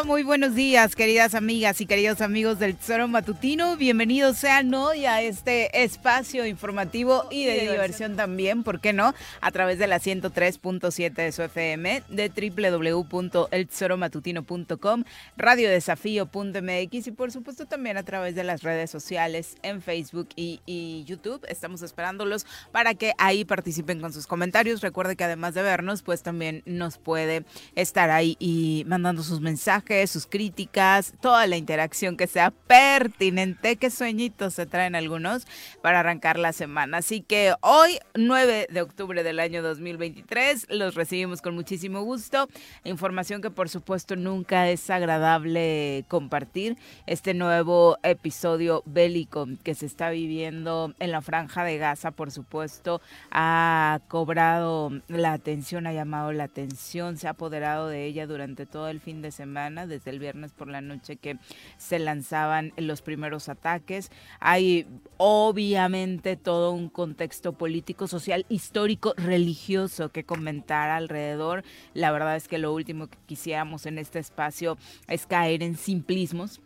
Muy buenos días, queridas amigas y queridos amigos del Tesoro Matutino. Bienvenidos sean hoy a este espacio informativo y de diversión también, ¿por qué no? A través de la 103.7 de su FM, de www.eltesoromatutino.com, radiodesafío.mx y por supuesto también a través de las redes sociales en Facebook y, y YouTube. Estamos esperándolos para que ahí participen con sus comentarios. Recuerde que además de vernos, pues también nos puede estar ahí y mandando sus mensajes sus críticas, toda la interacción que sea pertinente. Qué sueñitos se traen algunos para arrancar la semana. Así que hoy, 9 de octubre del año 2023, los recibimos con muchísimo gusto. Información que por supuesto nunca es agradable compartir. Este nuevo episodio bélico que se está viviendo en la franja de Gaza, por supuesto, ha cobrado la atención, ha llamado la atención, se ha apoderado de ella durante todo el fin de semana desde el viernes por la noche que se lanzaban los primeros ataques. Hay obviamente todo un contexto político, social, histórico, religioso que comentar alrededor. La verdad es que lo último que quisiéramos en este espacio es caer en simplismos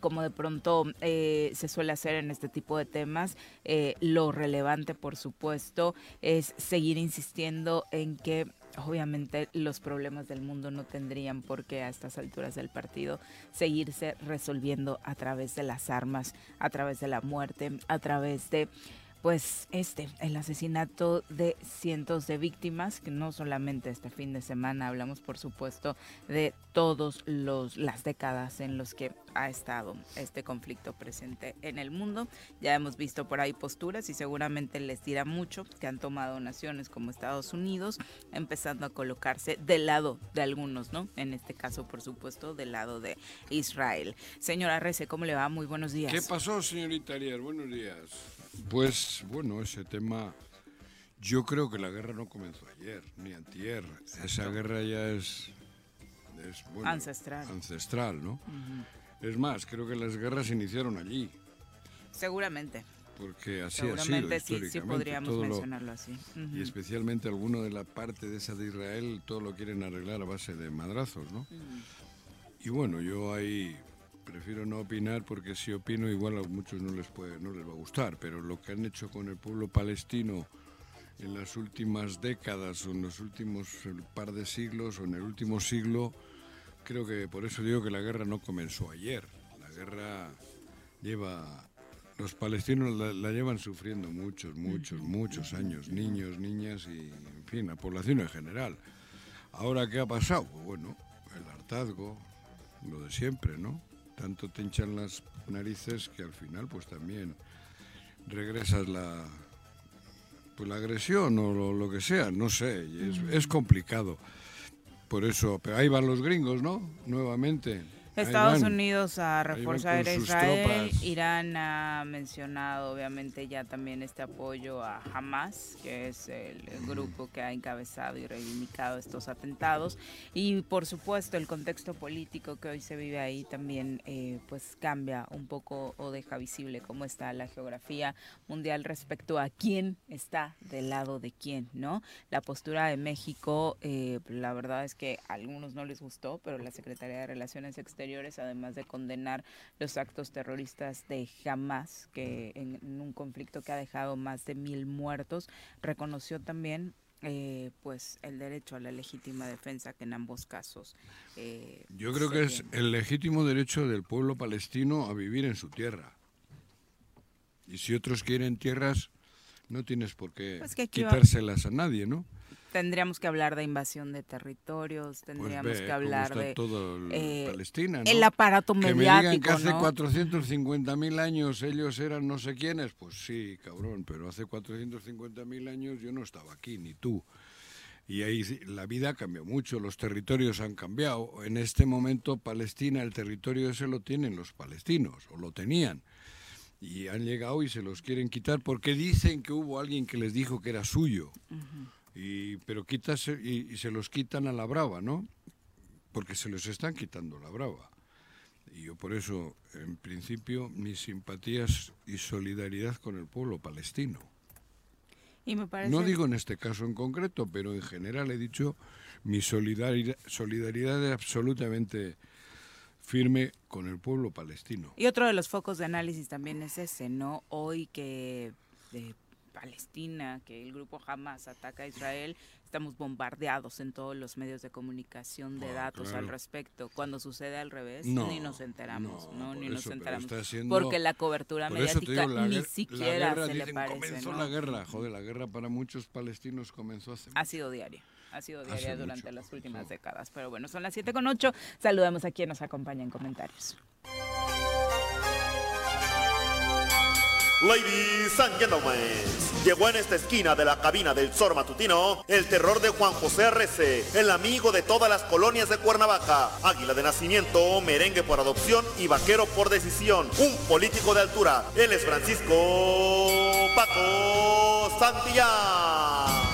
como de pronto eh, se suele hacer en este tipo de temas, eh, lo relevante, por supuesto, es seguir insistiendo en que obviamente los problemas del mundo no tendrían por qué a estas alturas del partido seguirse resolviendo a través de las armas, a través de la muerte, a través de pues este, el asesinato de cientos de víctimas, que no solamente este fin de semana, hablamos por supuesto de todos los las décadas en los que ha estado este conflicto presente en el mundo. Ya hemos visto por ahí posturas y seguramente les dirá mucho que han tomado naciones como Estados Unidos, empezando a colocarse del lado de algunos, ¿no? En este caso, por supuesto, del lado de Israel. Señora Rece, ¿cómo le va? Muy buenos días. ¿Qué pasó, señorita Arias? Buenos días. Pues bueno, ese tema, yo creo que la guerra no comenzó ayer, ni antier. Esa guerra ya es, ancestral. Ancestral, ¿no? Es más, creo que las guerras iniciaron allí. Seguramente. Porque así ha sido históricamente. Sí, podríamos mencionarlo así. Y especialmente alguno de la parte de esa de Israel, todo lo quieren arreglar a base de madrazos, ¿no? Y bueno, yo ahí prefiero no opinar porque si opino igual a muchos no les puede, no les va a gustar, pero lo que han hecho con el pueblo palestino en las últimas décadas o en los últimos par de siglos o en el último siglo, creo que por eso digo que la guerra no comenzó ayer. La guerra lleva los palestinos la, la, llevan sufriendo muchos, muchos, muchos años, niños, niñas y, en fin, la población en general. Ahora, ¿qué ha pasado? Pues bueno, el hartazgo, lo de siempre, ¿no? Tanto te hinchan las narices que al final, pues también regresas la, pues la agresión o lo, lo que sea, no sé, es, es complicado. Por eso, pero ahí van los gringos, ¿no? Nuevamente. Estados Unidos a reforzar a Israel. Irán ha mencionado obviamente ya también este apoyo a Hamas, que es el, grupo que ha encabezado y reivindicado estos atentados. Y por supuesto el contexto político que hoy se vive ahí también eh, pues cambia un poco o deja visible cómo está la geografía mundial respecto a quién está del lado de quién, ¿no? La postura de México, eh, la verdad es que a algunos no les gustó, pero la Secretaría de Relaciones Exteriores además de condenar los actos terroristas de Hamas, que en, un conflicto que ha dejado más de mil muertos, reconoció también eh, pues el derecho a la legítima defensa que en ambos casos eh, yo creo que es el legítimo derecho del pueblo palestino a vivir en su tierra. Y si otros quieren tierras no tienes por qué pues quitárselas a nadie no tendríamos que hablar de invasión de territorios, pues tendríamos que hablar de todo el, eh, Palestina, el aparato mediático. Que me digan que hace 450 mil años ellos eran no sé quiénes, pues sí, cabrón, pero hace 450 mil años yo no estaba aquí, ni tú. Y ahí la vida cambió mucho, los territorios han cambiado. En este momento Palestina, el territorio ese lo tienen los palestinos, o lo tenían. Y han llegado y se los quieren quitar porque dicen que hubo alguien que les dijo que era suyo. Y, pero quitas y, y, se los quitan a la brava, ¿no? Porque se los están quitando la brava. Y yo por eso, en principio, mis simpatías y solidaridad con el pueblo palestino. Y me parece... No digo en este caso en concreto, pero en general he dicho mi solidaridad, solidaridad es absolutamente firme con el pueblo palestino. Y otro de los focos de análisis también es ese, ¿no? Hoy que eh, Palestina, que el grupo Hamas ataca a Israel, estamos bombardeados en todos los medios de comunicación de ah, datos al respecto. Cuando sucede al revés, ni nos enteramos, ¿no? Ni nos enteramos. porque la cobertura mediática ni siquiera se le parece. Comenzó la guerra, joder, la guerra para muchos palestinos comenzó hace. Ha sido diaria ha sido diaria durante las últimas décadas. Pero bueno, son las 7 con 8. Saludamos a quien nos acompaña en comentarios. Ladies and gentlemen, llegó en esta esquina de la cabina del Zor Matutino el terror de Juan José R.C., el amigo de todas las colonias de Cuernavaca, águila de nacimiento, merengue por adopción y vaquero por decisión, un político de altura. Él es Francisco Paco Santillán.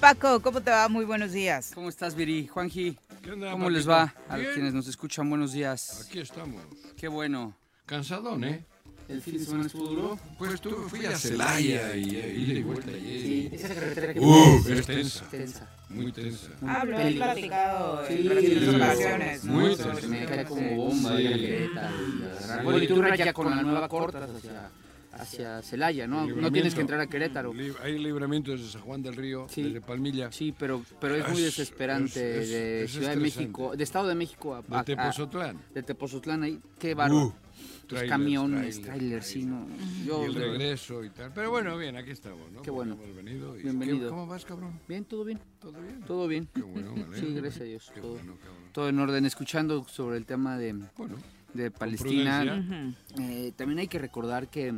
Paco, ¿cómo te va? Muy buenos días. ¿Cómo estás, Viri? Juanji, ¿cómo les va? A quienes nos escuchan, buenos días. Aquí estamos. Qué bueno. Cansadón, ¿eh? ¿El fin de semana estuvo duro? Pues tú fui a Celaya y ida y vuelta. Sí, esa carretera que... Uh, es tensa. tensa. Muy tensa. Ah, lo he platicado en recientes ocasiones. Muy tensa. Me cae como bomba y la Bueno, y tú ya con la nueva corta, o sea hacia Celaya, ¿no? No tienes que entrar a Querétaro. Hay libramiento desde San Juan del Río, desde Palmilla. Sí, pero, pero es muy desesperante de Ciudad de México, de Estado de México a, de Tepozotlán. de Tepozotlán ahí, qué bárbaro. Uh, Los camiones, trailers, sí, ¿no? Yo, y el regreso y tal. Pero bueno, bien, aquí estamos, ¿no? Qué bueno. Hemos venido. Y Bienvenido. ¿Cómo vas, cabrón? Bien, todo bien. ¿Todo bien? Todo bien. Qué bueno, Sí, gracias a Dios. Qué todo, bueno, qué bueno. todo en orden. Escuchando sobre el tema de, bueno, de Palestina. Eh, también hay que recordar que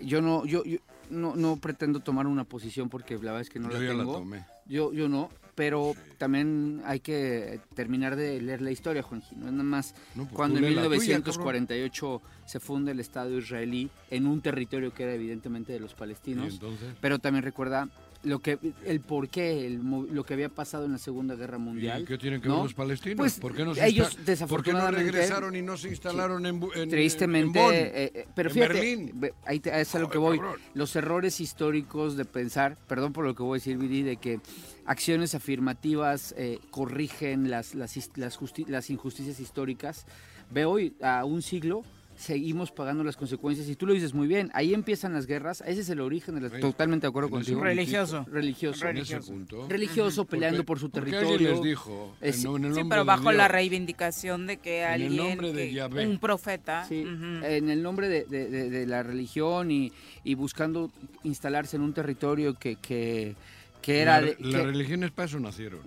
yo no, yo, yo no, no, pretendo tomar una posición porque la verdad es que no yo la tengo. La tomé. Yo, yo no, pero también hay que terminar de leer la historia, Juanji. No es nada más no, pues cuando en 1948 tuya, se funda el Estado israelí en un territorio que era evidentemente de los palestinos. Pero también recuerda lo que el por qué, el lo que había pasado en la Segunda Guerra Mundial. ¿Y qué tienen que ¿no? ver los palestinos? Pues, ¿Por qué no se ellos insta- ¿Por qué no desafortunadamente regresaron y no se instalaron en, en Tristemente, en Bonn? eh, eh, pero en fíjate, Berlín? ahí te- es a lo que voy. cabrón. Los errores históricos de pensar, perdón por lo que voy a decir, Viri, de que acciones afirmativas eh, corrigen las, las, las, justi- las injusticias históricas. Ve hoy, a un siglo, seguimos pagando las consecuencias. Y tú lo dices muy bien, ahí empiezan las guerras, ese es el origen, de las- totalmente de acuerdo contigo. Religioso. Religioso. En ese punto. Religioso, peleando Porque- por su territorio. les dijo, en, Es- no- en el Sí, pero de bajo la reivindicación de que En el alguien, nombre de que- Yahvé. un profeta, Sí, en el nombre de, de- de- de la religión y, y buscando instalarse en un territorio que, que, que era... La- de- las que- religiones para eso nacieron.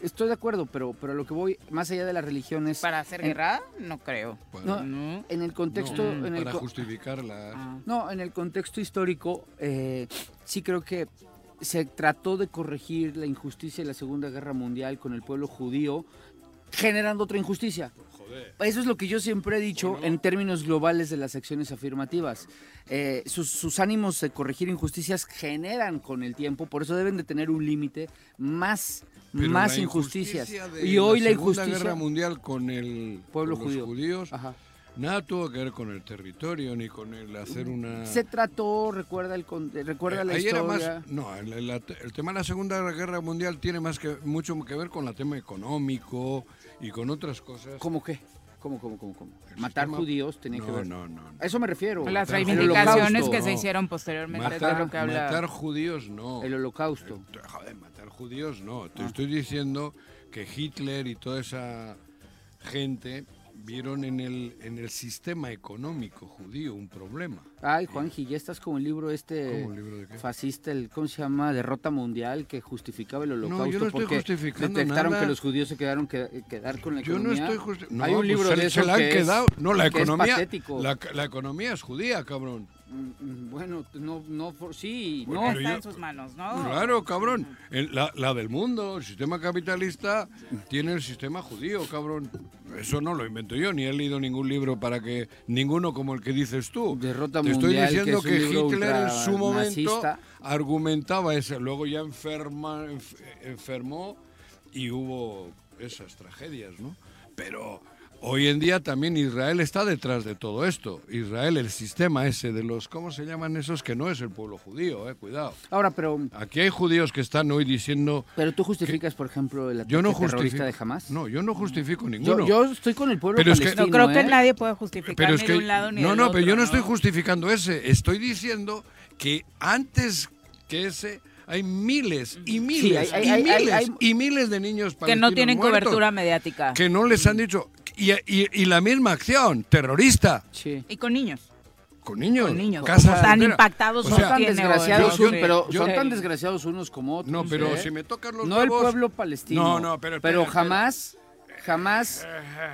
estoy de acuerdo, pero, pero lo que voy, más allá de las religiones... para hacer en- guerra, no creo. Para, No, No. en el contexto... no, en el para co- justificarlas. Ah. No, en el contexto histórico, eh, sí creo que se trató de corregir la injusticia de la Segunda Guerra Mundial con el pueblo judío, generando otra injusticia. Eso es lo que yo siempre he dicho en términos globales de las acciones afirmativas. Eh, sus, sus ánimos de corregir injusticias generan con el tiempo, por eso deben de tener un límite más, Pero más la injusticias. injusticia Y hoy la Segunda injusticia... Guerra Mundial con el Pueblo con los judío. judíos Ajá. nada tuvo que ver con el territorio ni con el hacer una Se trató, recuerda, el, con- eh, recuerda la historia. más, no, el, el- el tema de la Segunda Guerra Mundial tiene más que mucho que ver con el tema económico y con otras cosas. ¿Cómo qué? ¿Cómo, cómo, cómo, cómo? El Matar sistema- judíos tenía no, que ver. No, no, no. A eso me refiero. Las reivindicaciones holocausto, que se hicieron posteriormente de Matar, lo que habla. matar judíos no. El holocausto. Eh, Joder, matar judíos no. Te Ah. estoy diciendo que Hitler y toda esa gente vieron en el, en el sistema económico judío un problema. Ay, Juanji, ya estás como el libro este ¿Cómo, libro de qué? fascista, el, ¿cómo se llama? Derrota Mundial, que justificaba el holocausto. yo no estoy porque justificando detectaron nada. que los judíos se quedaron que, quedar con la Yo no economía. estoy justi- no, Hay un pues libro se, de se eso la han que es- quedado. no, la que es economía. patético. La, la economía es judía, cabrón. Mm, mm, Bueno, no, no, for- sí, Bueno, no. Está yo- en sus manos, ¿no? Claro, cabrón. El- la, la del mundo, el sistema capitalista, tiene el sistema judío, cabrón. Eso no lo invento yo, ni he leído ningún libro para que. Ninguno como el que dices tú. Derrota Te estoy Mundial, diciendo que que, es un libro Hitler en su momento argumentaba eso. Luego ya enferma, enf- enfermó y hubo esas tragedias, ¿no? Pero hoy en día también Israel está detrás de todo esto. Israel, el sistema ese de los. ¿Cómo se llaman esos? Que no es el pueblo judío, eh, cuidado. Ahora, pero, Aquí hay judíos que están hoy diciendo. pero tú justificas, por ejemplo, el ataque Yo no terrorista justifico. de Hamas. No, yo no justifico ninguno. yo estoy con el pueblo Pero es que-. No creo que ¿eh? nadie puede justificar pero es ni que de un lado ni no, del no, otro. pero yo no estoy justificando ese. Estoy diciendo que antes que ese hay miles y miles hay- y hay- hay- miles hay- y miles de niños Que no palestinos tienen muertos cobertura mediática. que no les han dicho y, y- y la misma acción terrorista Sí. Y con niños. con niños, Con niños. casas Tan enteras. impactados O sea, Son tan desgraciados, yo- un- pero yo- son tan desgraciados unos como otros. no, pero ¿eh? si me tocan los no el pueblo palestino. No, no, pero espera. jamás, jamás,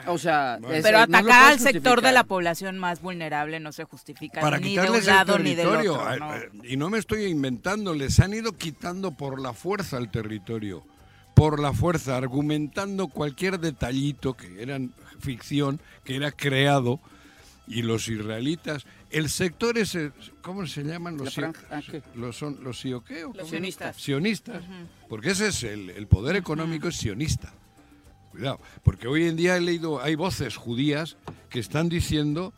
o sea, Bueno. Pero lo atacar al sector de la población más vulnerable no se justifica para ni de quitarles un lado el ni del territorio. otro. Eh, Y no me estoy inventando, les han ido quitando por la fuerza el territorio. Por la fuerza, argumentando cualquier detallito que era ficción, que era creado. Y los israelitas, el sector ese, ¿cómo se llaman La los franja- ah, los son los qué, o Los sionistas. porque ese es el, el poder económico es sionista. Cuidado, porque hoy en día he leído, hay voces judías que están diciendo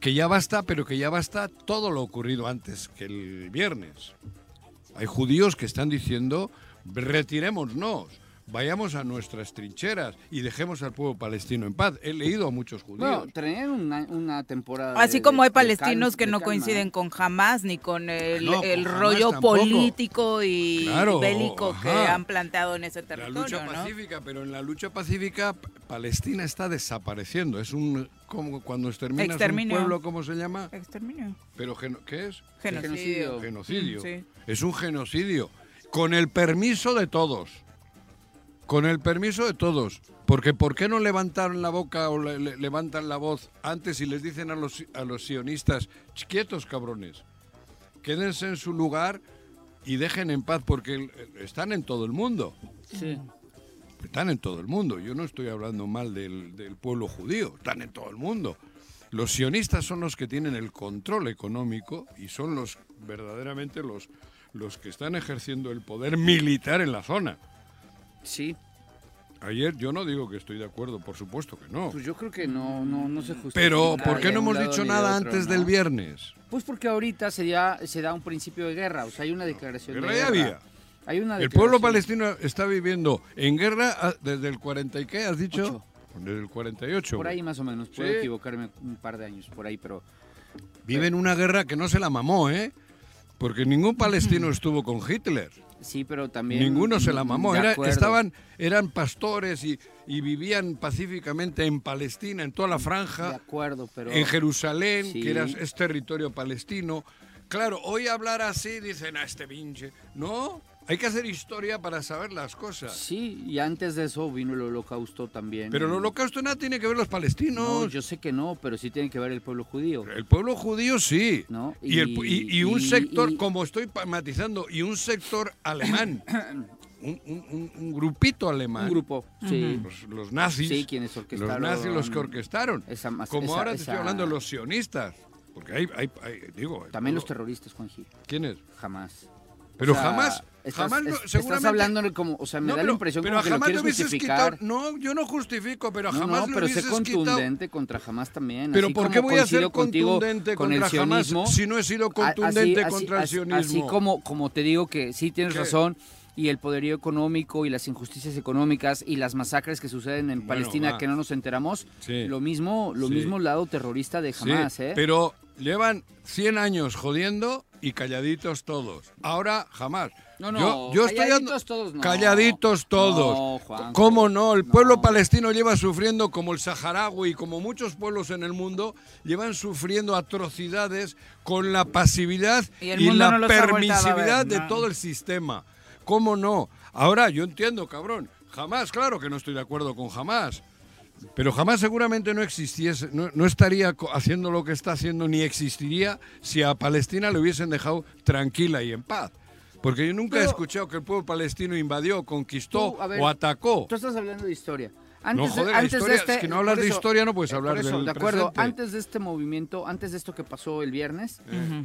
que ya basta, pero que ya basta todo lo ocurrido antes que el viernes. Hay judíos que están diciendo, retirémonos, vayamos a nuestras trincheras y dejemos al pueblo palestino en paz. He leído a muchos judíos. Bueno, tener una, una temporada. Así de- como hay palestinos que no coinciden con Hamas ni con el, No, con el Hamas rollo político y Claro, bélico que han planteado en ese La territorio, lucha ¿no? pacífica, pero en la lucha pacífica Palestina está desapareciendo. Es un como cuando exterminas un Exterminio. pueblo, ¿cómo se llama? Exterminio. Pero geno- ¿qué es? Genocidio. Genocidio. Sí. Es un genocidio con el permiso de todos. Con el permiso de todos. Porque ¿por qué no levantaron la boca o le- le- levantan la voz antes y les dicen a los, a los sionistas, "Ch, quietos cabrones, quédense en su lugar y dejen en paz porque el- están en todo el mundo? Sí. Están en todo el mundo. Yo no estoy hablando mal del, del pueblo judío. Están en todo el mundo. Los sionistas son los que tienen el control económico y son los verdaderamente los, los que están ejerciendo el poder militar en la zona. Sí, Ayer yo no digo que estoy de acuerdo, por supuesto que no. pues yo creo que no, no, no se justifica. Pero ¿por qué no hemos dicho nada otro, antes ¿no? del viernes? Pues porque ahorita se da, se da un principio de guerra, o sea, hay una declaración guerra de guerra. había. Hay una El pueblo palestino está viviendo en guerra ah, desde el 40 y qué, ¿has dicho? Ocho. Desde el 48. Por ahí más o menos, puedo Sí. equivocarme un par de años por ahí, pero Viven una guerra que no se la mamó, ¿eh? Porque ningún palestino estuvo con Hitler. Sí, pero también... Ninguno se la mamó. de Era- estaban, eran pastores y, y vivían pacíficamente en Palestina, en toda la De franja, acuerdo, pero... en Jerusalén, Sí. que era, es territorio palestino. Claro, hoy hablar así dicen a este pinche. No, hay que hacer historia para saber las cosas. Sí, y antes de eso vino el holocausto también. Pero el holocausto nada tiene que ver los palestinos. No, yo sé que no, pero sí tiene que ver el pueblo judío. El pueblo judío sí. ¿No? Y, el pu- y- y un y- sector, y- como estoy matizando, y un sector alemán. un, un- un- grupito alemán. Un grupo, sí. Los, los nazis. Sí, quienes Los orquestaron nazis los que orquestaron. esa como esa- ahora te esa- estoy hablando de los sionistas. Porque hay, hay, hay- digo. el También los terroristas, Juanji. ¿Quiénes? Jamás. Pero O sea, jamás, Estás, jamás no- es- estás hablando como, o sea, me No, da la pero- impresión pero como que lo jamás quieres hubieses justificar. quitado- no, yo no justifico, pero No, jamás no, lo pero sé quitado. contundente contra jamás también. Pero así ¿por qué voy a ser contundente con el contra jamás si no he sido contundente así- contra el así- sionismo? Así como, como te digo que sí tienes ¿Qué? razón y el poderío económico y las injusticias económicas y las masacres que suceden en Bueno, Palestina que no nos enteramos, Sí. lo mismo, lo Sí. mismo lado terrorista de Sí, jamás, ¿eh? Pero llevan 100 años jodiendo y calladitos todos. Ahora jamás. No, no, yo, yo estoy calladitos dando- todos no. Calladitos todos. No, ¿Cómo no? El pueblo no. palestino lleva sufriendo como el saharaui y como muchos pueblos en el mundo llevan sufriendo atrocidades con la pasividad Y la no permisividad de todo el sistema. ¿Cómo no? Ahora yo entiendo, cabrón. Jamás, claro que no estoy de acuerdo con jamás. Pero jamás seguramente no existiese, no, no estaría haciendo lo que está haciendo ni existiría si a Palestina le hubiesen dejado tranquila y en paz. Porque yo nunca he Pero- escuchado que el pueblo palestino invadió, conquistó Tú, ver, o atacó. Tú estás hablando de historia. No, Antes, joder, de, la antes historia- de este, es que no hablas por de eso- historia, no puedes eh, hablar por eso, del De acuerdo, presente. antes de este movimiento, antes de esto que pasó el viernes, Eh.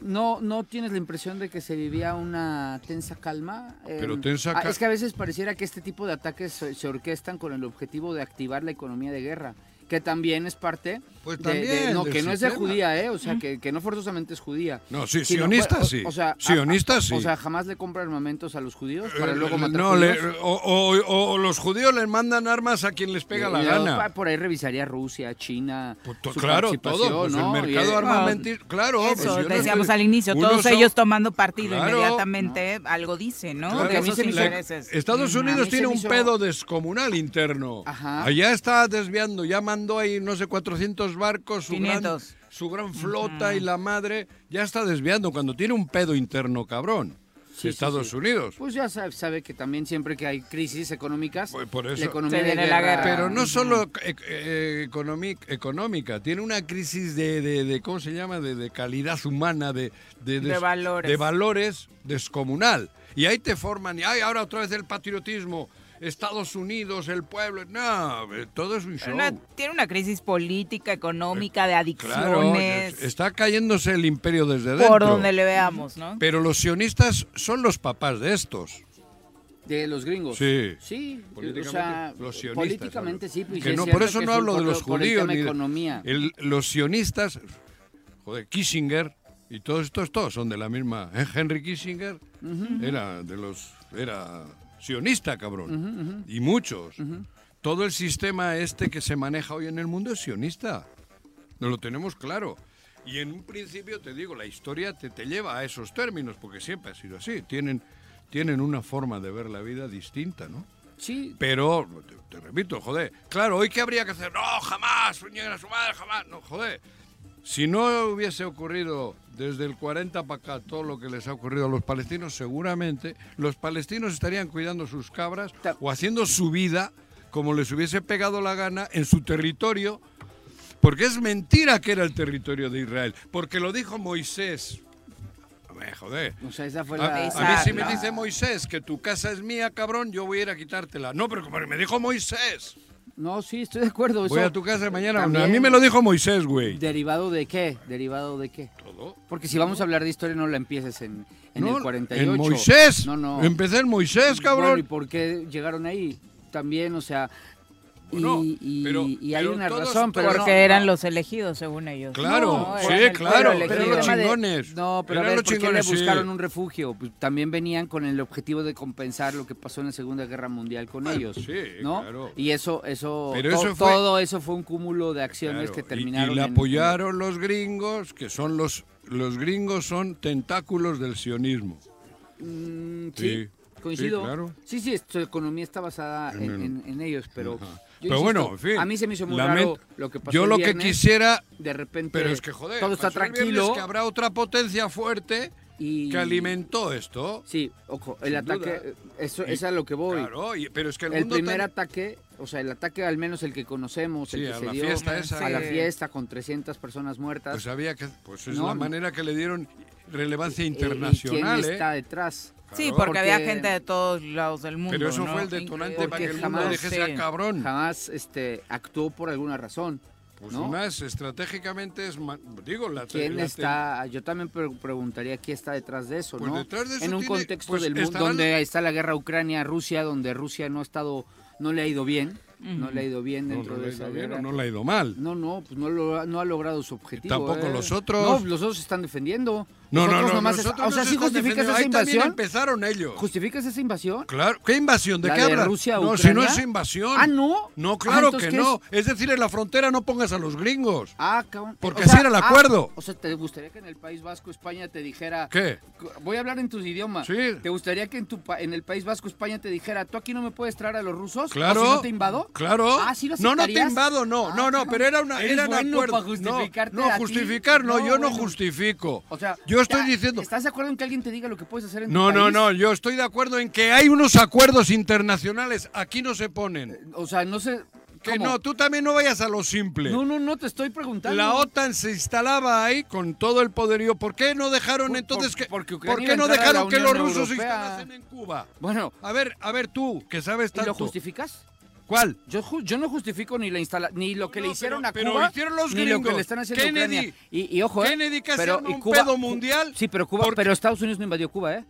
¿No, ¿no tienes la impresión de que se vivía una tensa calma? Pero Em, tensa ah, cal- Es que a veces pareciera que este tipo de ataques se, se orquestan con el objetivo de activar la economía de guerra, que también es parte Pues de- de- también, no, que no es de judía, ¿eh? O sea, que, que no forzosamente es judía. No, sí, Sino, sionista o- sí. O sea, a- sionista a- sí. O sea, jamás le compra armamentos a los judíos para Eh, luego matar no, le- judíos. o, o- o los judíos les mandan armas a quien les pega la gana. Por ahí revisaría Rusia, China. Pues to- su claro, todo. Pues ¿no? el mercado eh, armamentístico. Claro, pues Eso, no decíamos estoy- al inicio, todos son- ellos tomando partido Claro. inmediatamente, algo dice, ¿no? Claro, de a esos intereses. Estados. A Unidos tiene un pedo descomunal interno. Allá está desviando, ya ahí no sé 400 barcos, su, gran, 500. su gran flota y la madre ya está desviando cuando tiene un pedo interno, cabrón. Sí, sí, Estados sí. Unidos. Pues ya sabe, sabe que también siempre que hay crisis económicas, Pues por eso- la economía de viene la guerra... guerra. Pero no solo eh, economi- económica, tiene una crisis de, de- de- ¿cómo se llama? De, de calidad humana, de, de, De valores. de valores descomunal. Y ahí te forman, y ay, ahora otra vez el patriotismo, Estados Unidos, el pueblo. No, eh, todo es un show. Una- tiene una crisis política, económica, de Claro, adicciones, es- está cayéndose el imperio desde dentro. por donde le veamos, ¿no? Pero los sionistas son los papás de estos. De los gringos. Sí. Sí, Políticamente, o sea, los sionistas, políticamente sí. pues Que es no, por eso que no hablo de lo- los judíos. ni de- economía. el- los sionistas, joder, Kissinger y todos estos, todos son de la misma. ¿eh? Henry Kissinger era de los, era sionista, cabrón. Y muchos. Todo el sistema este que se maneja hoy en el mundo es sionista. No lo tenemos claro. Y en un principio te digo, la historia te, te lleva a esos términos, porque siempre ha sido así. Tienen, tienen una forma de ver la vida distinta, ¿no? Sí, Pero, te, te repito, joder, claro, ¿hoy qué habría que hacer? No, jamás, a su madre, jamás. No, joder. Si no hubiese ocurrido desde el 40 para acá todo lo que les ha ocurrido a los palestinos, seguramente los palestinos estarían cuidando sus cabras o haciendo su vida como les hubiese pegado la gana en su territorio, porque es mentira que era el territorio de Israel, porque lo dijo Moisés. Joder. o sea, esa fue A, la... a mí Exacto. si me dice Moisés que tu casa es mía, cabrón, yo voy a ir a quitártela. No, pero como me dijo Moisés. No, sí, estoy de acuerdo. Voy eso a tu casa mañana. también- A mí me lo dijo Moisés, güey. ¿Derivado de qué? ¿Derivado de qué? Todo. Porque si vamos a hablar de historia, no la empieces en, en No, el 48. En Moisés. No, no. Empecé en Moisés, cabrón. Bueno, ¿y por qué llegaron ahí? También, o sea... Y, Bueno, y- pero- y hay pero una todos- razón, pero Porque no- eran los elegidos, según ellos. Claro, sí, el claro, pero los de- chingones. No, pero a ver, los ¿por qué le sí. buscaron un refugio? Pues también venían con el objetivo de compensar lo que pasó en la Segunda Guerra Mundial con ellos, sí, ¿no? claro. Y eso, eso, Pero to- eso fue- todo eso fue un cúmulo de acciones Claro, que terminaron Y, le en- apoyaron los gringos, que son los los gringos son tentáculos del sionismo. Mm, Sí, sí, coincido. sí, claro. Sí, sí, su economía está basada En en, el- en- en ellos, pero... Ajá. Yo Pero insisto, bueno, en fin. A mí se me hizo muy lamento- raro lo que pasó Yo el lo que quisiera, De repente pero es que joder, todo está tranquilo que habrá otra potencia fuerte y... que alimentó esto. Sí, ojo, el Sin ataque, duda. eh, eso Y- es a lo que voy. Claro, y- pero es que el, el mundo primer tan- ataque, o sea, el ataque al menos el que conocemos, Sí, el que a se la dio fiesta esa. a la fiesta con 300 personas muertas. pues había que pues es No, la manera que le dieron relevancia eh, ¿y internacional, ¿Quién ¿eh? está detrás? Sí, porque, había gente de todos lados del mundo. Pero eso ¿no? fue el detonante para que el Porque mundo jamás- cabrón. Jamás este, actuó por alguna razón. Pues ¿no? más estratégicamente es digo la ¿Quién la- está? Yo también pre- preguntaría quién está detrás de eso, Pues ¿no? detrás de eso en un tiene- contexto pues del mundo estarán- donde está la guerra Ucrania-Rusia, donde Rusia no ha estado, no le ha ido bien, no le ha ido bien dentro no de esa bien guerra. no le ha ido mal. No, no, pues no, lo, no ha logrado su objetivo. Tampoco ¿eh? los otros. No, los otros se están defendiendo. No, no, no, nomás nosotros es- o sea, ¿sí justificas esa Ahí invasión? empezaron ellos. ¿Justificas esa invasión? Claro, ¿qué invasión? ¿De ¿La qué de hablas? Rusia a no, si no es invasión. Ah, ¿no? No, Ah, claro que ¿qué no. es? Es decir, en la frontera no pongas a los gringos. Ah, cabrón. Porque O sea, así era el ah, acuerdo. o sea, ¿te gustaría que en el País Vasco España te dijera... ¿Qué? Voy a hablar en tus idiomas. Sí. ¿Te gustaría que en, tu, en el País Vasco España te dijera, tú aquí no me puedes traer a los rusos? Claro. ¿O si no te invado? Claro. Ah, ¿sí lo no, no te invado, no. Ah, no, no, pero era una era un acuerdo. no, justificar, no, yo no justifico. O sea, yo estoy ya, diciendo ¿Estás de acuerdo en que alguien te diga lo que puedes hacer en tu No, no, no, yo estoy de acuerdo en que hay unos acuerdos internacionales, aquí no se ponen. O sea, no sé... Que no, tú también no vayas a lo simple. No, no, no, te estoy preguntando. La OTAN se instalaba ahí con todo el poderío. ¿Por qué no dejaron Por- entonces por- que porque ¿Por qué no dejaron que los rusos se instalasen en Cuba? Bueno, A ver, a ver tú, que sabes ¿y lo tanto. justificas? ¿Cuál? Yo, yo no justifico ni la instala ni lo que No, le hicieron pero- a pero Cuba, hicieron los ni lo que gringos. le están haciendo a Kennedy. Ucrania. Y, y ojo, ¿eh? Kennedy casi pero, y un Cuba- pedo mundial Sí, pero Cuba, porque- pero Estados Unidos no invadió Cuba, ¿eh?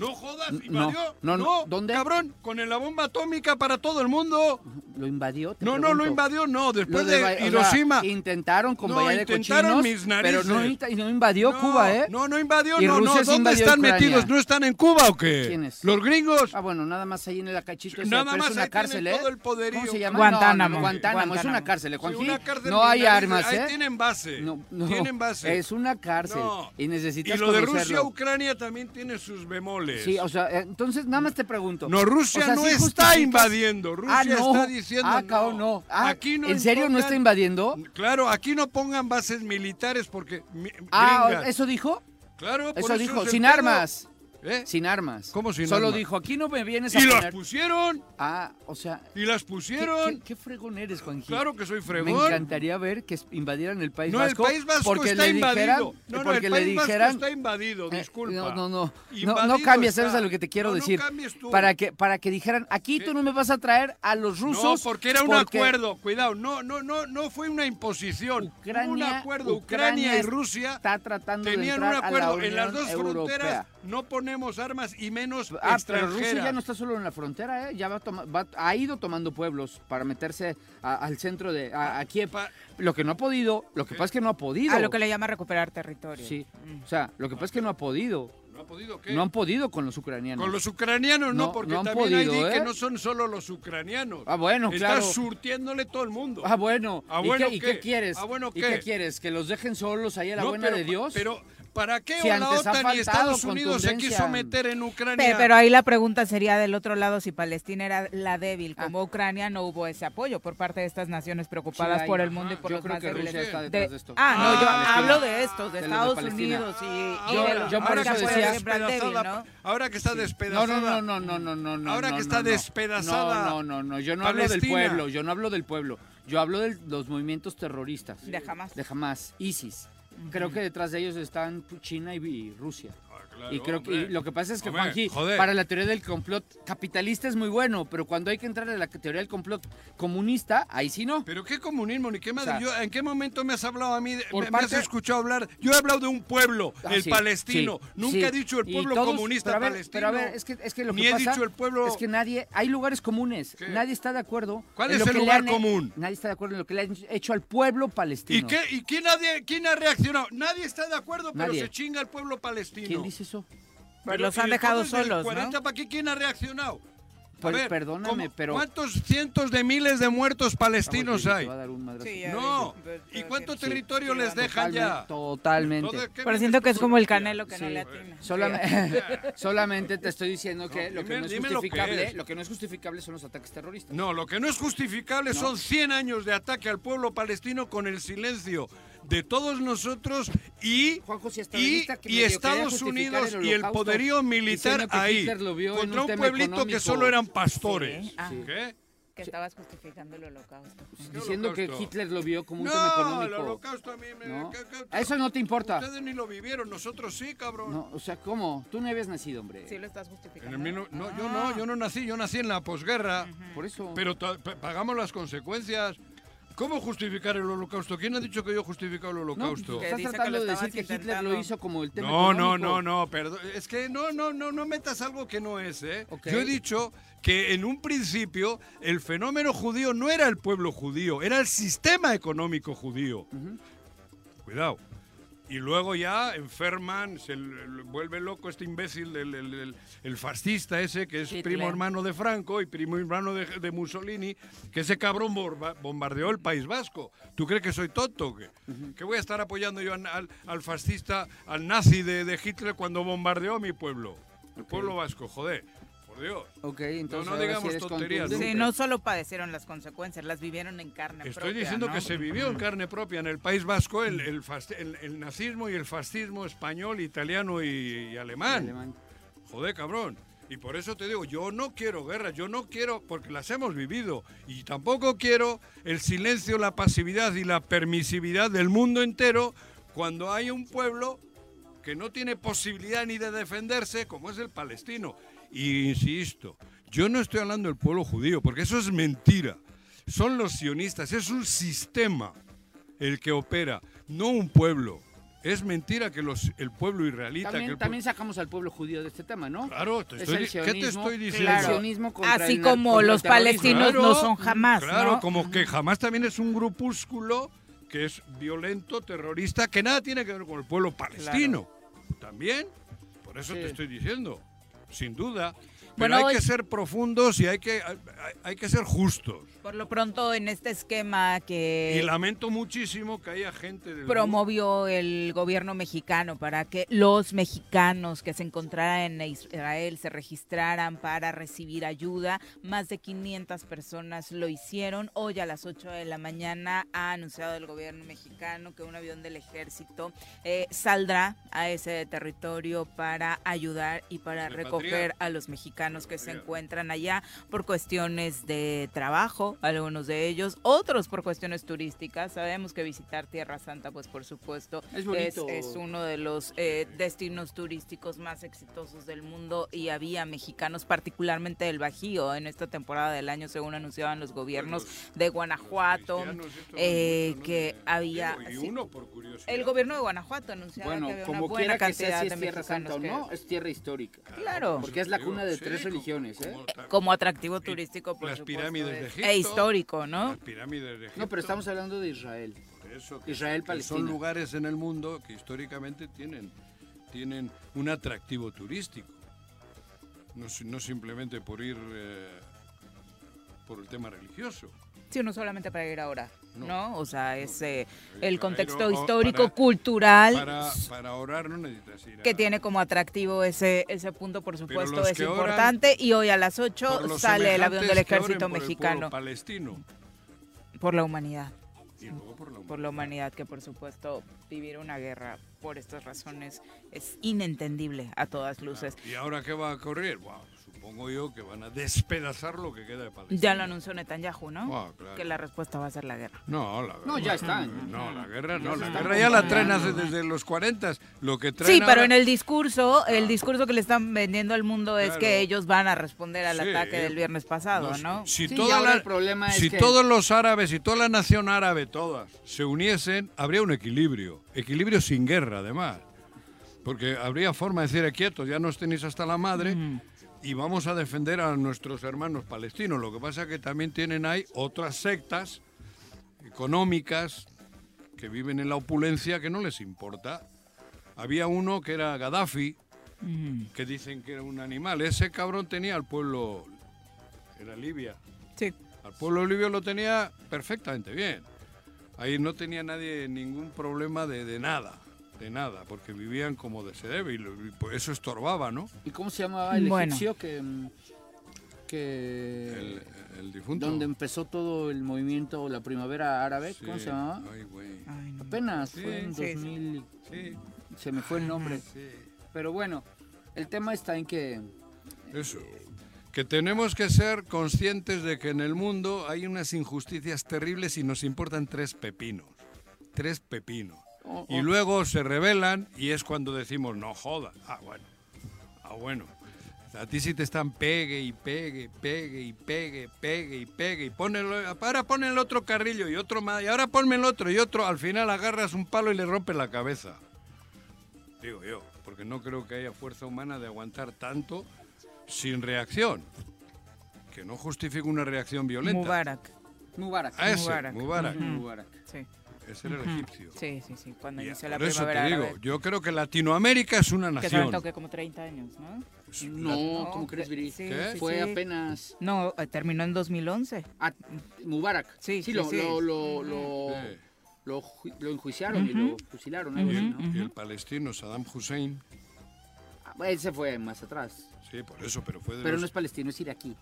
No jodas, invadió. no, no, no. ¿Dónde? Cabrón, con la bomba atómica para todo el mundo. Lo invadió. te No, no, lo invadió, no. Después de de, Ba- o sea, Hiroshima. intentaron con No, de intentaron Cochinos, mis pero no, narices. inta- y no invadió No, Cuba, ¿eh? No, no invadió, Y no, Rusia no. ¿Dónde invadió están Ucrania. metidos? ¿No están en Cuba o qué? ¿Quiénes? Los gringos. Ah, bueno, nada más ahí en el cachito ese, Nada pero más es una ahí cárcel, ¿eh? todo el poderío. ¿Cómo se llama? Guantánamo. No, no, no, Guantánamo, es una cárcel, ¿eh, Sí, no hay armas, ahí ¿eh? tienen base. No, no, Tienen base. Es una cárcel No. y necesitas Y lo de conocerlo. Rusia, Ucrania también tiene sus bemoles. Sí, o sea, eh, entonces nada más te pregunto. No, Rusia O sea, no ¿sí está invadiendo. Rusia Ah, no. está diciendo. Ah, cabrón, no. Ah, aquí no ¿En serio no está invadiendo? Claro, aquí no pongan bases militares porque. mi- Ah. ¿eso dijo? Claro, por Eso dijo, sin armas. ¿Eh? Sin armas. ¿Cómo sin Solo armas? dijo, aquí no me vienes a Y las poner... pusieron. Ah, o sea... Y las ¿qué, pusieron. qué, qué fregón eres, Juanji? Claro que soy Me fregón. encantaría ver que invadieran el País No, el Vasco. País Vasco porque está le dijeran, invadido. No, no, el País Vasco dijeran, está invadido, Eh, disculpa. No, no, no. No, Invadido no cambies, eso es a lo que te quiero No, no decir. cambies tú. Para que, para que dijeran, aquí ¿Qué? tú no me vas a traer a los No, rusos. porque era un porque acuerdo. Cuidado, no, no, no, no fue una imposición. Ucrania, un acuerdo. Ucrania Ucrania y Rusia Está tratando tenían de un entrar acuerdo. a la en las Unión dos Europea. fronteras no ponemos armas y menos Ah, pero Rusia ya no está solo en la frontera, ¿eh? Ya va, a toma- va- ha ido tomando pueblos para meterse a- al centro de a, a Kiev. Pa- Lo que no ha podido, lo que pasa es que no ha podido. A lo que le llama recuperar territorio. Sí, o sea, lo que pasa es que no ha podido. ¿No ha podido qué? No han podido con los ucranianos. Con los ucranianos no, No, porque no han también podido, hay di que ¿eh? no son solo los ucranianos. Ah, bueno, Está claro. surtiéndole todo el mundo. Ah, bueno. Ah, ¿Y, bueno, qué, y ¿qué? qué quieres? Ah, bueno, ¿Y ¿qué? qué quieres? ¿Que los dejen solos ahí a la No, buena pero, de Dios? Pero, ¿para qué Si la OTAN y Estados Unidos se quiso meter en Ucrania? Pero ahí la pregunta sería del otro lado si Palestina era la débil, Ah. como Ucrania no hubo ese apoyo por parte de estas naciones preocupadas Sí por el mundo y por Yo los creo más que débiles. Rusia está De- detrás de esto. Ah, no, yo Ah, hablo de estos, de, de los de Estados. Unidos y, y Yo- de los yo por ahora eso que está decía- débil, despedazada, ¿no? ahora que está No, despedazada. no, no, no, no, no, no, no. Ahora no, que no, está no. despedazada No, no, no, yo no hablo del pueblo, yo no hablo del pueblo. Yo hablo de los movimientos terroristas. De Hamas. De Hamas, ISIS. Creo que detrás de ellos están China y, Rusia. Claro, y creo que y lo que pasa es que Hombre, Juanji, joder. para la teoría del complot capitalista es muy bueno, pero cuando hay que entrar en la teoría del complot comunista, ahí sí no. ¿Pero qué comunismo? ¿Ni qué madre? O sea, Yo- ¿En qué momento me has hablado a mí? de- me, me has escuchado hablar? Yo he hablado de un pueblo, Ah, el sí, palestino. sí, Nunca sí. he dicho el pueblo todos- comunista pero a ver, palestino. Pero a ver, es que, es que lo Ni que he pasa dicho el pueblo... es que nadie, hay lugares comunes, ¿Qué? nadie está de acuerdo. ¿Cuál en es lo el que lugar han- común? Nadie está de acuerdo en lo que le han hecho al pueblo palestino. ¿Y, qué, ¿Y quién, nadie, quién ha reaccionado? Nadie está de acuerdo, pero Nadie. se chinga el pueblo palestino. ¿Quién dice eso? Pues Pero, los ¿y han dejado solos, 40 ¿no? para qué quién ha reaccionado? A Pues, ver, perdóname, ¿cómo- pero- ¿Cuántos cientos de miles de muertos palestinos Vamos, hay? Sí, No. ¿Y cuánto sí, territorio sí, les dejan ya? Totalmente. Entonces, ¿qué Pero siento que es como el canelo que no Sí. le atina. Solamente, solamente te estoy diciendo que No, lo que dime- no es dime lo que justificable, es. lo que no es justificable son los ataques terroristas. No, lo que no es justificable No. son 100 años de ataque al pueblo palestino con el silencio de todos nosotros y, Juanjo, si y, y Estados Unidos el y el poderío militar ahí contra un pueblito que solo eran pastores. Sí, ah. ¿Qué? Que estabas justificando el holocausto. Diciendo que? Hitler lo vio como un tema No, el económico. holocausto a mí me... ¿no? que- que- A eso no te importa. Ustedes ni lo vivieron, nosotros sí, cabrón. No, o sea, ¿cómo? Tú no habías nacido, hombre. Sí lo estás En justificando. el no, yo Ah. no, yo no nací, yo nací en la posguerra, Por eso. pero pagamos las consecuencias. ¿Cómo justificar el holocausto? ¿Quién ha dicho que yo he justificado el no, holocausto? Que estás dice que tratando de decir que Hitler lo hizo como el tema No, no, económico. no, no, perdón. Es que no, no, no, no metas algo que no es, ¿eh? Yo he dicho que en un principio el fenómeno judío no era el pueblo judío, era el sistema económico judío. Cuidado. Y luego ya enferman, se vuelve loco este imbécil, el, el- el- el fascista ese, que es Hitler. primo hermano de Franco y primo hermano de, de Mussolini, que ese cabrón borba- bombardeó el País Vasco. ¿Tú crees que soy tonto o qué? ¿Que voy a estar apoyando yo al, al- fascista, al nazi de, de Hitler cuando bombardeó mi pueblo? El pueblo vasco, joder, por Dios. Ok, entonces no sí digamos eres tonterías. Sí, no solo padecieron las consecuencias, las vivieron en carne Estoy propia, diciendo ¿no? que se vivió en carne propia en el País Vasco el, el el- el nazismo y el fascismo español, italiano y, y alemán. Alemán. Joder, cabrón. Y por eso te digo, yo no quiero guerra, yo no quiero, porque las hemos vivido, y tampoco quiero el silencio, la pasividad y la permisividad del mundo entero cuando hay un pueblo que no tiene posibilidad ni de defenderse, como es el palestino. Y insisto, yo no estoy hablando del pueblo judío, porque eso es mentira. Son los sionistas, es un sistema el que opera, no un pueblo. Es mentira que los, el pueblo israelita... que También, el también pueblo- sacamos al pueblo judío de este tema, ¿no? Claro, te Es estoy el di- ¿qué te estoy diciendo? Claro. El sionismo contra Así el- como los palestinos no son jamás, Claro, ¿no? como que jamás también es un grupúsculo que es violento, terrorista, que nada tiene que ver con el pueblo palestino. También, por eso Sí. te estoy diciendo, sin duda. Bueno, Pero hay que ser profundos y hay que, hay, hay que ser justos. Por lo pronto, en este esquema que Y lamento muchísimo que haya gente del promovió el gobierno mexicano para que los mexicanos que se encontraran en Israel se registraran para recibir ayuda. Más de 500 personas lo hicieron. Hoy a las 8 de la mañana ha anunciado el gobierno mexicano que un avión del ejército eh, saldrá a ese territorio para ayudar y para recoger a los mexicanos que se encuentran allá por cuestiones de trabajo, algunos de ellos, otros por cuestiones turísticas. Sabemos que visitar Tierra Santa, pues por supuesto, Es uno de los eh, destinos turísticos más exitosos del mundo y había mexicanos, particularmente del Bajío, en esta temporada del año, según anunciaban los gobiernos de Guanajuato, eh, que había... Y sí, uno por curiosidad. el gobierno de Guanajuato anunciaba Bueno, que había como una buena quiera que sea, cantidad de Tierra Santa que- no, es tierra histórica. Claro. Porque es la cuna de sí, tres como- religiones, ¿eh? como atractivo turístico, por las supuesto, pirámides de es- Egipto. E histórico, ¿no? Las pirámides de Egipto. No, pero estamos hablando de Israel. Por eso que- Israel, que Palestina. Son lugares en el mundo que históricamente tienen, tienen un atractivo turístico. No, si- no simplemente por ir eh, por el tema religioso. Sí, no solamente para ir ahora, No. ¿no? O sea, es eh, el contexto o- histórico, para- cultural, Para, para orar no necesitas ir a- que tiene como atractivo ese, ese punto, por supuesto, es que oran importante. Y hoy a las por 8 los sale el avión del ejército por mexicano pueblo palestino. por la humanidad. Y luego por la Por la humanidad, que por supuesto vivir una guerra por estas razones es inentendible a todas luces. ¿Y ahora qué va a ocurrir? Wow, supongo yo que van a despedazar lo que queda de Palestina. Ya lo anunció Netanyahu, ¿no? Ah, claro. Que la respuesta va a ser la guerra. No, la guerra. No, ya están. No, la guerra no, la guerra ya la traen hace desde los 40. Lo que traen Sí, pero ahora- en el discurso, el discurso que le están vendiendo al mundo es Claro. que ellos van a responder al Sí. ataque del viernes pasado, No, ¿no? Si, Sí, y toda ahora la- el problema es si que- todos los árabes y toda la nación árabe, todas, se uniesen, habría un equilibrio. Equilibrio sin guerra, además. Porque habría forma de decir, "Eh, quietos, ya nos tenéis hasta la madre y vamos a defender a nuestros hermanos palestinos. Lo que pasa es que también tienen ahí otras sectas económicas que viven en la opulencia que no les importa. Había uno que era Gaddafi, que dicen que era un animal. Ese cabrón tenía al pueblo, era Libia, Sí. al pueblo libio lo tenía perfectamente bien. Ahí no tenía nadie ningún problema de, de nada, de nada, porque vivían como de se debe y, eso estorbaba, ¿no? ¿Y cómo se llamaba el Bueno. egipcio que, mm, que El, el difunto. donde empezó todo el movimiento, la primavera árabe? ¿Cómo se llamaba? Ay, güey. Ay, no. Apenas, Sí, fue en sí, sí. 2000, y- Sí, se me fue el nombre. sí. Pero bueno, el tema está en que Eso. Que tenemos que ser conscientes de que en el mundo hay unas injusticias terribles y nos importan tres pepinos. Tres pepinos. Y luego se rebelan y es cuando decimos, no joda. Ah, bueno. Ah, bueno. A ti sí te están pegue y pegue, pegue y pegue, pegue y pegue. Y ponelo, ahora pon el otro carrillo y otro más. Y ahora ponme el otro y otro. Al final agarras un palo y le rompes la cabeza. Digo yo, porque no creo que haya fuerza humana de aguantar tanto sin reacción. Que no justifique una reacción violenta. Mubarak. Mubarak. A ese, Mubarak. Mubarak. Mubarak. Sí. Ese era el egipcio. Sí, sí, sí. Cuando Y inició la por eso te primavera digo, árabe. yo creo que Latinoamérica es una Que se nación. toque como 30 años, ¿no? No, ¿cómo crees, Viri? Sí, ¿Qué? sí, Fue sí. apenas... No, eh, terminó en 2011. Ah, Mubarak. Sí, sí, lo, sí. Lo, lo, lo, Sí. lo ju- lo enjuiciaron y lo fusilaron. algo Y así, el, ¿no? y el palestino Saddam Hussein. Ah, Ese fue más atrás. Sí, por eso, pero fue de Pero los- no es palestino, es iraquí.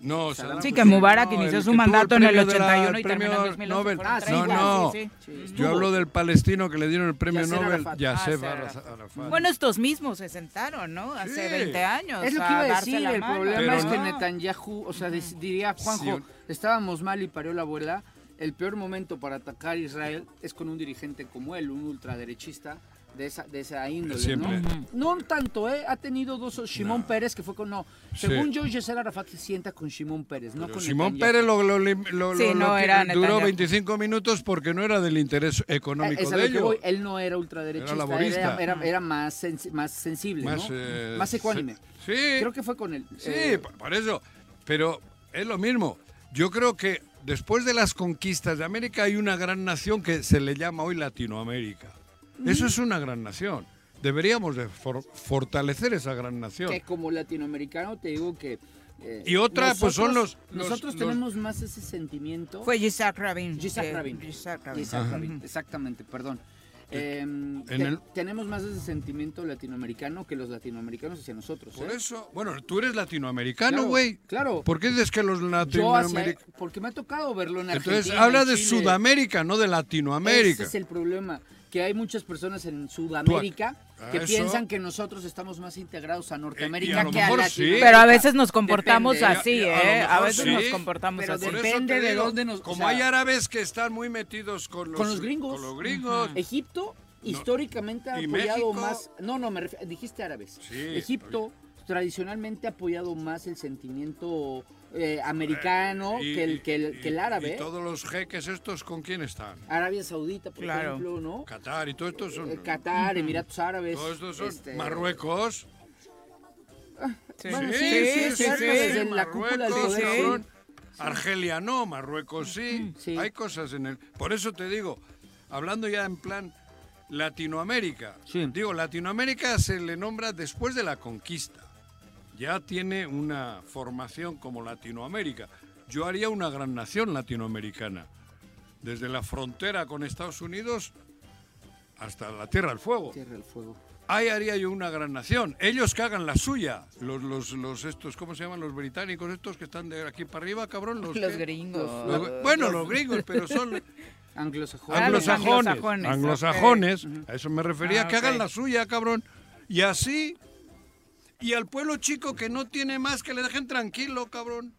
No, Sí, Saddam Sí, que Mubarak no, inició el su mandato en el premio de la- 81 y premio terminó en 2011. Nobel. Ah, sí, no, no. sí, sí. Yo hablo del palestino que le dieron el premio Yasser Nobel, Arafat. Yasser Ah, Arafat. Arafat. Bueno, estos mismos se sentaron, ¿no? Hace Sí. 20 años. Es lo que iba a decir, el mano. problema Pero es que no. Netanyahu, o sea, diría Juanjo, Sí. estábamos mal y parió la abuela, el peor momento para atacar a Israel es con un dirigente como él, un ultraderechista de esa, de esa índole, Siempre. ¿no? No tanto, ¿eh? Ha tenido dos, Shimon No. Pérez, que fue con, no, Sí. según yo, Yasser Arafat se sienta con Shimon Pérez, no Pero con Simón Netanyahu. Pérez lo, lo- lo- Sí, lo- no lo era duró Netanyahu. 25 minutos porque no era del interés Eh, económico es de ellos. él no era ultraderechista, Era era, laborista. era, era más, sens- más sensible, Más, ¿no? eh, más ecuánime. Sí, Creo que fue con él. sí, Eh, por eso. Pero es lo mismo. Yo creo que después de las conquistas de América hay una gran nación que se le llama hoy Latinoamérica. Eso es una gran nación. Deberíamos de for- fortalecer esa gran nación. que como latinoamericano te digo que eh, Y otra, pues, son los- los- nosotros los- tenemos más ese sentimiento Fue Yitzhak Rabin. Yitzhak que- Rabin. Yitzhak Rabin. Yitzhak Ajá. Rabin, exactamente perdón Eh, en te- el- tenemos más ese sentimiento latinoamericano que los latinoamericanos hacia nosotros Por ¿eh? eso, bueno, tú eres latinoamericano, Claro, güey. claro. ¿Por qué dices que los latinoamericanos... porque me ha tocado verlo en Argentina Entonces, habla en de Chile. Sudamérica, no de Latinoamérica. Ese es el problema, que hay muchas personas en Sudamérica Ah, que eso. piensan que nosotros estamos más integrados a Eh, Norteamérica a que a Latinoamérica. sí. Pero a veces nos comportamos Depende. así, ¿eh? A veces sí. nos comportamos Pero así. Depende de dónde nos- o Como sea- hay árabes que están muy metidos con los, Con los gringos. Con los gringos. Egipto históricamente ha ¿Y apoyado México? más. No, no, me ref- dijiste árabes. Sí, Egipto tradicionalmente ha apoyado más el sentimiento eh, americano Y- que el, que el, y- que el árabe. Y todos los jeques estos, ¿con quién están? Arabia Saudita, por Claro. ejemplo, ¿no? Qatar y todo esto son... Eh, Qatar, Emiratos Árabes. Todos estos son este, Marruecos. Sí. Bueno, Sí, sí, sí, sí, sí, cierto, sí, desde la cúpula del Marruecos, poder, sí. cabrón. Argelia no, Marruecos sí. Sí. Hay cosas en el... Por eso te digo, hablando ya en plan Latinoamérica. Sí. Digo, Latinoamérica se le nombra después de la conquista. Ya tiene una formación como Latinoamérica. Yo haría una gran nación latinoamericana. Desde la frontera con Estados Unidos hasta la Tierra del Fuego. Tierra del Fuego. Ahí haría yo una gran nación. Ellos que hagan la suya. Los, los, los estos, ¿cómo se llaman? Los británicos estos que están de aquí para arriba, cabrón. Los, gringos. los- bueno, los gringos, pero son Anglosajones. Los anglosajones. anglosajones. A eso me refería. Ah, que hagan la suya, cabrón. Y así, Y al pueblo chico que no tiene más, que le dejen tranquilo, cabrón.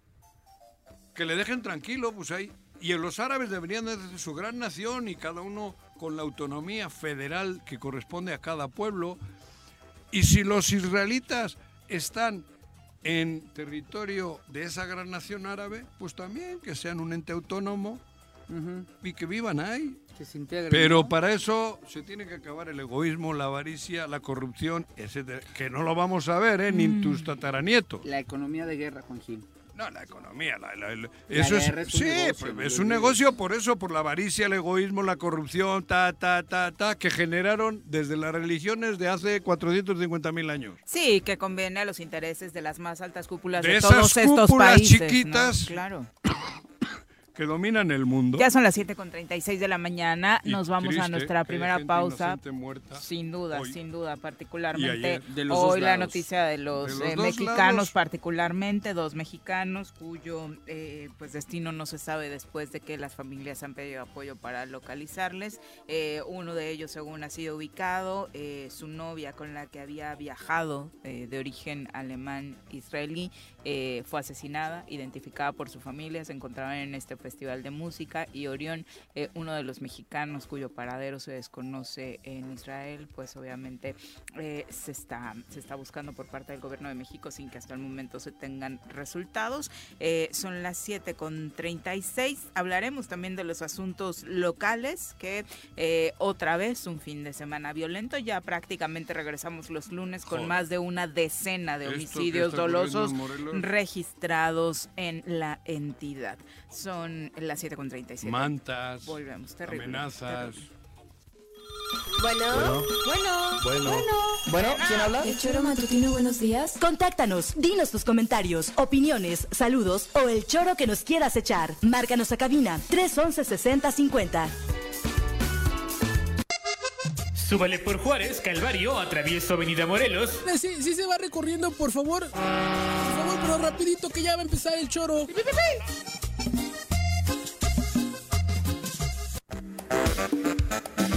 Que le dejen tranquilo, pues ahí. Y los árabes deberían de ser su gran nación y cada uno con la autonomía federal que corresponde a cada pueblo. Y si los israelitas están en territorio de esa gran nación árabe, pues también que sean un ente autónomo y que vivan ahí. Que se integren, Pero ¿no? para eso se tiene que acabar el egoísmo, la avaricia, la corrupción, etcétera. Que no lo vamos a ver, ¿eh? Ni Mm. tus tataranietos. La economía de guerra, Juanjín. No, la economía, la- la- la- eso es, guerra es un sí, negocio, pues, ¿no? es un negocio por eso, por la avaricia, el egoísmo, la corrupción, ta, ta, ta, ta, que generaron desde las religiones de hace 450 mil años. Sí, que conviene a los intereses de las más altas cúpulas de, De todos esas estos cúpulas países. ¿no? chiquitas. Claro. Que dominan el mundo. Ya son las 7.36 de la mañana. Y Nos vamos triste a nuestra primera pausa. Sin duda, hoy. sin duda, particularmente. De los hoy la noticia de los, De los eh, mexicanos, lados. particularmente dos mexicanos cuyo eh, pues destino no se sabe después de que las familias han pedido apoyo para localizarles. Eh, uno de ellos, según ha sido ubicado, su novia con la que había viajado de origen alemán israelí fue asesinada, identificada por su familia, se encontraba en este festival de música y Orión, eh, uno de los mexicanos cuyo paradero se desconoce en Israel, pues obviamente eh, se, está, se está buscando por parte del gobierno de México sin que hasta el momento se tengan resultados. Eh, son las 7 con 36. Hablaremos también de los asuntos locales, que otra vez un fin de semana violento. Ya prácticamente regresamos los lunes con Joder. más de una decena de homicidios dolosos registrados en la entidad. Son las 7 con 37. Mantas, Volvemos, terrible. amenazas. terrible. Bueno, bueno, bueno, Bueno, ¿quién habla? El choro matutino, buenos días. Contáctanos, dinos tus comentarios, opiniones, saludos o el choro que nos quieras echar. Márcanos a cabina 311 6050. Súbale por Juárez, Calvario, atravieso Avenida Morelos. Sí, sí se va recorriendo, por favor. Por favor, pero rapidito que ya va a empezar el choro. Thank you.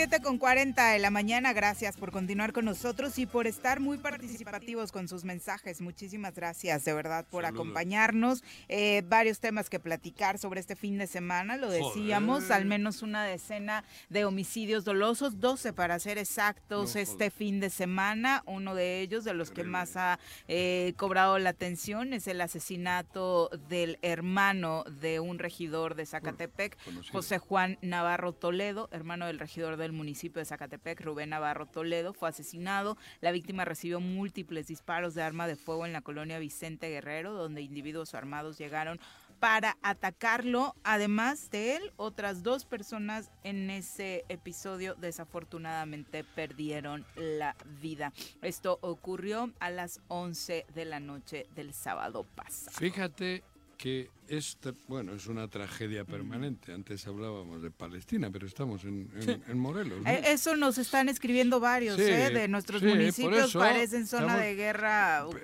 Siete con 40 de la mañana, gracias por continuar con nosotros y por estar muy participativos con sus mensajes. Muchísimas gracias, de verdad, por Saludos. acompañarnos. Eh, varios temas que platicar sobre este fin de semana, lo decíamos, Joder. al menos una decena de homicidios dolosos, 12 para ser exactos No, este fin de semana. Uno de ellos, de los que más ha eh, cobrado la atención, es el asesinato del hermano de un regidor de Zacatepec. José Juan Navarro Toledo, hermano del regidor del municipio de Zacatepec, Rubén Navarro Toledo, fue asesinado. La víctima recibió múltiples disparos de arma de fuego en la colonia Vicente Guerrero, donde individuos armados llegaron para atacarlo. Además de él, otras dos personas en ese episodio desafortunadamente perdieron la vida. Esto ocurrió a las 11 de la noche del sábado pasado. Fíjate que esta, bueno, es una tragedia permanente. Antes hablábamos de Palestina, pero estamos en, en- en Morelos. ¿no? Eh, Eso nos están escribiendo varios, Sí, ¿eh? De nuestros sí, municipios parecen zona estamos- de guerra uh,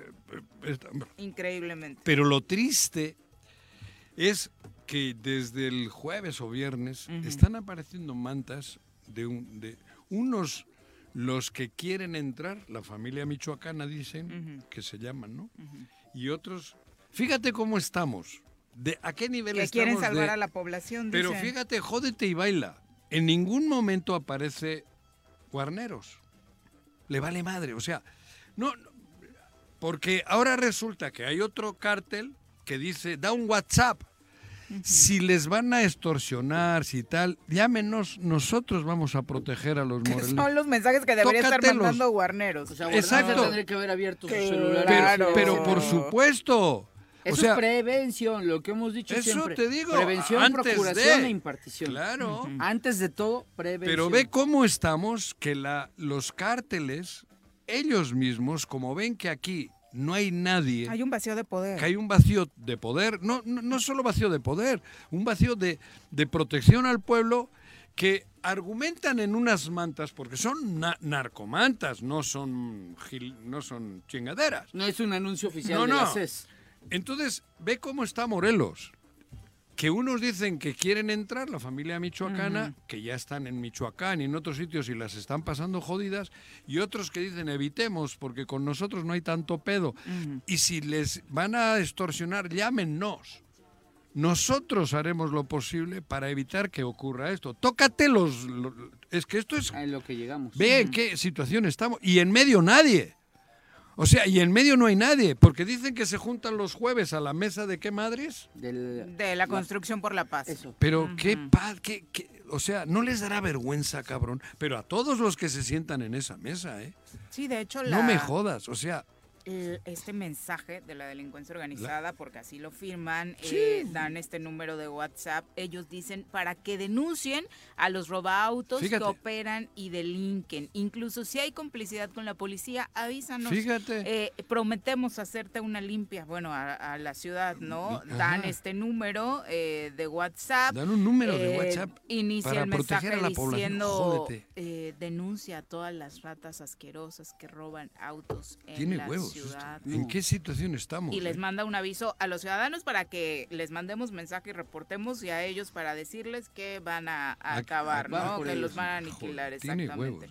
increíblemente. Pero lo triste es que desde el jueves o viernes Ujú. están apareciendo mantas de, un- de unos los que quieren entrar, la familia michoacana dicen Ujú. que se llaman, ¿no? Ujú. Y otros, fíjate cómo estamos, de a qué nivel Que estamos quieren salvar de- a la población, Pero dicen. fíjate, jódete y baila. En ningún momento aparece Guarneros. Le vale madre, o sea, no, no, porque ahora resulta que hay otro cártel que dice, da un WhatsApp. Si les van a extorsionar, si tal, llámenos, nosotros vamos a proteger a los morelenses. Son los mensajes que debería estar mandando Guarneros. O sea, Exacto. Exacto. tendría que haber abierto su celular. Pero, Claro. pero por supuesto. Eso o sea, es prevención, lo que hemos dicho eso siempre. te digo, Prevención, antes procuración de- e impartición. claro. Antes de todo, prevención. Pero ve cómo estamos, que la, los cárteles, ellos mismos, como ven que aquí no hay nadie, Hay un vacío de poder. que hay un vacío de poder, no, no, no solo vacío de poder, un vacío de, de protección al pueblo, que argumentan en unas mantas, porque son na- narcomantas, no son, gil- no son chingaderas. No es un anuncio oficial No, de no. la CES. Entonces, ve cómo está Morelos. que unos dicen que quieren entrar, la familia michoacana, que ya están en Michoacán y en otros sitios y las están pasando jodidas, y otros que dicen evitemos porque con nosotros no hay tanto pedo. Y si les van a extorsionar, llámenos. Nosotros haremos lo posible para evitar que ocurra esto. Tócate los... lo- es que esto es... A lo que llegamos. Ve en qué situación estamos. Y en medio nadie. O sea, y en medio no hay nadie. Porque dicen que se juntan los jueves a la mesa de qué madres. De la construcción por la paz. Eso. Pero qué paz, qué, qué- o sea, no les dará vergüenza, cabrón. Pero a todos los que se sientan en esa mesa, ¿eh? Sí, de hecho, la, No me jodas, o sea, este mensaje de la delincuencia organizada, porque así lo firman, Sí. eh, dan este número de WhatsApp, ellos dicen para que denuncien a los robaautos Fíjate. que operan y delinquen. Incluso si hay complicidad con la policía, avísanos. Fíjate. Eh, prometemos hacerte una limpia, bueno, a, a la ciudad, ¿no? Ajá. Dan este número eh, de WhatsApp. Dan un número de eh, WhatsApp Inicia para el proteger mensaje a la diciendo, eh, denuncia a todas las ratas asquerosas que roban autos en tiene la huevos. Ciudad. ¿En qué situación estamos? Y les eh? manda un aviso a los ciudadanos para que les mandemos mensaje y reportemos y a ellos para decirles que van a, a Ac- acabar, ¿no? Que los van a aniquilar, tiene exactamente. huevos.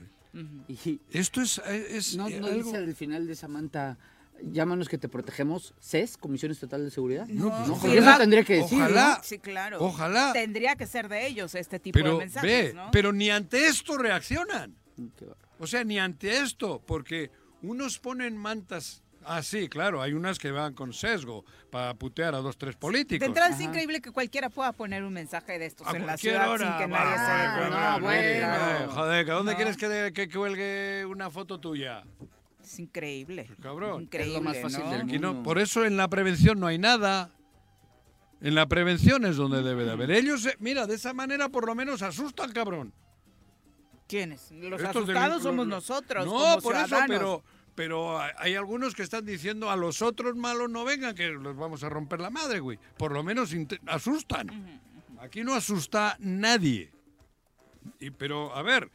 Y Esto es, es no, eh, no algo- dice al final de Samantha, llámanos que te protegemos, CES, Comisión Estatal de Seguridad. No, pues, porque ojalá, eso tendría que decir. ojalá. ¿no? Sí, claro. Ojalá. Tendría que ser de ellos este tipo de mensajes, ve, ¿no? pero ni ante esto reaccionan. O sea, ni ante esto, porque unos ponen mantas. Ah, sí, claro, hay unas que van con sesgo para putear a dos, tres políticos. De entrada es increíble que cualquiera pueda poner un mensaje de estos A en la ciudad hora, sin que nadie se dé joder, cuenta. joder, joder, Claro. Joder, ¿que ¿dónde No. quieres que, que cuelgue una foto tuya? Es increíble. Cabrón. Increíble, Es lo más fácil ¿no? del Aquí no- mundo. por eso en la prevención no hay nada. En la prevención es donde debe de haber. Ellos, eh, mira, de esa manera por lo menos asustan, cabrón. ¿Quiénes? Los Estos del- asustados somos los- nosotros. No, como por eso, pero, pero hay- hay algunos que están diciendo a los otros malos no vengan, que los vamos a romper la madre, güey. Por lo menos asustan. Aquí no asusta nadie. Y, pero, a ver,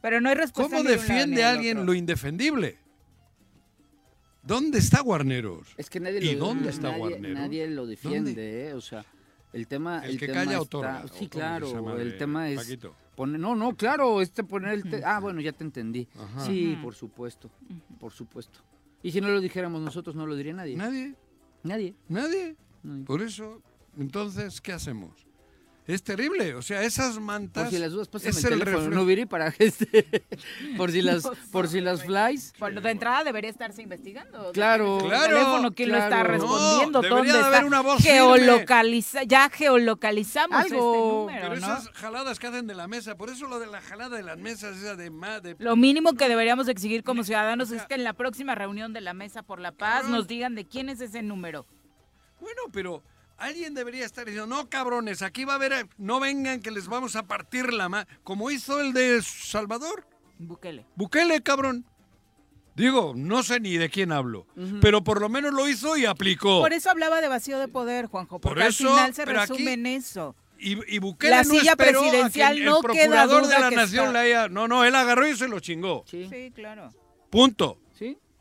Pero no hay respuesta ¿cómo defiende del alguien lo indefendible? ¿Dónde está Guarneros? Es que nadie ¿Y lo, dónde está nadie, Guarneros? nadie lo defiende, ¿eh? O sea, el tema... El que tema calla está- otorga, Sí, ¿o cómo se llama claro, el tema es... Paquito? Poner, no, no, claro, este poner el... te- ah, bueno, ya te entendí. Ajá. Sí, por supuesto, por supuesto. Y si no lo dijéramos nosotros, no lo diría nadie. Nadie, Nadie. nadie. Nadie. Por eso, entonces, ¿qué hacemos? Es terrible, o sea, esas mantas... Por si las dudas, pásame es el el teléfono, no Viri, para que este, por si las, por si las flies. Bueno, de entrada debería estarse investigando. Claro, ¿Quién es el claro, teléfono, quién lo está respondiendo, No, dónde está. haber una voz Geolocaliza, ya geolocalizamos Algo. este número, Pero ¿no? esas jaladas que hacen de la mesa, por eso lo de la jalada de las mesas, esa de... de- Lo mínimo que deberíamos exigir como ciudadanos es que en la próxima reunión de la Mesa por la Paz nos digan de quién es ese número. Bueno, pero alguien debería estar diciendo, no cabrones, aquí va a haber, no vengan que les vamos a partir la mano, como hizo el de Salvador. Bukele. Bukele, cabrón. Digo, no sé ni de quién hablo, pero por lo menos lo hizo y aplicó. Por eso hablaba de vacío de poder, Juanjo, Por porque eso, al final se resume aquí- en eso. Y, y Bukele La no silla esperó a que presidencial el, no el queda procurador duda de la que nación está- le haya... No, no, él agarró y se lo chingó. Sí, Sí, claro. Punto.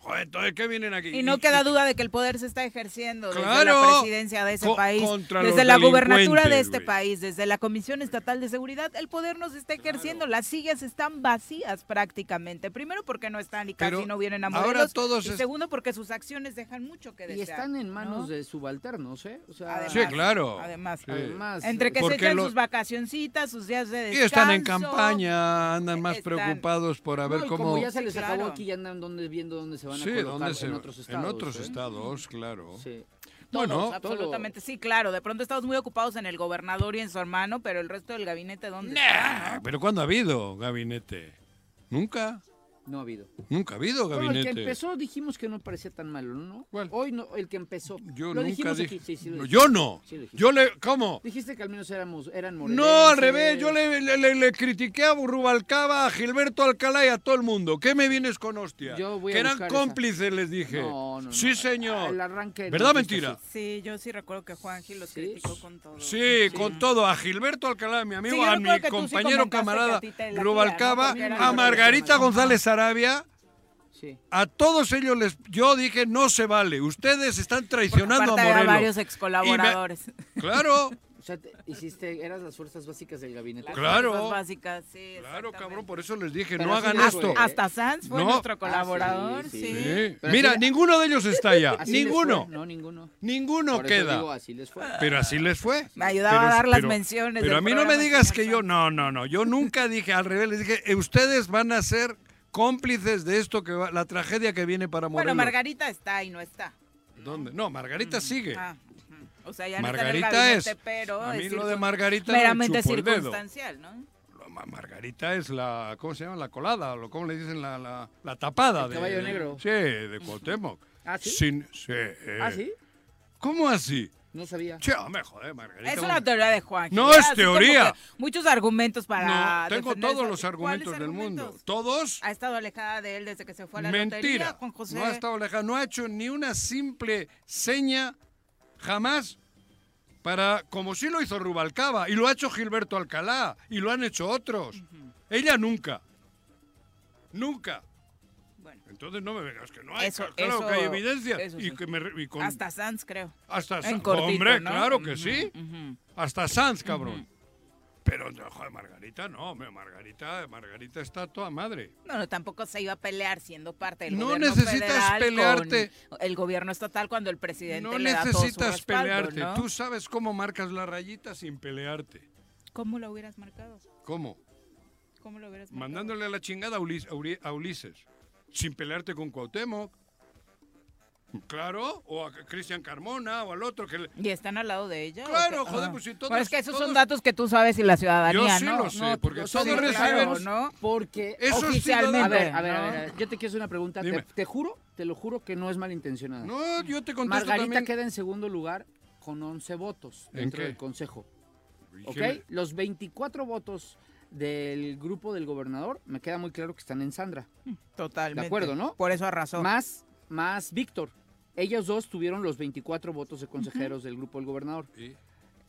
Sí. Joder, entonces, ¿qué vienen aquí? Y no queda duda de que el poder se está ejerciendo desde la presidencia de ese Co- país, contra desde los la gubernatura de este país, desde la Comisión Estatal de Seguridad, el poder no se está ejerciendo. Las sillas están vacías prácticamente. Primero porque no están y casi Pero no vienen a ahora todos y es- segundo porque sus acciones dejan mucho que desear. Y están en manos ¿no? de subalternos, ¿eh? O sea, Además, Sí, claro. Además, Sí. además, entre que se echan lo- sus vacacioncitas, sus días de Y descanso. están en campaña, andan más Están- preocupados por a ver No, y cómo... como ya se Sí, les acabó claro. aquí, ya andan donde, viendo dónde se van Sí, a colocar ¿dónde se en otros estados. En otros ¿eh? estados, claro. Sí. Todos, Bueno, absolutamente, sí, claro. De pronto estamos muy ocupados en el gobernador y en su hermano, pero el resto del gabinete, ¿dónde Nah, está? no? pero ¿cuándo ha habido gabinete? Nunca, No ha habido. nunca ha habido Bueno, el gabinete. que empezó dijimos que no parecía tan malo, ¿no? ¿Cuál? Hoy no, el que empezó. Yo lo nunca dijimos dije... aquí, sí, sí, lo No, dijimos. yo no. Sí, lo dijiste. yo le... ¿Cómo? Dijiste que al menos éramos, eran No, morelenses. al revés, yo le, le- le- le critiqué a Rubalcaba, a Gilberto Alcalá y a todo el mundo. ¿qué me vienes con hostia? Yo voy a que eran esa. cómplices, les dije. No, no, no. Sí, señor. El arranque no ¿Verdad mentira? Sí, yo sí recuerdo que Juan Gil los Sí. criticó con todo. Sí, con todo. A Gilberto Alcalá, mi amigo, a mi compañero camarada Rubalcaba, ¿no? A Margarita. González Arabia. Sí. A todos ellos les, yo dije, no se vale. Ustedes están traicionando a Morelos. varios Y me- ex colaboradores. claro, O sea, te- hiciste, eras las fuerzas básicas del gabinete. Las Claro. fuerzas básicas, sí, Claro, cabrón, por eso les dije, Pero no hagan esto. fue, ¿eh? Hasta Sanz fue No. nuestro Ah, colaborador, sí, sí. sí. Sí. Pero Mira, así- ninguno de ellos está allá. Ninguno. fue, No, ninguno. Ninguno Por eso queda. digo, así les fue. Pero así les fue. Me ayudaba Pero- a dar las pero- menciones. Pero a mí no me digas que yo, no, no, no, yo nunca dije al revés, les dije, "Eh, ustedes van a ser cómplices de esto que va, la tragedia que viene para Morelos. Bueno, Margarita está y no está. ¿Dónde? No, Margarita sigue. Ah, ujú. o sea, ya Margarita no está en el gabinete, es- pero a mí es lo de Margarita me meramente chupo el dedo. circunstancial, ¿no? Margarita es la, ¿cómo se llama? La colada, o ¿cómo le dicen? La, la, la tapada. El de, caballo de- negro. Sí, de Cuauhtémoc. ¿Ah, sí? Sin- sí, eh. ¿Ah, sí? ¿Cómo así? No sabía. Che, hombre, joder, Margarita. Es una teoría de Juan. No es teoría. Muchos argumentos para. No, tengo todos los argumentos ¿Cuáles del mundo. ¿Todos? Ha estado alejada de él desde que se fue a la lotería, Mentira. Juan José. No ha estado lejano. No ha hecho ni una simple seña jamás para, como sí lo hizo Rubalcaba, y lo ha hecho Gilberto Alcalá, y lo han hecho otros. Ella nunca. Nunca. Entonces no me vengas que no hay. Eso- claro eso- que hay evidencia. eso y sí. que me y con- Hasta Sanz, creo. hasta en Sanz. cortito, Hombre, ¿no? claro que sí. ujú. Hasta Sanz, cabrón. Pero, no, joder, Margarita no, Margarita, Margarita está toda madre. No, no, tampoco se iba a pelear siendo parte del No gobierno necesitas federal pelearte. con el gobierno estatal cuando el presidente No le da todo su necesitas respaldo, pelearte. ¿no? Tú sabes cómo marcas la rayita sin pelearte. ¿Cómo lo hubieras marcado? ¿Cómo? ¿Cómo lo hubieras marcado? Mandándole a la chingada a, Ulis- a Uri- a Ulises. Sin pelearte con Cuauhtémoc. Claro, o a Cristian Carmona o al otro que le... ¿Y están al lado de ella? Claro, ¿o qué? joder, Ah. pues si todos- Bueno, es que esos son datos que tú sabes y la ciudadanía, Yo sí ¿no? lo sé, No, porque todos sí, claro, ¿no? Porque Esos Oficialmente. A ver, a ver, a ver, a ver, yo te quiero hacer una pregunta. Te, juro, te lo juro que no es malintencionada. No, yo te contesto Margarita también. queda en segundo lugar con 11 votos ¿En dentro qué? del consejo. ¿Y ¿Ok? Los 24 votos del grupo del gobernador, me queda muy claro que están en Sandra. Totalmente. De acuerdo, ¿no? Por eso arrasó. Más, más Víctor. Ellos dos tuvieron los 24 votos de consejeros del grupo del gobernador. ¿Y?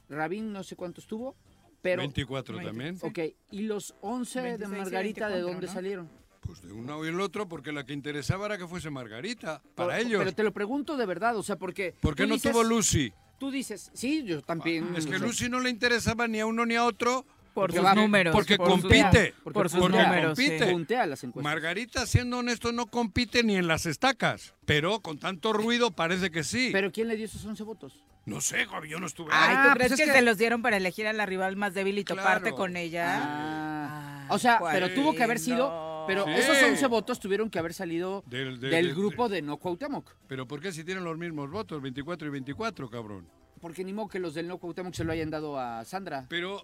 Rabín no sé cuántos tuvo, pero... 24 también. Ok, ¿y los 11 de 26 y Margarita de 24, dónde ¿no? salieron? Pues de uno y el otro, porque la que interesaba era que fuese Margarita, para ellos. Pero te lo pregunto de verdad, o sea, porque... ¿Por qué no dices- tuvo Lucy? Tú dices, sí, yo también... Es que o sea, Lucy no le interesaba ni a uno ni a otro. Por porque sus va- números. porque por sus- compite. Porque por sus porque números. sí. compite. puntea las encuestas. Margarita, siendo honesto, no compite ni en las estacas. Pero con tanto ruido parece que sí. Pero ¿quién le dio esos 11 votos? no sé, Javi, yo no estuve Ay. ¿tú Ah, crees pues es que, que- se los dieron para elegir a la rival más débil y Claro. toparte con ella? Ah, Ah, o sea, pues, pero tuvo que haber sido... no. Pero Sí. esos 11 votos tuvieron que haber salido Del- del, de- de- grupo de, No Cuauhtémoc. Pero ¿por qué si tienen los mismos votos, 24 y 24, cabrón? Porque ni modo que los del No Cuauhtémoc se lo hayan dado a Sandra. Pero...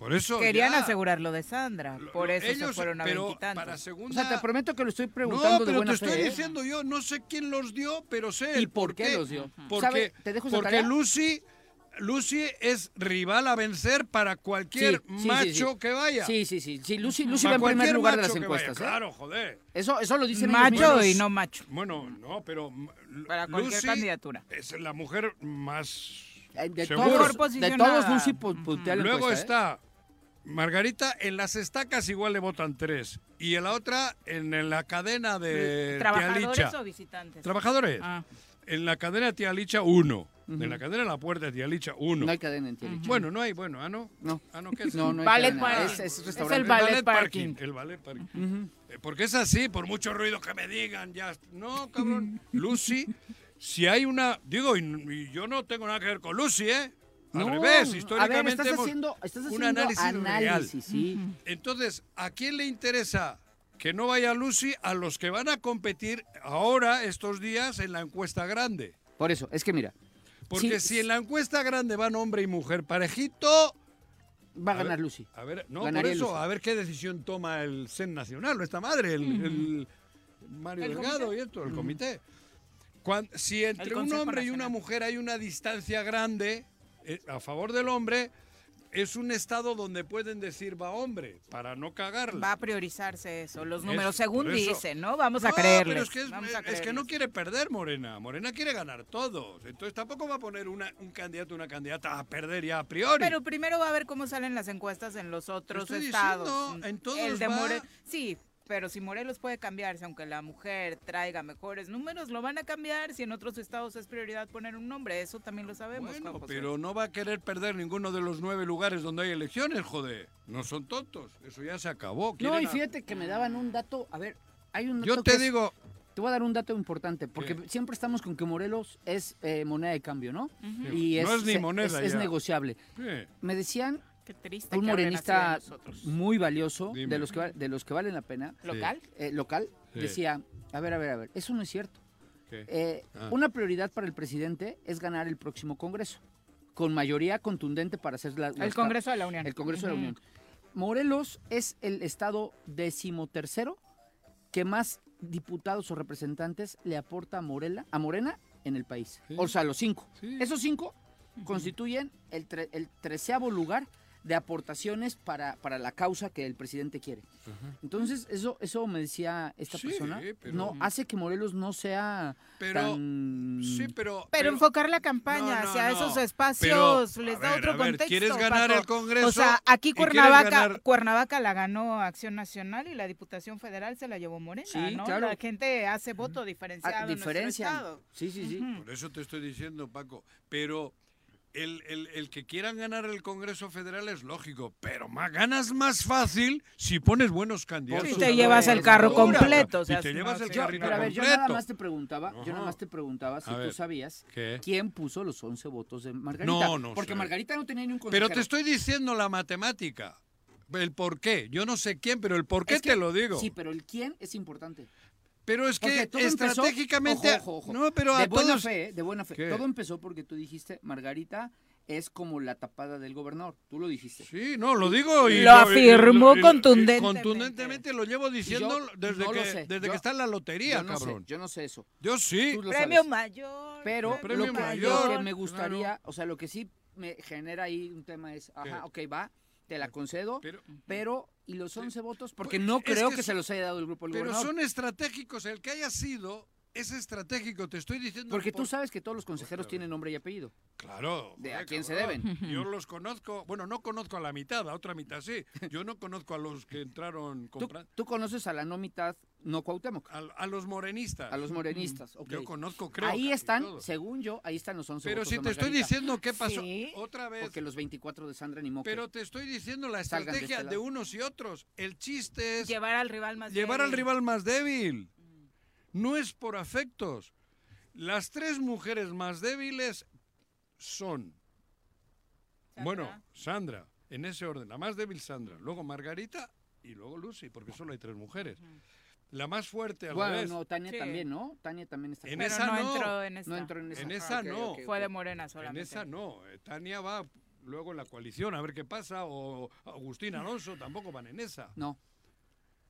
Por eso Querían ya. asegurar lo de Sandra. Lo- Por eso se ellos, fueron a pero veintitantos. para O segunda... sea, te prometo que lo estoy preguntando no, de pero buena te estoy fe. ¿eh? diciendo yo, no sé quién los dio, pero sé ¿Y el por qué los dio? Porque, ¿Sabe? ¿Te dejo esa porque tarea? Lucy, Lucy es rival a vencer para cualquier Sí, sí, sí, macho sí. que vaya. Sí, sí, sí. sí Lucy, Lucy va en primer lugar de las vaya, encuestas. ¿eh? Claro, joder. Eso, eso lo dicen ellos Macho y no macho. Bueno, no, pero Para cualquier Lucy candidatura. es la mujer más Eh, De todos, de todos Lucy pu- puntea la Luego encuesta, ¿eh? Margarita, en las estacas igual le votan tres. Y en la otra, en, en la cadena de ¿Trabajadores Tía o visitantes? Trabajadores. Ah. En la cadena Tía Licha, uno. En la cadena La Puerta Tía Licha, uno. No hay cadena en Tielich. Bueno, no hay, bueno, ¿ah, no? No. ¿Ah, no? ¿Qué es? No, no hay Ballet cadena. Es, es Es restaurante. el ballet parking. El ballet parking. Eh, Porque es así, por mucho ruido que me digan, ya. No, cabrón. Lucy, si hay una. Digo, y, y yo no tengo nada que ver con Lucy, ¿eh? Al No, revés, a ver, históricamente. estás hemos- haciendo, estás un haciendo análisis, análisis, real. sí. Entonces, ¿a quién le interesa que no vaya Lucy? A los que van a competir ahora, estos días, en la encuesta grande. Por eso, es que mira, Porque Sí, si en la encuesta grande van hombre y mujer parejito. va a A ganar ver, Lucy. A ver, no, Ganaría por eso, Lucy. a ver qué decisión toma el CEN Nacional, nuestra madre, el, el Mario ¿El Delgado comité? y esto, el comité. Si entre un hombre y una mujer hay una distancia grande a favor del hombre, es un estado donde pueden decir va hombre, para no cagarla. Va a priorizarse eso, los Es- números, según dicen, ¿no? Vamos a No, creerles. pero es que, es, vamos a es que no quiere perder Morena. Morena quiere ganar todos. Entonces tampoco va a poner una- un candidato una candidata a perder ya a priori. Pero primero va a ver cómo salen las encuestas en los otros estoy estados. diciendo, en todos El de va- More- Sí, pero si Morelos puede cambiarse, aunque la mujer traiga mejores números, lo van a cambiar si en otros estados es prioridad poner un nombre. Eso también lo sabemos. Juan Bueno, José. pero no va a querer perder ninguno de los nueve lugares donde hay elecciones, joder. No son tontos. Eso ya se acabó. No, y a- fíjate que me daban un dato, a ver, hay un dato Yo que te es- digo, Te voy a dar un dato importante, porque ¿Qué? siempre estamos con que Morelos es eh, moneda de cambio, ¿no? Y No es ni se- moneda es, es negociable. Me decían Qué triste un que morenista muy valioso, Dime. de los, que, va- de los que valen la pena, ¿Local? eh, local, Sí. decía, a ver, a ver, a ver, eso no es cierto. ¿Qué? Eh, Ah. Una prioridad para el presidente es ganar el próximo Congreso, con mayoría contundente para hacer la, El Congreso de la Unión. el Congreso de la. Unión. Morelos es el estado decimotercero que más diputados o representantes le aporta a, Morela, a Morena en el país. Sí. O sea, los cinco. Sí. Esos cinco constituyen el, tre- el treceavo lugar de aportaciones para, para la causa que el presidente quiere. Entonces, eso, eso me decía esta Sí, persona, pero- no hace que Morelos no sea Pero- tan... sí, pero... Pero, enfocar la campaña No, no, hacia no. esos espacios Pero, les da ver, otro a ver, contexto. ¿quieres ganar Paco. el Congreso O sea, aquí Cuernavaca, ganar- Cuernavaca la ganó Acción Nacional y la Diputación Federal se la llevó Morena, Sí, ¿no? claro. La gente hace voto diferenciado Ah, en nuestro diferencian. estado. Sí, sí, sí. Por eso te estoy diciendo, Paco. Pero el, el- el que quieran ganar el Congreso Federal es lógico, pero más, ganas más fácil si pones buenos candidatos. Si Sí, te llevas el carro completo. o Si sea, te llevas no, el carrito Pero a ver, yo completo. nada más te preguntaba, yo nada más te preguntaba si A tú ver, sabías ¿qué? quién puso los 11 votos de Margarita. No, no Porque sé. Margarita no tenía ni un Pero consejero. te estoy diciendo la matemática. El por qué. Yo no sé quién, pero el por qué Es que- te lo digo. Sí, pero el quién es importante. Pero es que todo empezó- estratégicamente. Ojo, ojo, ojo. No, pero a de buena todos. fe, de buena fe. ¿Qué? Todo empezó porque tú dijiste, Margarita es como la tapada del gobernador. Tú lo dijiste. Sí, no, lo digo y Lo afirmó y- y- contundentemente. Contundentemente lo llevo diciendo yo desde, no lo que, sé. desde Yo- que está en la lotería, yo no cabrón. Sé, yo no sé eso. Yo sí. Premio sabes. mayor. Pero Premio lo, que, mayor, lo que me claro. gustaría, o sea, lo que sí me genera ahí un tema es, ajá, ok, va, te la concedo, Pero, pero, ¿y los 11 votos? Porque Pues, no es creo que se los haya dado el grupo del pero gobernador. son estratégicos. El que haya sido es estratégico. Te estoy diciendo. Porque tú por- sabes que todos los consejeros tienen nombre y apellido. Claro. ¿De joder, a quién se deben? Yo los conozco. Bueno, no conozco a la mitad, a otra mitad sí. Yo no conozco a los que entraron Tú, comprando. tú conoces a la no mitad, no Cuauhtémoc, A, a los morenistas. a los morenistas. ok. Yo conozco, creo. ahí están, todos. según yo, ahí están los 11 Pero votos si de te estoy diciendo qué pasó Sí. otra vez. Porque los 24 de Sandra ni moque. Pero te estoy diciendo la de estrategia este de, unos y otros. El chiste es Llevar al rival más llevar al débil. rival más débil. No es por afectos. Las tres mujeres más débiles son, Sandra. bueno, Sandra, en ese orden. La más débil Sandra, luego Margarita y luego Lucy, porque solo hay tres mujeres. La más fuerte al bueno, revés. no, Tania Sí. también, ¿no? Tania también está En Pero esa no, no. entró en esta. No entró en esa. En Ah, esa ok, no. Fue de Morena En solamente. esa no. Eh, Tania va luego en la coalición a ver qué pasa, o Agustín Alonso tampoco van en esa. No.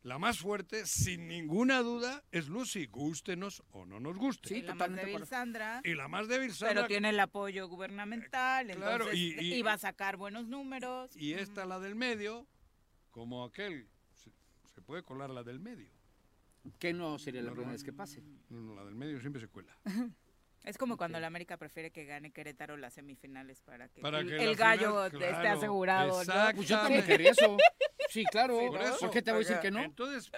La más fuerte, sin ninguna duda, es Lucy, gústenos o no nos guste. Sí, y la más totalmente débil por- Sandra. Y la más débil Sandra, Pero tiene el apoyo gubernamental, Eh, claro, entonces y- y- iba a sacar buenos números. y esta la del medio, como aquel, se, se puede colar la del medio. Que no sería la primera vez que pase. No, no, la del medio siempre se cuela. Es como cuando la América prefiere que gane Querétaro las semifinales para que Para el, que el la gallo final- esté asegurado. ¿no? Pues yo también eso. Sí, claro. Sí, Por ¿no? eso, ¿Por qué te voy a decir que no? Entonces,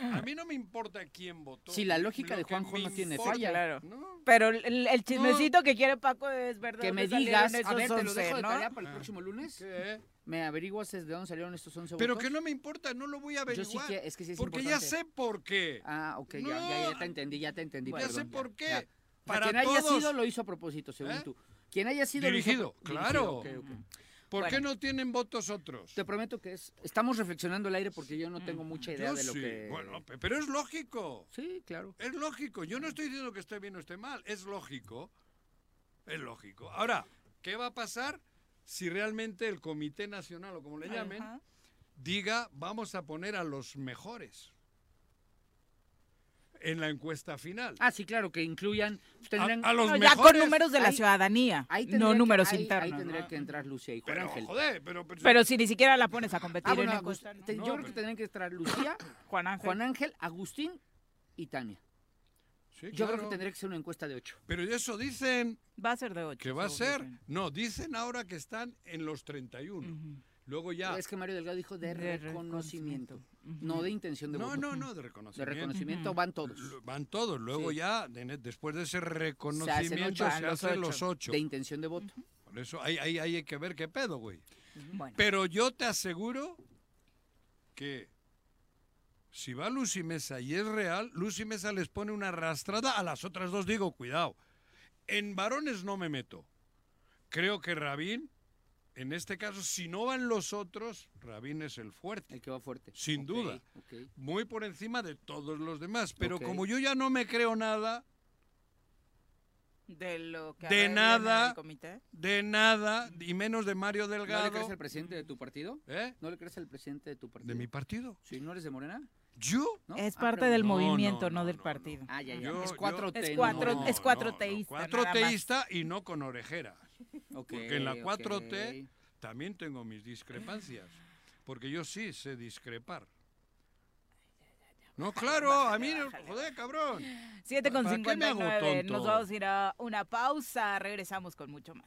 a mí no me importa quién votó. Si la lógica de Juanjo no tiene importa- falla. Claro. No, Pero el, el chismecito que quiere Paco es verdad. Que me ¿dónde digas, a ver, te lo 11, dejo de ¿no? tarea para el Ah. próximo lunes. ¿qué? ¿Me averiguas desde dónde salieron estos 11 Pero votos? que no me importa, no lo voy a Yo averiguar. sí que, es que sí es porque importante. ya sé por qué. Ah, ok, ya, No, ya, ya te entendí, ya te entendí. ya perdón, sé por qué. ya. Para quien haya todos. sido lo hizo a propósito, según ¿Eh? tú. Quien haya sido Dirigido, lo hizo claro. dirigido, ok, ok. ¿Por qué no tienen votos otros? Te prometo que es. Estamos reflexionando el aire porque yo no tengo mucha idea Yo de lo sí. que. Bueno, pe- pero es lógico. Sí, claro. Es lógico. Yo no estoy diciendo que esté bien o esté mal. Es lógico. Es lógico. Ahora, ¿qué va a pasar si realmente el Comité Nacional, o como le llamen, Ajá. diga vamos a poner a los mejores en la encuesta final? Ah, sí, claro, que incluyan. Tendrían, a, a los No, ya mejores. con números de la Ahí- ciudadania, ahí tendría no que- números ahí- internos. Ahí tendría ¿no? que entrar Lucía y Juan Pero, Ángel. joder, pero... pero- Pero si ni siquiera la pones a competir Ah, bueno, en Agus- encuesta, yo creo que tendrían que entrar Lucía, Juan Ángel. Juan Ángel, Agustín y Tania. Sí, Yo creo que tendría que ser una encuesta de 8. Pero eso dicen Va a ser de 8. que va a ser... No, dicen ahora que están en los 31. Luego ya... Es que Mario Delgado dijo de, De reconocimiento. No de intención de No, voto. no, no, de De reconocimiento. reconocimiento van todos. Van todos. Luego Sí. ya, de- después de ese Se hacen reconocimiento, ocho. se hacen los ocho. De intención de voto. Por eso hay, hay, hay que ver qué pedo, güey. Bueno. Pero yo te aseguro que si va Lucy Mesa y es real, Lucy Mesa les pone una arrastrada. A las otras dos digo, cuidado. En varones no me meto. Creo que Rabín, en este caso, si no van los otros, Rabín es el fuerte. El que va fuerte. Sin duda. Muy por encima de todos los demás. Pero como yo ya no me creo nada, De lo que De arreglan en nada. el comité. de nada, y menos de Mario ¿No le Delgado. crees al presidente de tu partido? ¿Eh? ¿No le crees al presidente de tu partido? ¿De mi partido? Sí, ¿no eres de Morena? ¿Yo? ¿No? Es Ah, parte del No, movimiento, no, no, del no, partido. Ah, ya, ya. Yo- es yo- 4T. Es no, cuatro- no, es cuatro no, teísta, Cuatro teísta y no con orejeras. Ok, Porque en la ok. 4T también tengo mis discrepancias. Porque yo sí sé discrepar. No, claro, a mí, joder, cabrón. 7 con ¿Para qué me hago 59. tonto? Nos vamos a ir a una pausa. Regresamos con mucho más.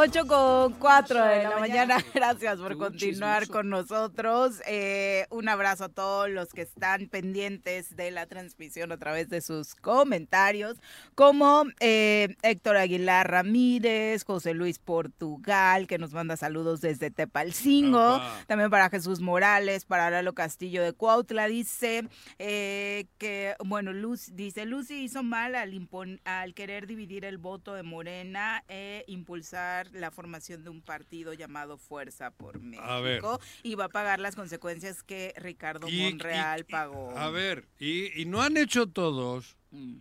8 con 4 de la mañana. Gracias por continuar con nosotros. Eh, un abrazo a todos los que están pendientes de la transmisión a través de sus comentarios, como eh, Héctor Aguilar Ramírez, José Luis Portugal, que nos manda saludos desde Tepalcingo. También para Jesús Morales, para Lalo Castillo de Cuautla, dice eh, que, bueno, Luz, dice, Lucy hizo mal al, impon- al querer dividir el voto de Morena e impulsar la formación de un partido llamado Fuerza por México. A ver. Y va a pagar las consecuencias que Ricardo Y- Monreal y- y- pagó. A ver, y, y no han hecho todos. Mm.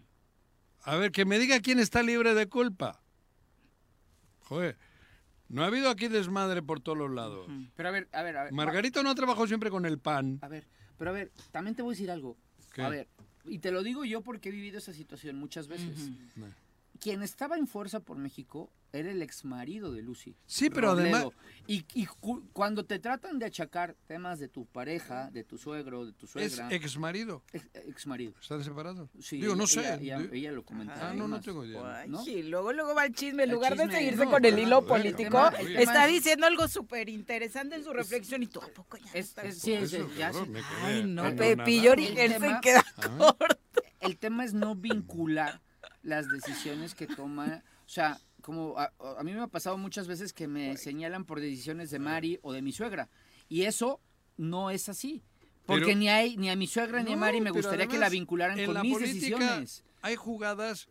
A ver, que me diga quién está libre de culpa. Joder, no ha habido aquí desmadre por todos los lados. Pero a ver, a ver, a ver. Margarito no ha trabajado siempre con el pan. A ver, pero a ver, también te voy a decir algo. ¿Qué? A ver, y te lo digo yo porque he vivido esa situación muchas veces. No. Quien estaba en Fuerza por México era el ex marido de Lucy. Sí, pero Robledo. además- Y, y cu- cuando te tratan de achacar temas de tu pareja, de tu suegro, de tu Es suegra. ex marido. Ex, marido. ¿Están separados? Sí, Digo, no sé. Ella, lo comentaba. Ah, no, no tengo idea. Ay, ¿no? y luego, luego va el chisme. En lugar de seguirse no, con el hilo político, el tema- el tema está es- diciendo algo súper interesante en su reflexión. Y tú, ¿a poco ya Es- está es- sí, es- Eso, ya Ay, no. Pepillo se queda Ah. corto. El tema es no vincular las decisiones que toma, o sea, como a, a mí me ha pasado muchas veces que me señalan por decisiones de Mari o de mi suegra, y eso no es así. Porque Pero- ni, a, ni a mi suegra ni a Mari me gustaría que la vincularan con la mis política decisiones. Hay jugadas.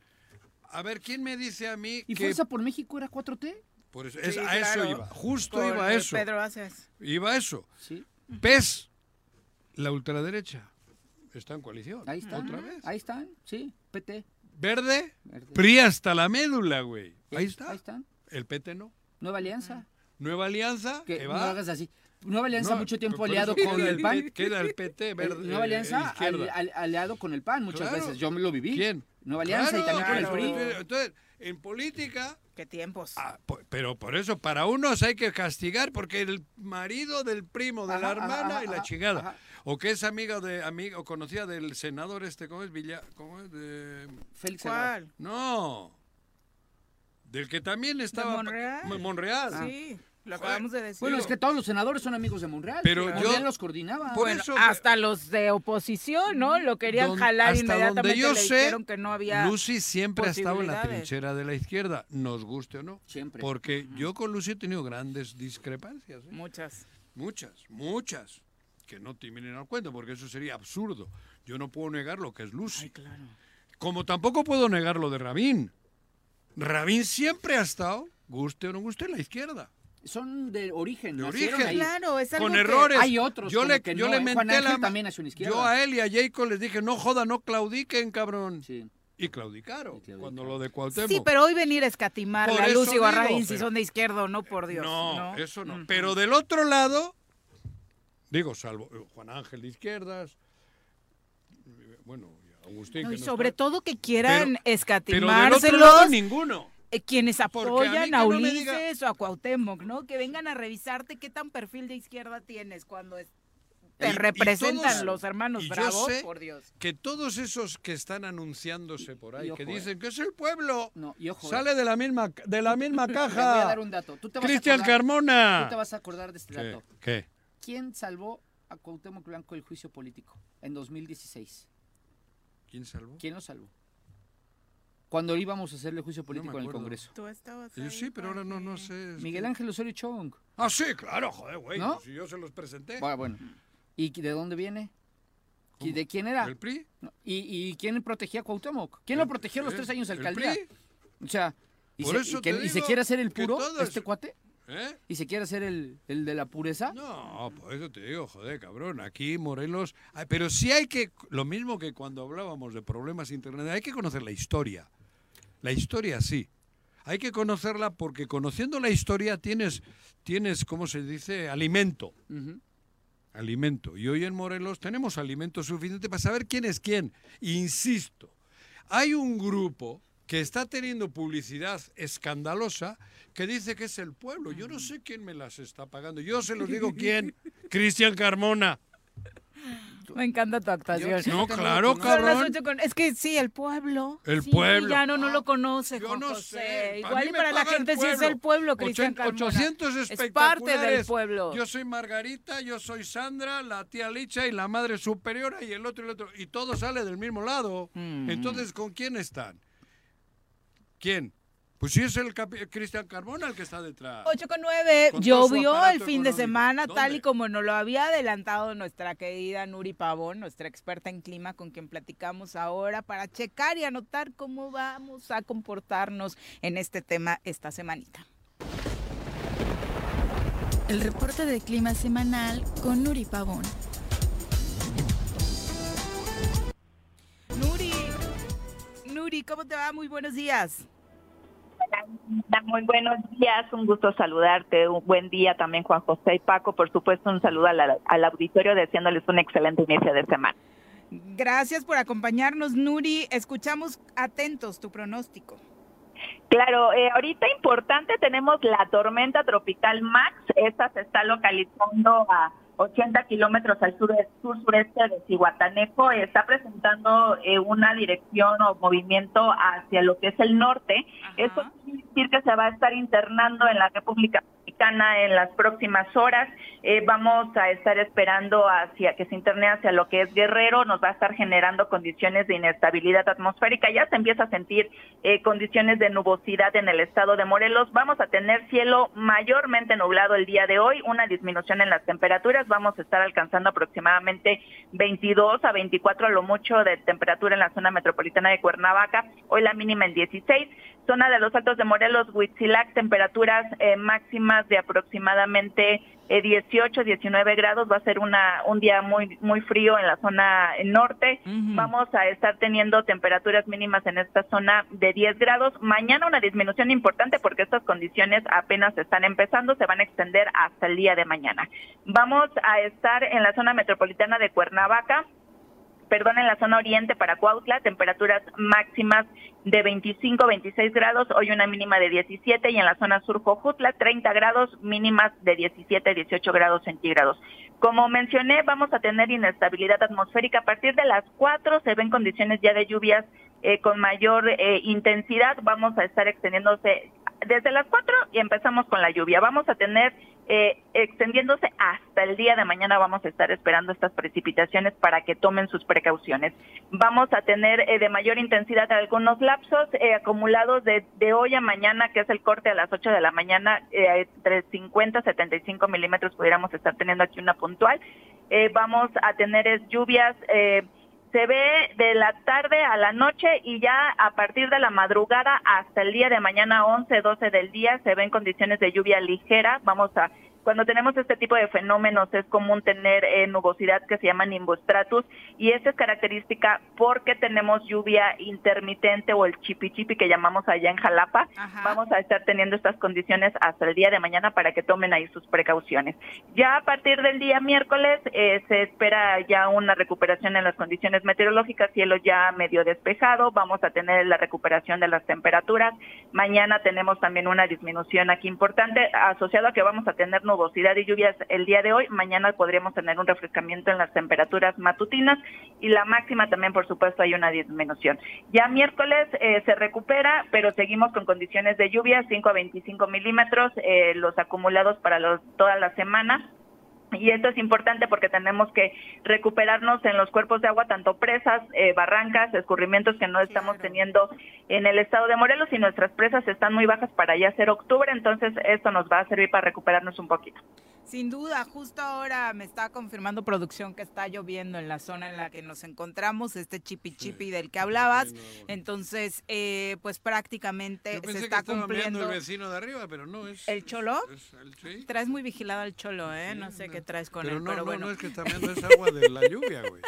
A ver, ¿quién me dice a mí ¿Y que Fuerza por México era 4T? por eso, es- Sí, a eso iba? Justo Por iba a eso. Pedro Aces. Iba a eso. Sí, PES, la ultraderecha, está en coalición. ahí están. ¿Otra vez? Ahí están, sí, PT. Verde, Verde. PRI hasta la médula, güey. Sí, Ahí está. Ahí están. El PT no. Nueva Alianza. Nueva Alianza, Que que no va. hagas así. Nueva Alianza No, mucho tiempo aliado eso con el PAN. Queda el PT, verde. El Nueva Alianza izquierda. al- al- aliado con el PAN muchas Claro. veces. Yo me lo viví. ¿Quién? Nueva Alianza y Claro, también con el. PRI. Entonces, en política, ¿Qué tiempos? ah, pero por eso, para unos hay que castigar porque el marido del primo, de la Ajá, hermana ajá, y la ajá, chingada. O que es amiga de amiga o conocida del senador este, ¿cómo es? Villa, ¿cómo es? De... Félix. No. Del que también estaba. Monreal? Mo- Monreal. Sí, lo acabamos de decir. Bueno, es que todos los senadores son amigos de Monreal. Pero Monreal yo- los coordinaba. Por Bueno, eso- hasta los de oposición, ¿no? Lo querían Don- jalar hasta inmediatamente. donde yo le sé, dijeron que no había. Lucy siempre ha estado en la trinchera de la izquierda, nos guste o no. Siempre. Porque yo con Lucy he tenido grandes discrepancias. ¿eh? Muchas. Muchas, muchas. Que no te vienen al cuento, porque eso sería absurdo. Yo no puedo negar lo que es Lucy. Claro. Como tampoco puedo negar lo de Rabín. Rabín siempre ha estado, guste o no guste, en la izquierda. Son de origen. De origen. ahí. Claro, es algo Con que- errores. Hay otros Yo le, que yo no, le ¿eh? menté la también nació en izquierda. Yo a él y a Jacob les dije, no joda, no claudiquen, cabrón. Sí. y claudicaron cuando lo de Cuauhtémoc. Sí, pero hoy venir a escatimarle Por a Lucy digo, Guarraín si pero- son de izquierda o no, por Dios. No, No, eso no. Mm. Pero del otro lado, digo, salvo eh, Juan Ángel de izquierdas, eh, bueno, y Agustín. No, que y no sobre está. todo que quieran Pero- Pero del otro lado escatimárselos ninguno. eh, quienes a apoyan a, no me Ulises o a Cuauhtémoc, ¿no? Que vengan a revisarte qué tan perfil de izquierda tienes cuando es- te Y- y representan todos- los hermanos y yo Bravo, sé por Dios. Que todos esos que están anunciándose por ahí, y que ojo, eh. dicen que es el pueblo, No, y ojo, sale de la misma de la misma Te caja. voy a dar un dato. Tú te vas a Cristian Carmona. Tú te vas a acordar de este ¿Qué? dato. ¿Qué? ¿Quién salvó a Cuauhtémoc Blanco del juicio político en 2016? ¿Quién salvó? ¿Quién lo salvó? Cuando íbamos a hacerle juicio político en el. Congreso. Tú estabas Yo sí, pero ahora no, no sé. es Miguel que- Ángel Osorio Chong. Ah, sí, claro, joder, güey. ¿No? Si yo se los presenté. Bueno, bueno. ¿Y de dónde viene? ¿Y de quién era? ¿El PRI? ¿Y, y quién protegía a Cuauhtémoc? ¿Quién lo El- protegió los el- tres años de el alcaldía? PRI. O sea, ¿y, Por se, eso y que- te y se digo quiere hacer el puro, este cuate? ¿Eh? ¿Y se quiere hacer el, el de la pureza? No, por eso te digo, joder, cabrón. Aquí Morelos. Ay, pero sí hay que. Lo mismo que cuando hablábamos de problemas internet, hay que conocer la historia. La historia sí. Hay que conocerla porque conociendo la historia tienes, tienes ¿cómo se dice? Alimento. Alimento. Y hoy en Morelos tenemos alimento suficiente para saber quién es quién. Insisto, hay un grupo que está teniendo publicidad escandalosa que dice que es el pueblo. Yo no sé quién me las está pagando. Yo se los digo quién. Cristian Carmona. Me encanta tu actuación. Yo- No, claro, cabrón. Es que sí, el pueblo. El Sí, pueblo. Ya no, no lo conoce, Yo Juan no José. sé. Igual y para la gente sí es el pueblo, Cristian Ochen- Carmona. 800 Es parte del pueblo. Yo soy Margarita, yo soy Sandra, la tía Licha y la madre superiora y el otro y el otro. Y todo sale del mismo lado. Mm. Entonces, ¿con quién están? ¿Quién? Pues sí es el capi- Cristian Carmona el que está detrás. 8 con 9, Con todo su llovió el fin de semana, tal y como nos lo había adelantado nuestra querida Nuri Pavón, nuestra experta en clima con quien platicamos ahora, para checar y anotar cómo vamos a comportarnos en este tema esta semanita. El reporte de clima semanal con Nuri Pavón. Nuri, Nuri, ¿cómo te va? Muy buenos días. Muy buenos días, un gusto saludarte, un buen día también Juan José y Paco, por supuesto un saludo a la- al auditorio deseándoles un excelente inicio de semana. Gracias por acompañarnos, Nuri. Escuchamos atentos tu pronóstico. Claro, eh, ahorita importante tenemos la tormenta tropical Max, esta se está localizando a 80 kilómetros al sur, sur sureste de Cihuatanejo, está presentando eh, una dirección o movimiento hacia lo que es el norte. Esto quiere decir que se va a estar internando en la República En las próximas horas. Eh, vamos a estar esperando hacia que se interne hacia lo que es Guerrero, nos va a estar generando condiciones de inestabilidad atmosférica. Ya se empieza a sentir eh, condiciones de nubosidad en el estado de Morelos. Vamos a tener cielo mayormente nublado el día de hoy, una disminución en las temperaturas. Vamos a estar alcanzando aproximadamente 22 a 24 a lo mucho de temperatura en la zona metropolitana de Cuernavaca. Hoy la mínima en 16. Zona de los Altos de Morelos, Huitzilac, temperaturas eh, máximas de aproximadamente eh, 18, 19 grados. Va a ser una un día muy muy frío en la zona norte. Vamos a estar teniendo temperaturas mínimas en esta zona de 10 grados. Mañana una disminución importante porque estas condiciones apenas están empezando, se van a extender hasta el día de mañana. Vamos a estar en la zona metropolitana de Cuernavaca perdón, en la zona oriente para Cuautla, temperaturas máximas de 25, 26 grados, hoy una mínima de 17 y en la zona sur Jojutla 30 grados, mínimas de 17, 18 grados centígrados. Como mencioné, vamos a tener inestabilidad atmosférica. A partir de las 4 se ven condiciones ya de lluvias eh, con mayor eh, intensidad. Vamos a estar extendiéndose desde las 4 y empezamos con la lluvia. Vamos a tener eh, extendiéndose hasta el día de mañana. Vamos a estar esperando estas precipitaciones para que tomen sus precauciones. Vamos a tener eh, de mayor intensidad algunos lapsos eh, acumulados de, de hoy a mañana, que es el corte a las 8 de la mañana, eh, entre 50 y 75 milímetros pudiéramos estar teniendo aquí una puntual. Eh, vamos a tener lluvias. Se ve de la tarde a la noche y ya a partir de la madrugada hasta el día de mañana 11, 12 del día se ven condiciones de lluvia ligera. Vamos a Cuando tenemos este tipo de fenómenos es común tener eh, nubosidad que se llama nimbostratus y esta es característica porque tenemos lluvia intermitente o el chipi chipi que llamamos allá en Jalapa. Vamos a estar teniendo estas condiciones hasta el día de mañana para que tomen ahí sus precauciones. Ya a partir del día miércoles eh, se espera ya una recuperación en las condiciones meteorológicas, cielo ya medio despejado, vamos a tener la recuperación de las temperaturas. Mañana tenemos también una disminución aquí importante asociado a que vamos a tener nubosidad y lluvias el día de hoy. Mañana podríamos tener un refrescamiento en las temperaturas matutinas y la máxima también, por supuesto, hay una disminución. Ya miércoles eh, se recupera, pero seguimos con condiciones de lluvia, 5 a 25 milímetros, eh, los acumulados para los, toda la semana y esto es importante porque tenemos que recuperarnos en los cuerpos de agua, tanto presas, eh, barrancas, escurrimientos que no estamos teniendo en el estado de Morelos y nuestras presas están muy bajas para ya ser octubre, entonces esto nos va a servir para recuperarnos un poquito. Sin duda, justo ahora me está confirmando producción que está lloviendo en la zona en la que nos encontramos, este chipi chipi del que hablabas. Entonces, eh, pues prácticamente se está cumpliendo. el vecino de arriba, pero no es. ¿El cholo? Traes muy vigilado al cholo, ¿eh? no sé qué traes con pero él, no, pero no, bueno. no es que está viendo esa agua de la lluvia, güey.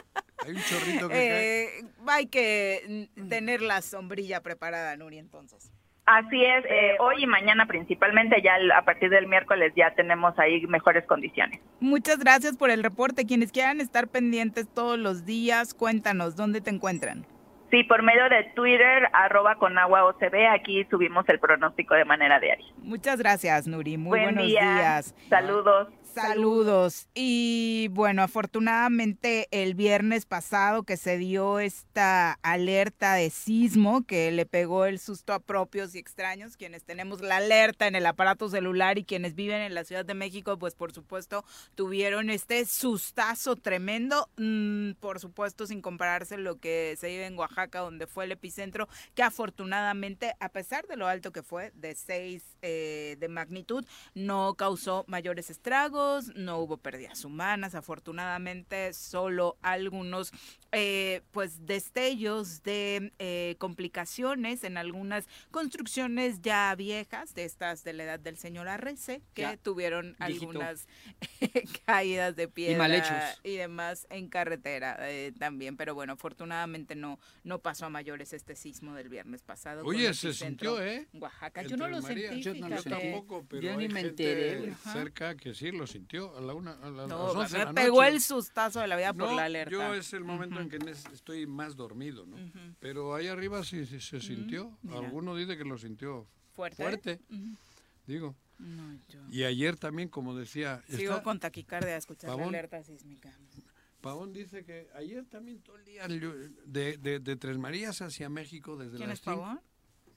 Hay un chorrito que cae. Eh, hay que tener la sombrilla preparada, Nuri, entonces. Así es, eh, hoy y mañana principalmente, ya a partir del miércoles ya tenemos ahí mejores condiciones. Muchas gracias por el reporte. Quienes quieran estar pendientes todos los días, cuéntanos, ¿dónde te encuentran? Sí, por medio de Twitter, arroba con agua OCB, aquí subimos el pronóstico de manera diaria. Muchas gracias, Nuri. Muy Buen buenos día. días. Saludos. Saludos. Y bueno, afortunadamente el viernes pasado que se dio esta alerta de sismo que le pegó el susto a propios y extraños, quienes tenemos la alerta en el aparato celular y quienes viven en la Ciudad de México, pues por supuesto tuvieron este sustazo tremendo, mm, por supuesto sin compararse lo que se vive en Oaxaca, donde fue el epicentro, que afortunadamente, a pesar de lo alto que fue, de 6 de magnitud, no causó mayores estragos, no hubo pérdidas humanas, afortunadamente solo algunos eh, pues destellos de eh, complicaciones en algunas construcciones ya viejas de estas de la edad del señor Arrece que Ya, tuvieron viejito. algunas caídas de piedra y demás en carretera eh, también pero bueno afortunadamente no no pasó a mayores este sismo del viernes pasado Oye, se sintió, ¿eh? en Oaxaca yo no lo sentí Yo no lo fíjate. tampoco, pero Yo ni hay me gente enteré. Cerca que sí lo sintió a la una, a la- a No, las 11 de me la pegó el sustazo de la vida por No, la alerta. Yo es el momento en que estoy más dormido, ¿no? Pero ahí arriba sí, sí se sintió. mira. Alguno dice que lo sintió fuerte fuerte, Ujú. digo. No, yo Y ayer también, como decía, sigo está- con taquicardia a escuchar la Pavón. alerta sísmica Pavón dice que ayer también todo el día de, de, de Tres Marías hacia México desde ¿Quién las es Pavón?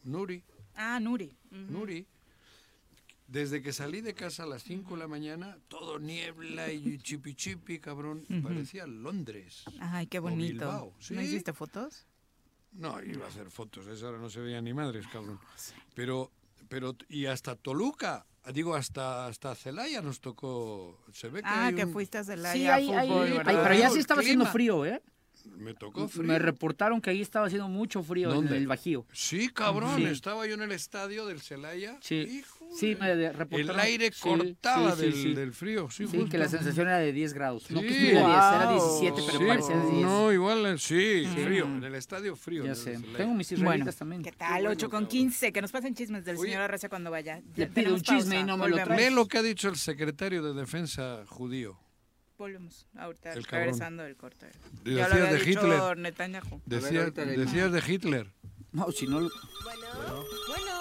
Nuri, Ah, Nuri. Nuri. Desde que salí de casa a las 5 de la mañana, todo niebla y chipi chipi, cabrón. Parecía Londres. Ay, qué o bonito. ¿No hiciste fotos? No, iba a hacer fotos, a esa hora no se veía ni madres, cabrón. Pero, pero, y hasta Toluca, digo, hasta, hasta Celaya nos tocó, se ve que Ah, hay que un- fuiste a Celaya Sí, a ahí, ahí- fútbol, ahí- ¿verdad? pero ya sí estaba haciendo frío, ¿eh? Me tocó frío. Me reportaron que ahí estaba haciendo mucho frío ¿Dónde? en el Bajío. Sí, cabrón, Sí. estaba yo en el estadio del Celaya. Sí, Hijo sí, me reportaron. El aire cortaba sí, sí, del, sí. del frío, sí, Sí, justo. que la sensación era de 10 grados. No que estuviera 10, era Wow. 17, pero Sí, parecía de 10. No, igual, eh, sí, Sí. frío, en el estadio frío. Ya sé. Tengo mis Bueno, israelitas también. ¿qué tal? 8 con 15, que nos pasen chismes del señor Arrecia cuando vaya. Le pido un chisme pausa, y no me lo volvemos. Lee lo que ha dicho el secretario de Defensa judío. Volvemos ahorita, El regresando del corte. Ya lo había de dicho Hitler. Netanyahu. Decía- decías de Hitler. No, si no... lo- Bueno, bueno,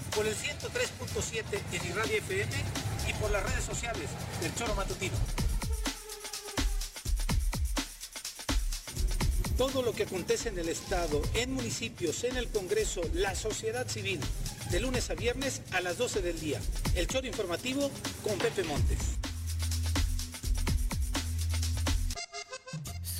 por el 103.7 en Irradia FM y por las redes sociales del choro matutino. Todo lo que acontece en el Estado, en municipios, en el Congreso, la sociedad civil, de lunes a viernes a las 12 del día. El choro informativo con Pepe Montes.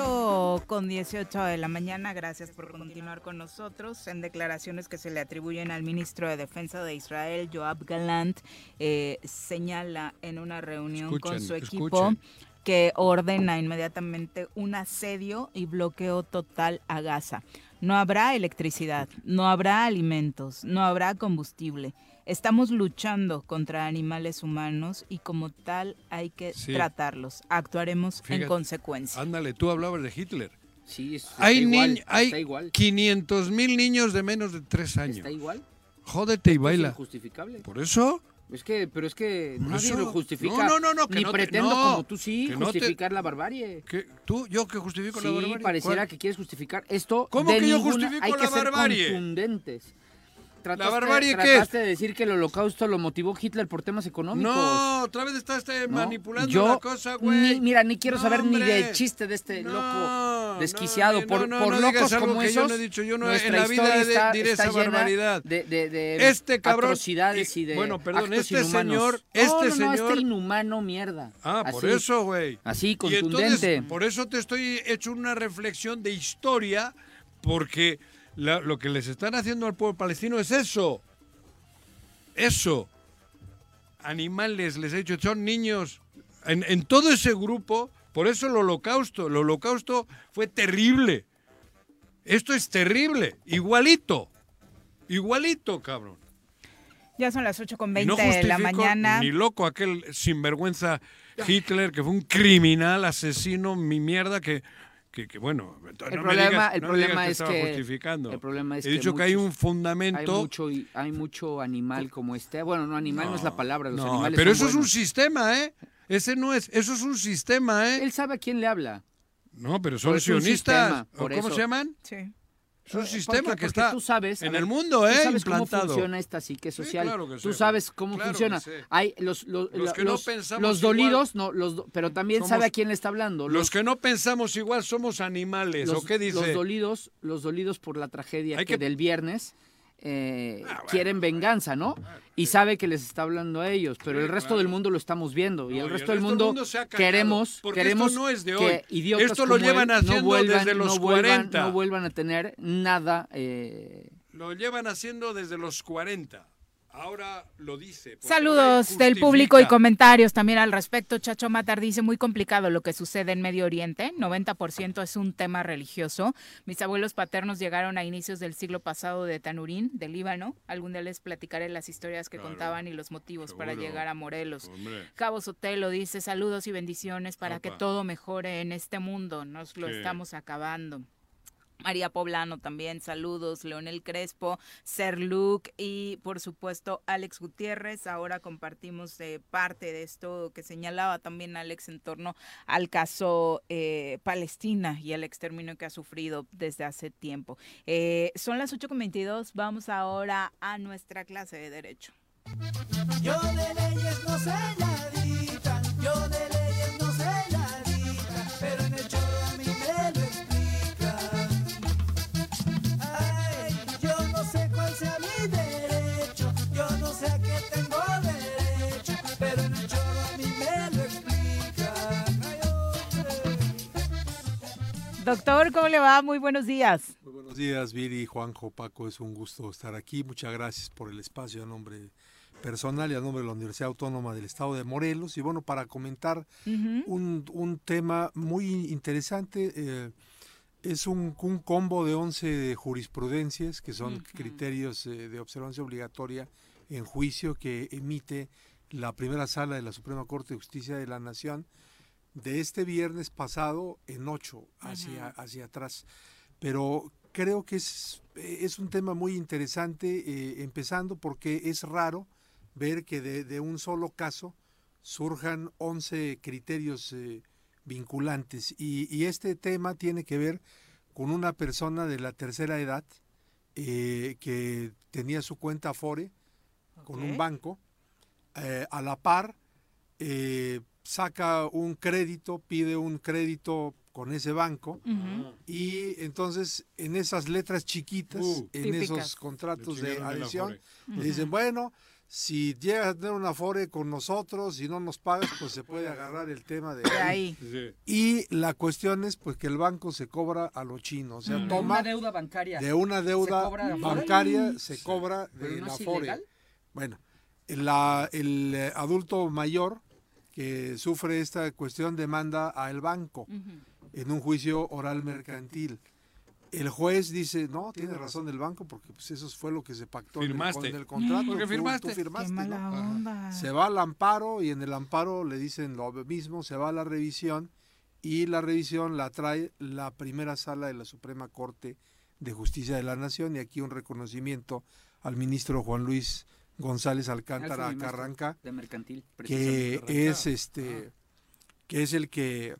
8 con 18 de la mañana, gracias por continuar con nosotros. En declaraciones que se le atribuyen al ministro de Defensa de Israel, Joab Galant, eh, señala en una reunión con su equipo escuchen. que ordena inmediatamente un asedio y bloqueo total a Gaza. No habrá electricidad, no habrá alimentos, no habrá combustible. Estamos luchando contra animales humanos y como tal hay que Sí. tratarlos. Actuaremos en Fíjate. consecuencia. Ándale, tú hablabas de Hitler. Sí, es- Hay, está igual, niñ- hay está igual. 500 mil niños de menos de 3 años. Está igual. Jódete y Es baila. injustificable. ¿Por eso? Es que, pero es que Por nadie eso. lo justifica. No, no, no, no, que Ni no te- pretendo, no, como tú sí, que no te- justificar la barbarie. ¿Qué? ¿Tú? ¿Yo que justifico la Sí, barbarie? pareciera ¿Cuál? que quieres justificar esto. ¿Cómo de que yo ninguna- justifico Hay la que ser barbarie? contundentes. Trataste, barbarie trataste de decir que el holocausto lo motivó Hitler por temas económicos. No, otra vez estás este, ¿no? manipulando Yo la cosa, güey. ni- mira, ni quiero No, saber ni del chiste de este No, loco desquiciado. no, por no, por locos algo como que yo esos. no he dicho, yo no- en la vida historia de- está- diré está esa llena barbaridad. De, de, de Este cabrón- atrocidades y, de bueno, perdón, actos este inhumanos. señor- este señor- este inhumano mierda. Ah, por eso, güey. Así, Y contundente. entonces, por eso te estoy hecho una reflexión de historia, porque la- lo que les están haciendo al pueblo palestino es eso. Eso. Animales, les he dicho, son niños. En, en todo ese grupo, por eso el holocausto, el holocausto fue terrible. Esto es terrible, igualito. Igualito, cabrón. Ya son las 8 con Y 20 no de la mañana. Ni loco aquel sinvergüenza Hitler, que fue un criminal, asesino, mi mierda, que, que, que, bueno, no El me problema, digas- el no me problema digas es que justificando. el problema es He dicho que, hay muchos- un fundamento. Hay mucho, hay mucho animal como este. Bueno, no, animal no, es la palabra. Los No, animales pero son eso es un buenos. sistema, ¿eh? Ese no es, eso es un sistema, ¿eh? Él sabe a quién le habla. No, pero son un sionistas. sistema, ¿o por ¿Cómo eso. se llaman? Sí. Es un Eh, sistema porque- que porque está tú sabes, en ver, el mundo, tú ¿eh? sabes cómo Implantado. funciona esta psique social. claro que tú sé, sabes cómo claro funciona. Hay los los, que no pensamos los igual. dolidos, no, los pero también Somos- sabe a quién le está hablando. Los que no pensamos igual somos animales, ¿o qué dice? los dolidos, los dolidos por la tragedia que- del viernes eh, quieren venganza, ¿no? Y sabe que les está hablando a ellos, pero el resto del mundo lo estamos viendo y el resto del mundo, queremos queremos esto no es de hoy. que idiotas Esto lo como llevan él haciendo no vuelvan, desde los no vuelvan, 40. no vuelvan a tener nada eh, Lo llevan haciendo desde los 40. Ahora lo dice. Saludos del público y comentarios también al respecto. Chacho Matar dice, muy complicado lo que sucede en Medio Oriente. 90% es un tema religioso. Mis abuelos paternos llegaron a inicios del siglo pasado de Tanurín, de Líbano. Algún día les platicaré las historias que Claro, contaban y los motivos para llegar a Morelos. Hombre. Cabo Sotelo dice, saludos y bendiciones para que todo mejore en este mundo. Nos lo Sí. estamos acabando. María Poblano también, saludos, Leonel Crespo, Ser Luke y por supuesto Alex Gutiérrez. Ahora compartimos eh, parte de esto que señalaba también Alex en torno al caso eh, Palestina y el exterminio que ha sufrido desde hace tiempo. Eh, son las 8.22, vamos ahora a nuestra clase de Derecho. Yo de leyes no yo de Doctor, ¿cómo le va? Muy buenos días. Muy buenos días, Viri, Juanjo, Paco. Es un gusto estar aquí. Muchas gracias por el espacio a nombre personal y a nombre de la Universidad Autónoma del Estado de Morelos. Y bueno, para comentar un, un tema muy interesante, eh, es un, un combo de 11 jurisprudencias, que son criterios eh, de observancia obligatoria en juicio que emite la primera sala de la Suprema Corte de Justicia de la Nación de este viernes pasado en ocho hacia, hacia atrás. Pero creo que es, es un tema muy interesante, eh, empezando porque es raro ver que de, de un solo caso surjan 11 criterios eh, vinculantes. Y, y este tema tiene que ver con una persona de la tercera edad eh, que tenía su cuenta Afore con Ok. un banco. a la par, eh, saca un crédito, pide un crédito con ese banco Ujú. y entonces en esas letras chiquitas, Uh. en Típicas. esos contratos de adhesión, le dicen, bueno, si llegas a tener un afore con nosotros y no nos pagas, pues se puede agarrar el tema de De ahí. ahí. Y la cuestión es pues que el banco se cobra a lo chino, o sea, De toma una deuda bancaria. de una deuda ¿Se de bancaria, se cobra ¿Pero de no Afore. Bueno, la- el eh, adulto mayor que sufre esta cuestión demanda al banco en un juicio oral mercantil. El juez dice, no, tiene razón el banco porque pues eso fue lo que se pactó en el, con Firmaste. el contrato. Porque tú- firmaste. tú firmaste, Qué mala ¿no? onda. Se va al amparo y en el amparo le dicen lo mismo, se va a la revisión y la revisión la trae la primera sala de la Suprema Corte de Justicia de la Nación y aquí un reconocimiento al ministro Juan Luis González Alcántara Carranca De mercantil. que es este que es el que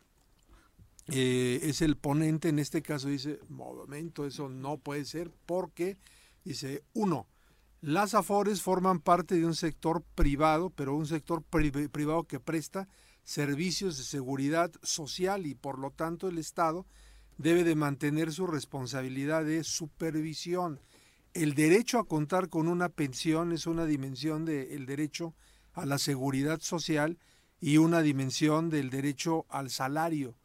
eh, es el ponente en este caso dice momento eso no puede ser porque dice uno las afores forman parte de un sector privado pero un sector pri- privado que presta servicios de seguridad social y por lo tanto el estado debe de mantener su responsabilidad de supervisión el derecho a contar con una pensión es una dimensión del derecho a la seguridad social y una dimensión del derecho al salario.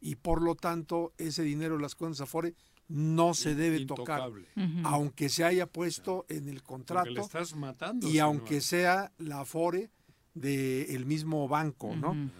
Y por lo tanto, ese dinero de las cuentas Afore no se debe tocar, aunque se haya puesto en el contrato le estás matando. y aunque sea la Afore del mismo banco, ¿no?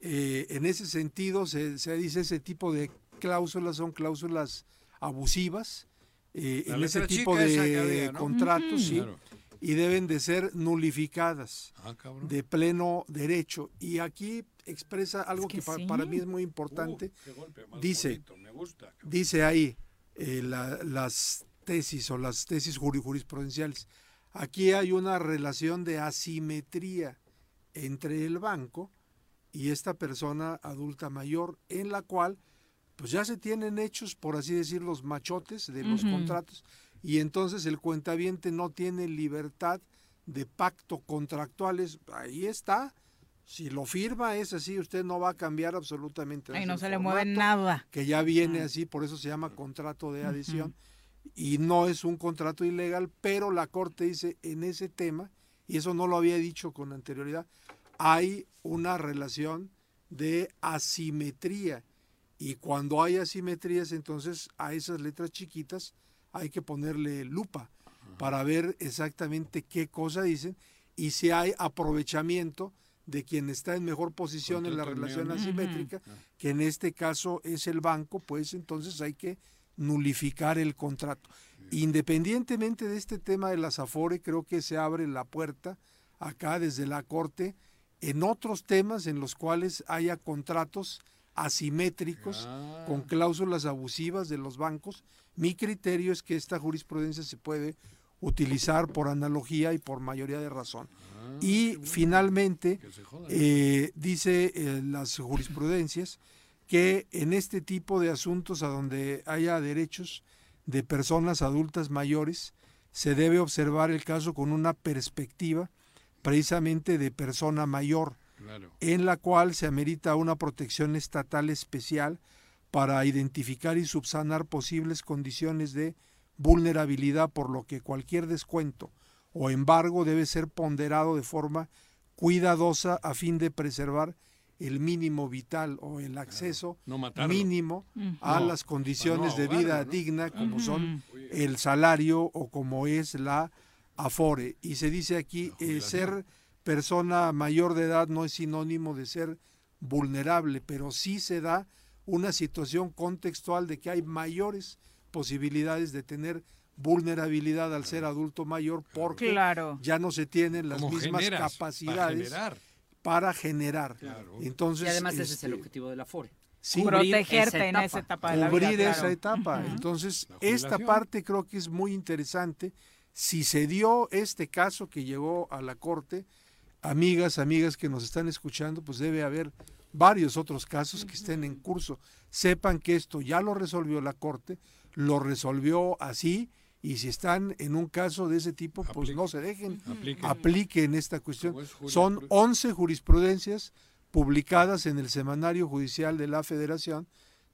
Eh, en ese sentido, se, se dice ese tipo de cláusulas son cláusulas abusivas. Eh, en ese tipo de que había, ¿no? contratos, Ujú. sí, Claro. y deben de ser nulificadas Ah, de pleno derecho. Y aquí expresa algo que que, pa- sí. para mí es muy importante. Uh, golpe dice, gusta. Dice ahí eh, la- las tesis o las tesis juri- jurisprudenciales. Aquí hay una relación de asimetría entre el banco y esta persona adulta mayor en la cual pues ya se tienen hechos, por así decir, los machotes de los contratos y entonces el cuentaviente no tiene libertad de pacto contractuales. Ahí está. Si lo firma es así, usted no va a cambiar absolutamente. Ay, es no se le mueve nada. Que ya viene así, por eso se llama contrato de adhesión. Y no es un contrato ilegal, pero la Corte dice en ese tema, y eso no lo había dicho con anterioridad, hay una relación de asimetría. Y cuando hay asimetrías, entonces a esas letras chiquitas hay que ponerle lupa para ver exactamente qué cosa dicen y si hay aprovechamiento de quien está en mejor posición en la relación asimétrica, que en este caso es el banco, pues entonces hay que nulificar el contrato. Independientemente de este tema de las Afore, creo que se abre la puerta acá desde la Corte en otros temas en los cuales haya contratos asimétricos Ah. con cláusulas abusivas de los bancos. Mi criterio es que esta jurisprudencia se puede utilizar por analogía y por mayoría de razón. Ah, y finalmente, eh, dice eh, las jurisprudencias que en este tipo de asuntos a donde haya derechos de personas adultas mayores, se debe observar el caso con una perspectiva precisamente de persona mayor, Claro. en la cual se amerita una protección estatal especial para identificar y subsanar posibles condiciones de vulnerabilidad, por lo que cualquier descuento o embargo debe ser ponderado de forma cuidadosa a fin de preservar el mínimo vital o el acceso No mínimo a No, las condiciones de vida digna como son el salario o como es la afore. Y se dice aquí, eh, ser persona mayor de edad no es sinónimo de ser vulnerable, pero sí se da una situación contextual de que hay mayores posibilidades de tener vulnerabilidad al ser adulto mayor porque Claro. ya no se tienen las ¿Cómo mismas generas? Para capacidades generar. para generar. Claro. Entonces, y además ese es el este, objetivo de la FORE. sí, Protegerte en esa etapa de la vida. cubrir claro. esa etapa. Entonces, esta parte creo que es muy interesante. Si se dio este caso que llegó a la corte, amigas, amigas que nos están escuchando, pues debe haber varios otros casos que estén en curso. Sepan que esto ya lo resolvió la corte, lo resolvió así, y si están en un caso de ese tipo, pues no se dejen, Apliquen. apliquen esta cuestión. Es Son jurisprudencia. 11 jurisprudencias publicadas en el Semanario Judicial de la Federación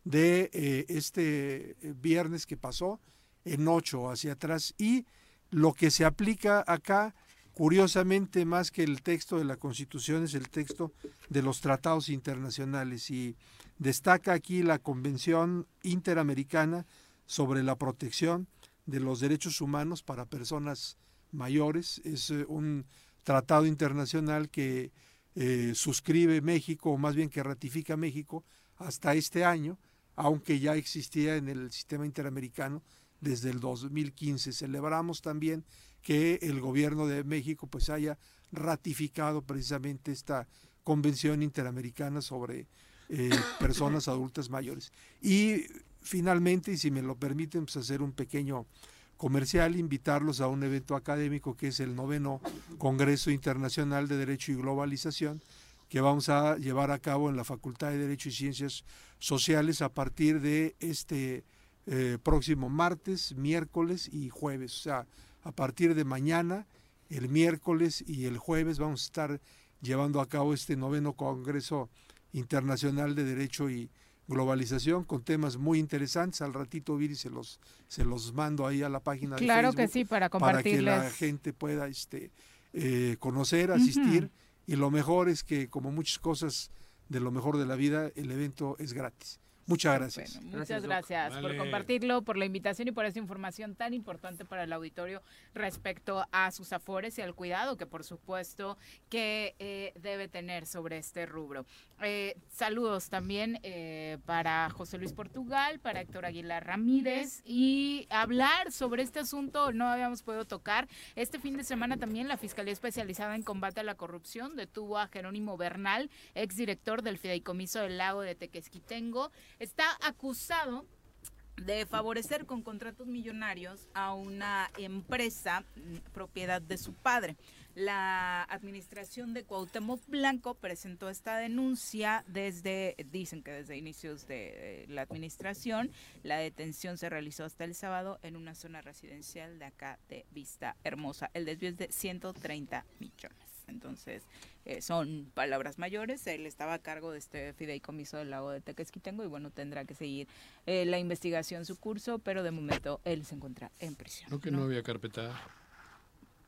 de eh, este eh, viernes que pasó, en 8 hacia atrás. Y lo que se aplica acá, curiosamente, más que el texto de la Constitución, es el texto de los tratados internacionales. Y destaca aquí la Convención Interamericana sobre la protección de los derechos humanos para personas mayores. Es eh, un tratado internacional que eh, suscribe México, o más bien que ratifica México hasta este año, aunque ya existía en el sistema interamericano desde el 2015. Celebramos también que el gobierno de México pues haya ratificado precisamente esta convención interamericana sobre eh, personas adultas mayores. Y finalmente, y si me lo permiten, pues hacer un pequeño comercial, invitarlos a un evento académico que es el noveno Congreso Internacional de Derecho y Globalización, que vamos a llevar a cabo en la Facultad de Derecho y Ciencias Sociales a partir de este eh, próximo martes, miércoles y jueves. O sea, a partir de mañana, el miércoles y el jueves vamos a estar llevando a cabo este noveno Congreso Internacional de Derecho y Globalización con temas muy interesantes. Al ratito, Viri, se los, se los mando ahí a la página de Claro Facebook que sí, para Para que la compartirles. gente pueda este, eh, conocer, asistir. Y lo mejor es que, como muchas cosas de lo mejor de la vida, el evento es gratis. Muchas gracias. Muchas gracias por compartirlo, por la invitación y por esa información tan importante para el auditorio respecto a sus afores y al cuidado que por supuesto que eh, debe tener sobre este rubro. Eh, saludos también eh, para José Luis Portugal, para Héctor Aguilar Ramírez y hablar sobre este asunto no habíamos podido tocar. Este fin de semana también la Fiscalía Especializada en Combate a la Corrupción detuvo a Jerónimo Bernal, exdirector del Fideicomiso del Lago de Tequesquitengo. Está acusado de favorecer con contratos millonarios a una empresa mm, propiedad de su padre. La administración de Cuauhtémoc Blanco presentó esta denuncia desde, dicen que desde inicios de eh, la administración. La detención se realizó hasta el sábado en una zona residencial de acá de Vista Hermosa. El desvío es de 130 millones. Entonces, eh, son palabras mayores. Él estaba a cargo de este fideicomiso del lago de Tequesquitengo y bueno, tendrá que seguir eh, la investigación su curso, pero de momento él se encuentra en prisión. No que no, había carpeta.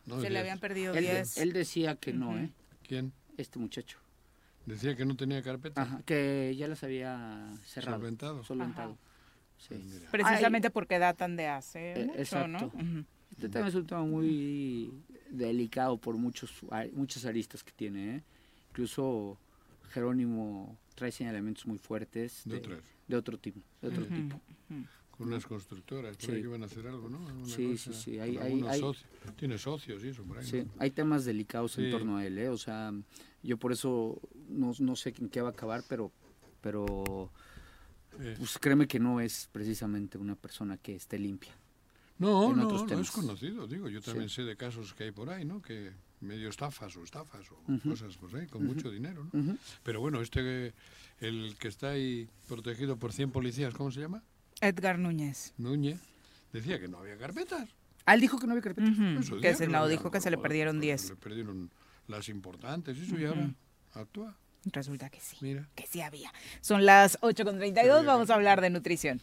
No, Se le habían perdido Él, de- 10. él decía que no. ¿eh? ¿Quién? Este muchacho. Decía que no tenía carpeta. Ajá, que ya las había cerrado. Solventado. Solventado. Sí. Precisamente porque datan de hace Eh, mucho, exacto. ¿no? Este tema es un tema muy delicado por muchos muchas aristas que tiene. ¿eh? Incluso Jerónimo trae señalamientos muy fuertes De de, otras. de otro tipo. De otro tipo. Con unas constructoras, Sí. que iban a hacer algo, ¿no? Sí, cosa, sí, sí, hay- hay- hay-. Tiene socios y eso por ahí. Sí, ¿no? hay temas delicados en torno a él, ¿eh? O sea, yo por eso no, no sé en qué va a acabar, pero, pero Eh. pues créeme que no es precisamente una persona que esté limpia. No, en no, otros no temas. es conocido. Digo, yo también Sí. sé de casos que hay por ahí, ¿no? Que medio estafas o estafas o Ujú. cosas pues ahí, con Ujú. mucho dinero, ¿no? Ujú. Pero bueno, este, el que está ahí protegido por 100 policías, ¿cómo se llama? Edgar Núñez. Núñez, decía que no había carpetas. Ah, él dijo que no había carpetas. Eso que se no no, dijo que se le perdieron pues, 10. Le perdieron las importantes, eso y ahora actúa. Resulta que sí. Mira. Que sí había. Son las 8.32, vamos a hablar de nutrición.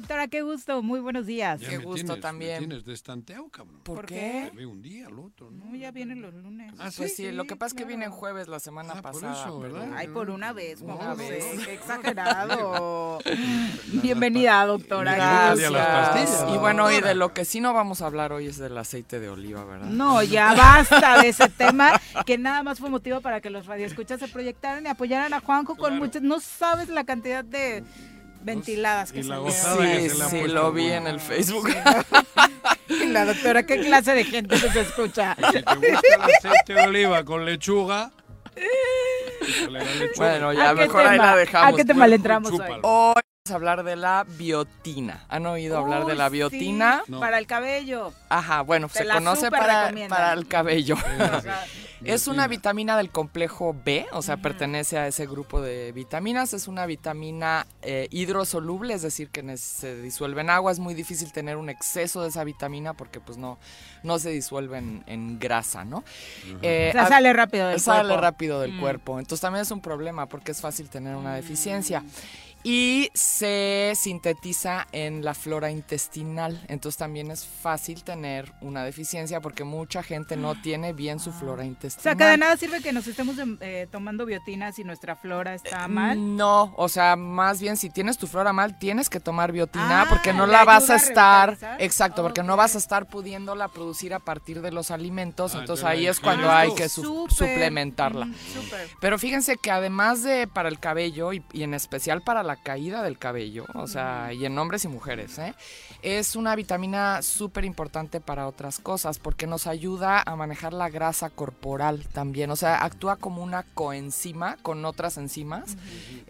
Doctora, qué gusto, muy buenos días. Ya me tienes- Me tienes destanteado, cabrón. ¿Por qué? Un día al otro, ¿no? No, ya vienen los lunes. Ah, Pues sí, lo que pasa es que vine en claro. jueves la semana Ah, por pasada. eso, ¿verdad? Ay, por una vez, Juan Una vez. qué exagerado. Bienvenida, doctora. Gracias. Y bueno, y de lo que sí no vamos a hablar hoy es del aceite de oliva, ¿verdad? No, ya basta de ese tema, que nada más fue motivo para que los radioescuchas se proyectaran y apoyaran a Juanjo con muchas, no sabes la cantidad de ventiladas que Y la gozada que Sí, se le ha sí, puesto lo vi en el Facebook. Y la doctora, ¿qué clase de gente nos escucha? Si te gusta el aceite de oliva con lechuga. Bueno, ya ¿A qué mejor ahí tema? la dejamos. ¿A qué tema le entramos hoy? A hablar de la biotina. ¿Han oído hablar de la sí, biotina? No. Para el cabello. Ajá, bueno, Te se conoce para, el cabello. Es una vitamina del complejo B, o sea, pertenece a ese grupo de vitaminas. Es una vitamina eh, hidrosoluble, es decir, que se disuelve en agua. Es muy difícil tener un exceso de esa vitamina porque pues no, no se disuelve en, en grasa, ¿no? Eh, O sea, a- sale rápido del Sale cuerpo. rápido del Mm. cuerpo. Entonces también es un problema porque es fácil tener una deficiencia. Y se sintetiza en la flora intestinal. Entonces también es fácil tener una deficiencia porque mucha gente no tiene bien su flora O intestinal. sea, que de nada sirve que nos estemos em, eh, tomando biotina si nuestra flora está mal. No, o sea, más bien si tienes tu flora mal, tienes que tomar biotina Ah, porque no ¿le la vas a estar, exacto, porque no vas a estar pudiéndola producir a partir de los alimentos, Ah, entonces ahí es cuando hay que su- suplementarla. mm. Pero fíjense que además de para el cabello y, y en especial para la caída del cabello, o sea, y en hombres y mujeres, ¿eh? es una vitamina súper importante para otras cosas porque nos ayuda a manejar la grasa corporal también, o sea, actúa como una coenzima con otras enzimas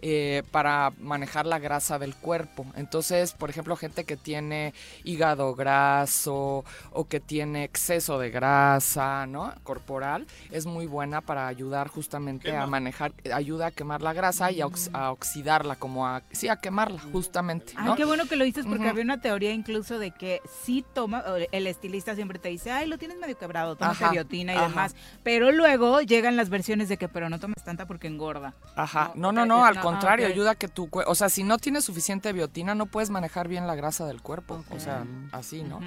eh, para manejar la grasa del cuerpo. Entonces, por ejemplo, gente que tiene hígado graso o que tiene exceso de grasa, ¿no? Corporal, es muy buena para ayudar justamente a manejar, ayuda a quemar la grasa y a, ox- a oxidarla, como a, sí, a quemarla justamente, Ay, ¿no? qué bueno que lo dices porque había una teoría incluso de que sí toma, el estilista siempre te dice, ay, lo tienes medio quebrado, Ajá, biotina y ajá. demás. Pero luego llegan las versiones de que, pero no tomes tanta porque engorda. Ajá, no, No, no, al no, ah, contrario, ayuda a que tu cuerpo, o sea, si no tienes suficiente biotina, no puedes manejar bien la grasa del cuerpo, o sea, así, ¿no?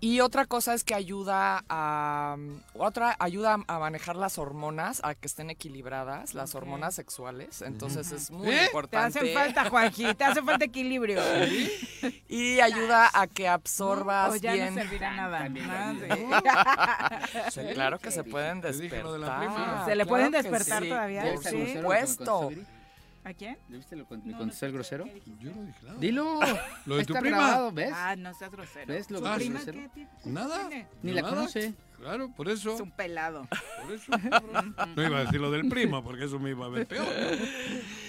Y otra cosa es que ayuda a otra ayuda a manejar las hormonas, a que estén equilibradas, las hormonas sexuales, entonces es muy ¿Eh? Te importante. hace falta, Juanji, te hace falta equilibrio. Y ayuda a que absorbas O ya bien. no servirá nada. Sí, claro que se pueden despertar. ¿Se le pueden claro despertar sí, todavía? Por Sí. supuesto. ¿A quién? ¿Ya viste lo con- mi contesté el grosero? Yo no dije nada. Dilo. Lo de tu está prima. grabado, ¿ves? Ah, no seas grosero. ¿Ves lo ¿Su que es prima grosero? qué Nada. tiene? Ni la Nada. conoce. Claro, por eso. Es un pelado. Por eso. No iba a decir lo del primo, porque eso me iba a ver peor.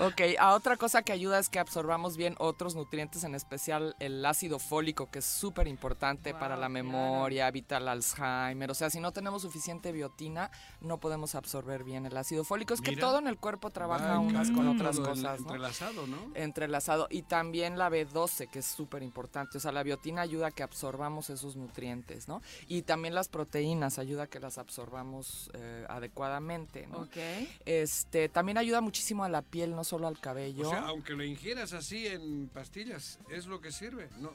Ok, a otra cosa que ayuda es que absorbamos bien otros nutrientes, en especial el ácido fólico, que es súper importante para la memoria, evita el Alzheimer. O sea, si no tenemos suficiente biotina, no podemos absorber bien el ácido fólico. Es que todo en el cuerpo trabaja unas con otras cosas, ¿no? Entrelazado, ¿no? Entrelazado. Y también la B12, que es súper importante. O sea, la biotina ayuda a que absorbamos esos nutrientes, ¿no? Y también las proteínas ayuda a que las absorbamos eh, adecuadamente, ¿no? Ok. Este, también ayuda muchísimo a la piel, no solo al cabello. O sea, aunque lo ingieras así en pastillas, es lo que sirve. No,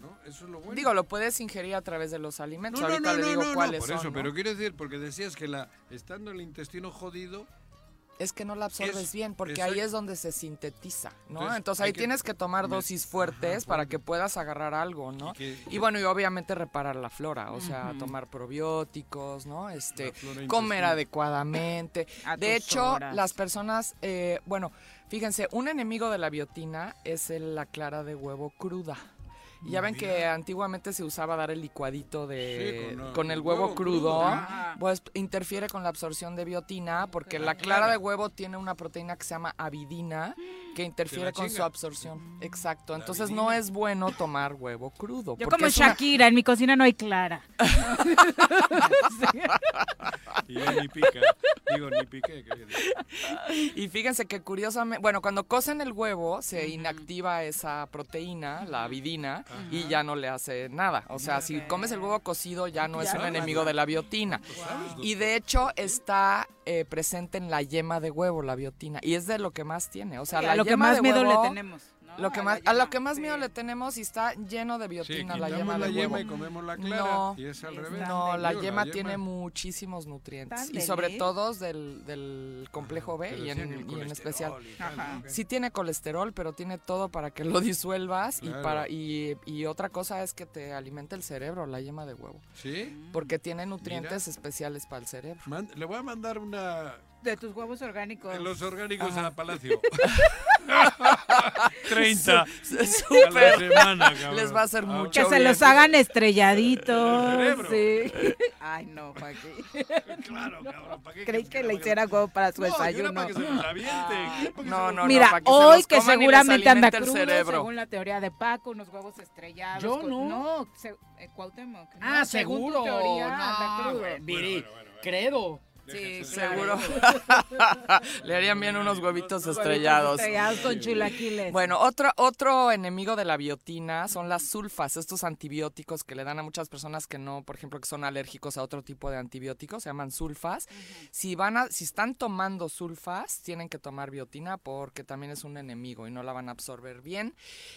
no, eso es lo bueno. Digo, lo puedes ingerir a través de los alimentos. no, no, Ahorita no, le no, digo no, no, cuáles por son. eso, ¿no? pero quiero decir, porque decías que la estando el intestino jodido, Es que no la absorbes Es- bien, porque exacto. ahí es donde se sintetiza, ¿no? Entonces, ahí que- tienes que tomar dosis fuertes para que puedas agarrar algo, ¿no? Y que- Y bueno, y obviamente reparar la flora, o sea, tomar probióticos, ¿no? Este, comer adecuadamente. A De hecho, horas. las personas, eh, bueno, fíjense, un enemigo de la biotina es el- la clara de huevo cruda. Y ya ven que antiguamente se usaba dar el licuadito de Sí, con, con, el huevo, huevo crudo, pues interfiere con la absorción de biotina porque la clara clara. de huevo tiene una proteína que se llama avidina que interfiere con su absorción. Exacto. La Entonces no es bueno tomar huevo crudo. Yo como una- Shakira, en mi cocina no hay clara. y yo ni pica, digo ni piqué. que- Y fíjense que curiosamente, bueno, cuando cocen el huevo se inactiva esa proteína, la avidina, y ya no le hace nada. O sea, si comes el huevo cocido ya no es un enemigo de la biotina. sabes, Y de hecho está eh, presente en la yema de huevo, la biotina, y es de lo que más tiene. O sea, Sí, la a lo que yema más de miedo huevo- le tenemos. ¿No? Lo que A más, a lo que más sí. miedo le tenemos y está lleno de Sí, biotina la yema la de yema huevo. y comemos la clara, No, y es al revés. No, la yema tiene muchísimos nutrientes y sobre todo del, del complejo B y en, y en especial. y tal, Ajá. Sí tiene colesterol, pero tiene todo para que lo disuelvas y para y, y otra cosa es que te alimenta el cerebro, la yema de huevo, ¿Sí? porque tiene nutrientes especiales para el cerebro. Man- le voy a mandar una De tus huevos orgánicos. de los orgánicos Ajá. a Palacio. 30 Su- a súper. la semana, cabrón. Les va a hacer Ah, mucho Que se bien. los hagan estrelladitos. Sí. Ay, no, Joaquín. Claro, cabrón, ¿para qué Creí quieres que le para hiciera huevo para su No, desayuno. para que se los aviente. ¿Para qué No, se no, no, Mira, para que se hoy que seguramente anda crudo, cerebro. según la teoría de Paco, unos huevos estrellados. Yo no. No, se- eh, Cuauhtémoc. Ah, no, según tu seguro. teoría, No, anda crudo. Bueno, bueno, bueno, credo. Sí, Seguro. Le harían bien unos huevitos Huevitos estrellados. estrellados con chilaquiles. Bueno, otro, otro enemigo de la biotina son las sulfas, estos antibióticos que le dan a muchas personas que no, por ejemplo, que son alérgicos a otro tipo de antibióticos, se llaman sulfas. Si van a, si están tomando sulfas, tienen que tomar biotina porque también es un enemigo y no la van a absorber bien.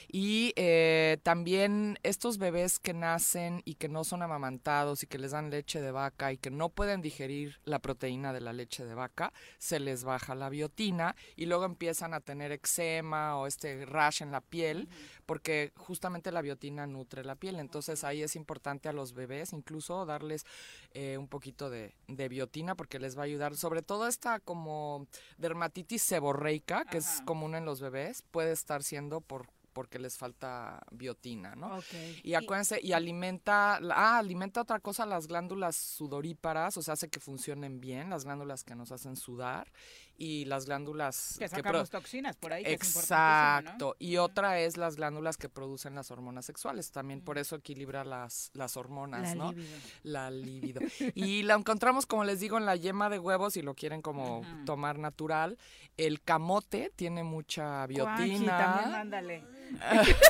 Y eh, también estos bebés que nacen y que no son amamantados y que les dan leche de vaca y que no pueden digerir la proteína de la leche de vaca, se les baja la biotina y luego empiezan a tener eczema o este rash en la piel porque justamente la biotina nutre la piel. Entonces ahí es importante a los bebés incluso darles eh, un poquito de, de biotina porque les va a ayudar. Sobre todo esta como dermatitis seborreica, que es común en los bebés, puede estar siendo por porque les falta biotina, ¿no? Y acuérdense, y alimenta, ah, alimenta otra cosa las glándulas sudoríparas, o sea, hace que funcionen bien, las glándulas que nos hacen sudar y las glándulas Que sacamos toxinas por ahí, que es importantísimo, Exacto. Y otra es las glándulas que producen las hormonas sexuales. También por eso equilibra las, las hormonas, La ¿no? libido. La libido. y la encontramos, como les digo, en la yema de huevos, si lo quieren como tomar natural. El camote tiene mucha Juanji, biotina. también mándale.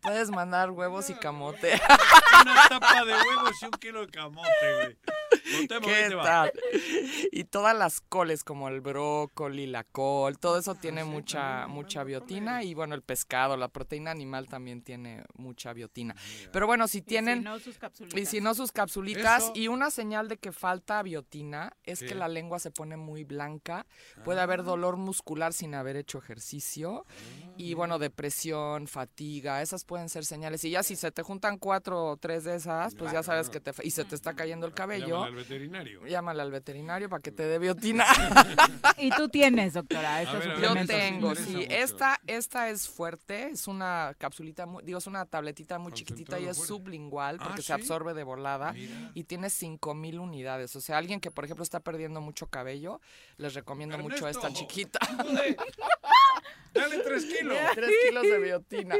Puedes mandar huevos y camote. Una tapa de huevos y un kilo de camote, güey. Y todas las coles como el brócoli, la col, todo Ah, eso tiene mucha mucha biotina y bueno, el pescado, la proteína animal también tiene mucha biotina. Pero bueno, si tienen no, sus capsulitas. y si no sus capsulitas Eso. y una señal de que falta biotina es Sí. que la lengua se pone muy blanca, puede haber dolor muscular sin haber hecho ejercicio y bueno, depresión, fatiga, esas pueden ser señales y ya si se te juntan cuatro o tres de esas, pues ya sabes que te y se te está cayendo el cabello. Llámale al veterinario. Llámale al veterinario para que te dé biotina. Y tú tienes, doctora, estos ver, Yo tengo, sí. mucho. Esta, esta es fuerte, es una capsulita, muy- digo, es una tabletita muy chiquitita y es fuerte. sublingual porque Ah, se absorbe de volada y tiene 5000 unidades. O sea, alguien que, por ejemplo, está perdiendo mucho cabello, les recomiendo mucho esta Ernesto, chiquita. Dale tres kilos. Tres kilos de biotina.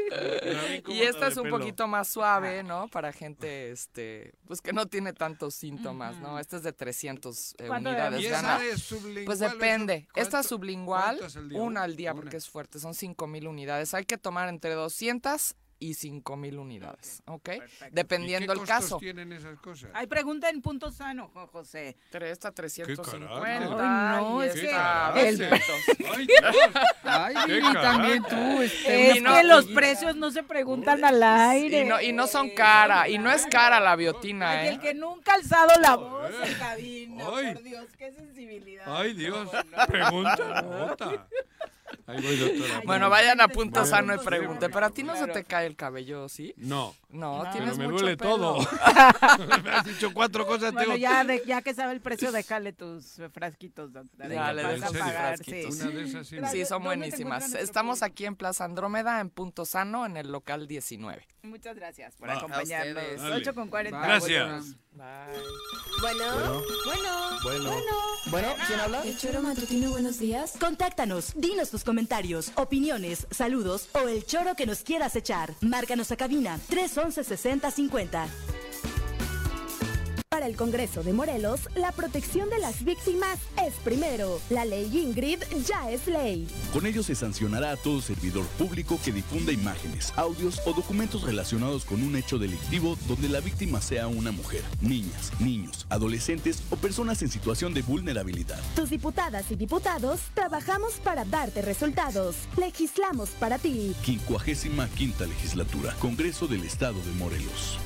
y esta es un poquito más suave, ¿no? Para gente, este, pues que no tiene tantos síntomas, ¿no? Esta es de 300 eh, ¿Cuánto de unidades. ¿Y gana. es sublingual? Pues? Depende. Esta ¿Cuánto- es sublingual, al una al día Una. porque es fuerte. Son 5000 unidades. Hay que tomar entre 200 y 5000 unidades, ¿ok? Dependiendo ¿Y qué el costos caso. tienen esas cosas? Hay pregunta en punto sano, Jo- José. Esta 350. caray. Ay, no, y es que el- 200. Ay, Dios. Ay, Qué Vivi, también tú. Este, Es Y no- que los precios no se preguntan al aire. Y no, y no son cara, y no es cara la biotina, Ay, ¿eh? el que nunca ha alzado la voz en cabina, Ay. por Dios, qué sensibilidad. Ay, Dios. Pregunta, nota. Ahí voy, doctora. Bueno, vayan a punto Bueno, sano y pregunte. Pero a ti no se te cae el cabello, ¿sí? No. No, No. tienes Pero me mucho duele pelo. todo. me has dicho cuatro cosas. Bueno, tengo- ya, de- ya que sabe el precio, déjale tus frasquitos, doctora. y Dale, te dejo vas a tus pagar, frasquitos. sí. Una de esas sí. Sí, son ¿Dónde te buenísimas. Estamos aquí en Plaza Andrómeda, en Punto Sano, en el local 19. Muchas gracias por Va. acompañarnos. A ustedes. Dale. 8 con 40. Gracias. Bye. Bueno, bueno, Bueno. bueno. Bueno, ¿quién habla? El choro matutino, buenos días. Contáctanos, dinos tus comentarios, opiniones, saludos o el choro que nos quieras echar. Márcanos a cabina 311 6050. Para el Congreso de Morelos, la protección de las víctimas es primero. La ley Ingrid ya es ley. Con ello se sancionará a todo servidor público que difunda imágenes, audios o documentos relacionados con un hecho delictivo donde la víctima sea una mujer, niñas, niños, adolescentes o personas en situación de vulnerabilidad. Tus diputadas y diputados trabajamos para darte resultados. Legislamos para ti. 55 legislatura, Congreso del Estado de Morelos.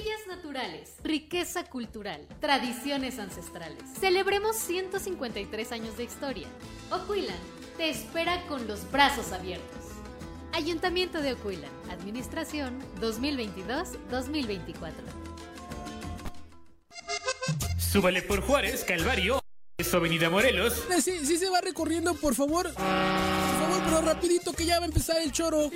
Maravillas naturales, riqueza cultural, tradiciones ancestrales. Celebremos 153 años de historia. Ocuilan te espera con los brazos abiertos. Ayuntamiento de Ocuilan, Administración 2022-2024. Súbale por Juárez, Calvario, eso Avenida Morelos. Eh, Sí, sí se va recorriendo, por favor. Por favor, pero rapidito que ya va a empezar el choro.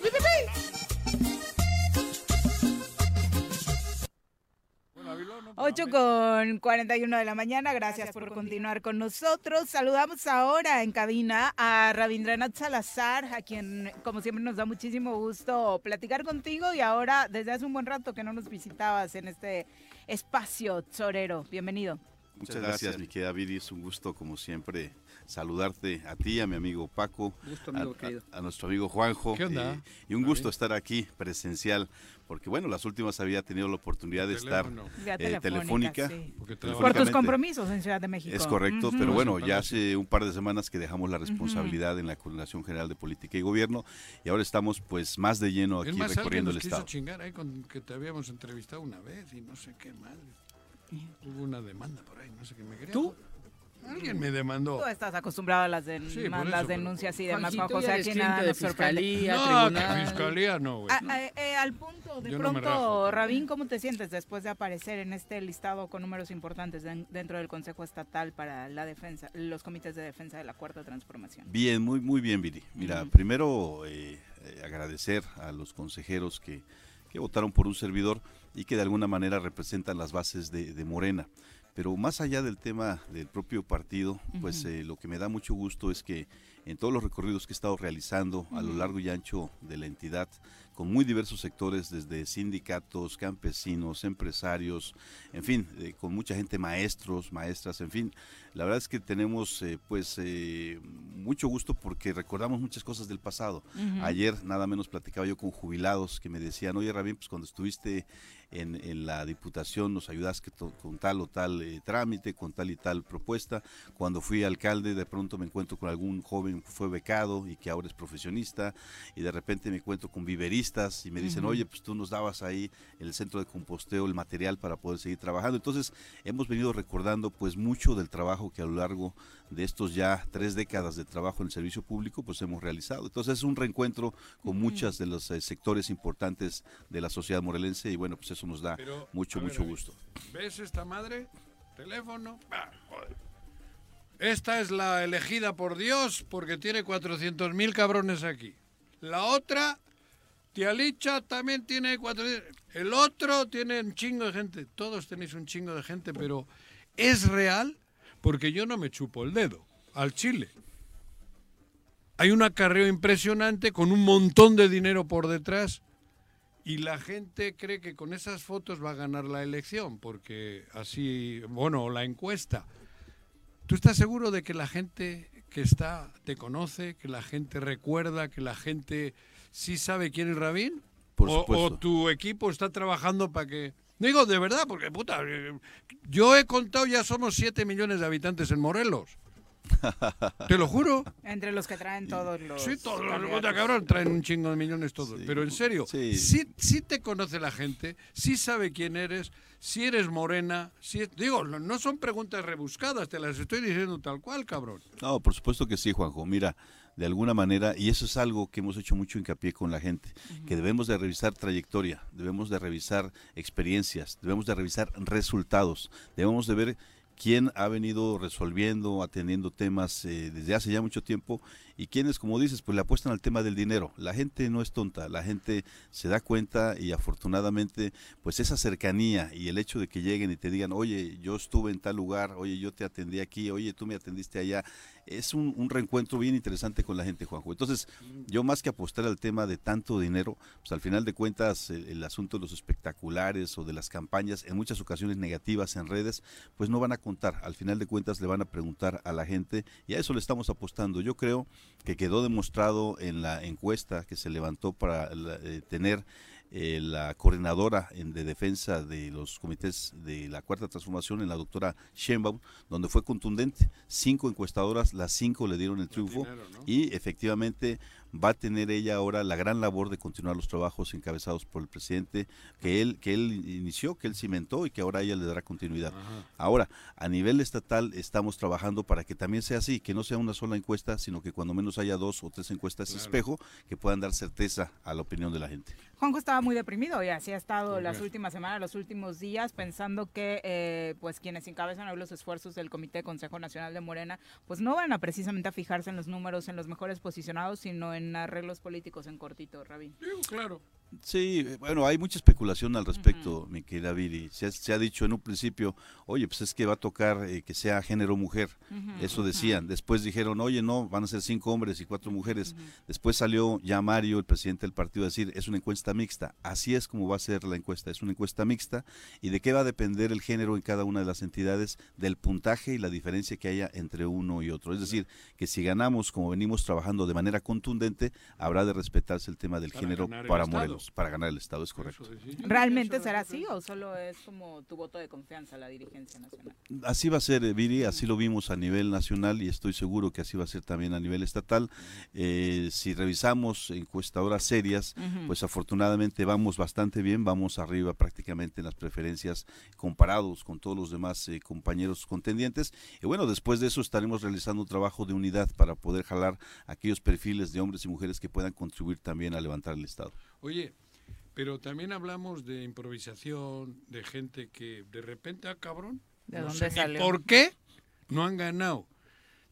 8 con 41 de la mañana, gracias, por, continuar con nosotros. Saludamos ahora en cabina a Rabindranath Salazar, a quien como siempre nos da muchísimo gusto platicar contigo y ahora desde hace un buen rato que no nos visitabas en este espacio torero. Bienvenido. Muchas gracias, mi querida Viri. Es un gusto, como siempre, saludarte a ti, a mi amigo Paco, Gusto, amigo a- a nuestro amigo Juanjo. ¿Qué onda? eh, y un gusto estar aquí presencial, porque bueno, las últimas había tenido la oportunidad de estar eh, telefónica, telefónica. sí. Porque Por tus compromisos en Ciudad de México. Es correcto, pero bueno, ya hace un par de semanas que dejamos la responsabilidad en la Coordinación General de Política y Gobierno y ahora estamos pues más de lleno Es aquí más, recorriendo nos el Estado. chingar ahí con que te habíamos entrevistado una vez y no sé qué mal. Hubo una demanda por ahí, no sé qué me quería. ¿Tú? Alguien me demandó. Tú estás acostumbrado a las, den- Sí, por las eso, pero- denuncias y demás, Juan José. Aquí nada de nos fiscalía, No, tribunal. que fiscalía no, güey. Ah, eh, eh, al punto, de Yo no pronto, rajo. Rabín, ¿cómo te sientes después de aparecer en este listado con números importantes den- dentro del Consejo Estatal para la defensa, los comités de defensa de la Cuarta Transformación? Bien, muy, muy bien, Viri. Mira, primero eh, eh, agradecer a los consejeros que, que votaron por un servidor y que de alguna manera representan las bases de, de Morena. Pero más allá del tema del propio partido, pues eh, lo que me da mucho gusto es que en todos los recorridos que he estado realizando a lo largo y ancho de la entidad, con muy diversos sectores, desde sindicatos, campesinos, empresarios, en fin, eh, con mucha gente, maestros, maestras, en fin, la verdad es que tenemos eh, pues eh, mucho gusto porque recordamos muchas cosas del pasado. Ayer nada menos platicaba yo con jubilados que me decían, oye Rabín, pues cuando estuviste en, en la diputación nos ayudaste to- con tal o tal eh, trámite, con tal y tal propuesta. Cuando fui alcalde de pronto me encuentro con algún joven que fue becado y que ahora es profesionista y de repente me encuentro con viveristas y me dicen, oye, pues tú nos dabas ahí el centro de composteo el material para poder seguir trabajando. Entonces hemos venido recordando pues mucho del trabajo que a lo largo de estos ya tres décadas de trabajo en el servicio público pues hemos realizado. Entonces es un reencuentro con muchos de los eh, sectores importantes de la sociedad morelense y bueno, pues eso nos da Pero, mucho, a ver, mucho gusto. ¿Ves esta madre? Teléfono. Ah, joder. Esta es la elegida por Dios porque tiene 400 mil cabrones aquí. La otra, Tialicha, también tiene 400. El otro tiene un chingo de gente. Todos tenéis un chingo de gente, pero ¿es real? Porque yo no me chupo el dedo al Chile. Hay un acarreo impresionante con un montón de dinero por detrás y la gente cree que con esas fotos va a ganar la elección, porque así, bueno, la encuesta. ¿Tú estás seguro de que la gente que está te conoce, que la gente recuerda, que la gente sí sabe quién es Rabín? Por o, supuesto. o tu equipo está trabajando para que... Digo, de verdad, porque puta, eh, yo he contado, ya somos 7 millones de habitantes en Morelos. Te lo juro. Entre los que traen todos los. Sí, todos los cabrón traen un chingo de millones todos. Pero en serio, sí. sí. sí te conoce la gente, sí sabe quién eres, si eres morena, si es- digo, no, no son preguntas rebuscadas, te las estoy diciendo tal cual, cabrón. No, por supuesto que sí, Juanjo. Mira, de alguna manera, y eso es algo que hemos hecho mucho hincapié con la gente, que debemos de revisar trayectoria, debemos de revisar experiencias, debemos de revisar resultados, debemos de ver quién ha venido resolviendo, atendiendo temas eh, desde hace ya mucho tiempo y quienes, como dices, pues le apuestan al tema del dinero. La gente no es tonta, la gente se da cuenta y afortunadamente, pues esa cercanía y el hecho de que lleguen y te digan, oye, yo estuve en tal lugar, oye, yo te atendí aquí, oye, tú me atendiste allá, es un, un reencuentro bien interesante con la gente, Juanjo. Entonces, yo más que apostar al tema de tanto dinero, pues al final de cuentas el, asunto de los espectaculares o de las campañas, en muchas ocasiones negativas en redes, pues no van a contar. Al final de cuentas le van a preguntar a la gente y a eso le estamos apostando. Yo creo que quedó demostrado en la encuesta que se levantó para eh, tener eh, la coordinadora en- de defensa de los comités de la Cuarta Transformación, en la doctora Sheinbaum, donde fue contundente. Cinco encuestadoras, las cinco le dieron el triunfo y efectivamente va a tener ella ahora la gran labor de continuar los trabajos encabezados por el presidente que él que él inició, que él cimentó y que ahora ella le dará continuidad. Ahora, a nivel estatal estamos trabajando para que también sea así, que no sea una sola encuesta, sino que cuando menos haya dos o tres encuestas Claro. espejo que puedan dar certeza a la opinión de la gente. Juanjo estaba muy deprimido y así ha estado ¿Por las últimas semanas, los últimos días, pensando que eh, pues quienes encabezan hoy los esfuerzos del Comité Consejo Nacional de Morena, pues no van a precisamente a fijarse en los números, en los mejores posicionados, sino en arreglos políticos en cortito, Rabín. Claro. Sí, eh, bueno, hay mucha especulación al respecto, mi querida Viri. Se ha, se ha dicho en un principio, oye, pues es que va a tocar eh, que sea género mujer. Eso decían. Después dijeron, oye, no, van a ser cinco hombres y cuatro mujeres. Después salió ya Mario, el presidente del partido, a decir, es una encuesta mixta. Así es como va a ser la encuesta. Es una encuesta mixta. ¿Y de qué va a depender el género en cada una de las entidades? Del puntaje y la diferencia que haya entre uno y otro. Es decir, que si ganamos, como venimos trabajando de manera contundente, habrá de respetarse el tema del Para género para Estado. Para ganar el Estado, es correcto. ¿Realmente será así o solo es como tu voto de confianza a la dirigencia nacional? Así va a ser, eh, Viri, así lo vimos a nivel nacional y estoy seguro que así va a ser también a nivel estatal. Eh, si revisamos encuestadoras serias, pues afortunadamente vamos bastante bien, vamos arriba prácticamente en las preferencias comparados con todos los demás eh, compañeros contendientes. Y bueno, después de eso estaremos realizando un trabajo de unidad para poder jalar aquellos perfiles de hombres y mujeres que puedan contribuir también a levantar el Estado. Oye, pero también hablamos de improvisación, de gente que de repente, ah, cabrón, ¿De no dónde sé ni salió? ¿Por qué no han ganado?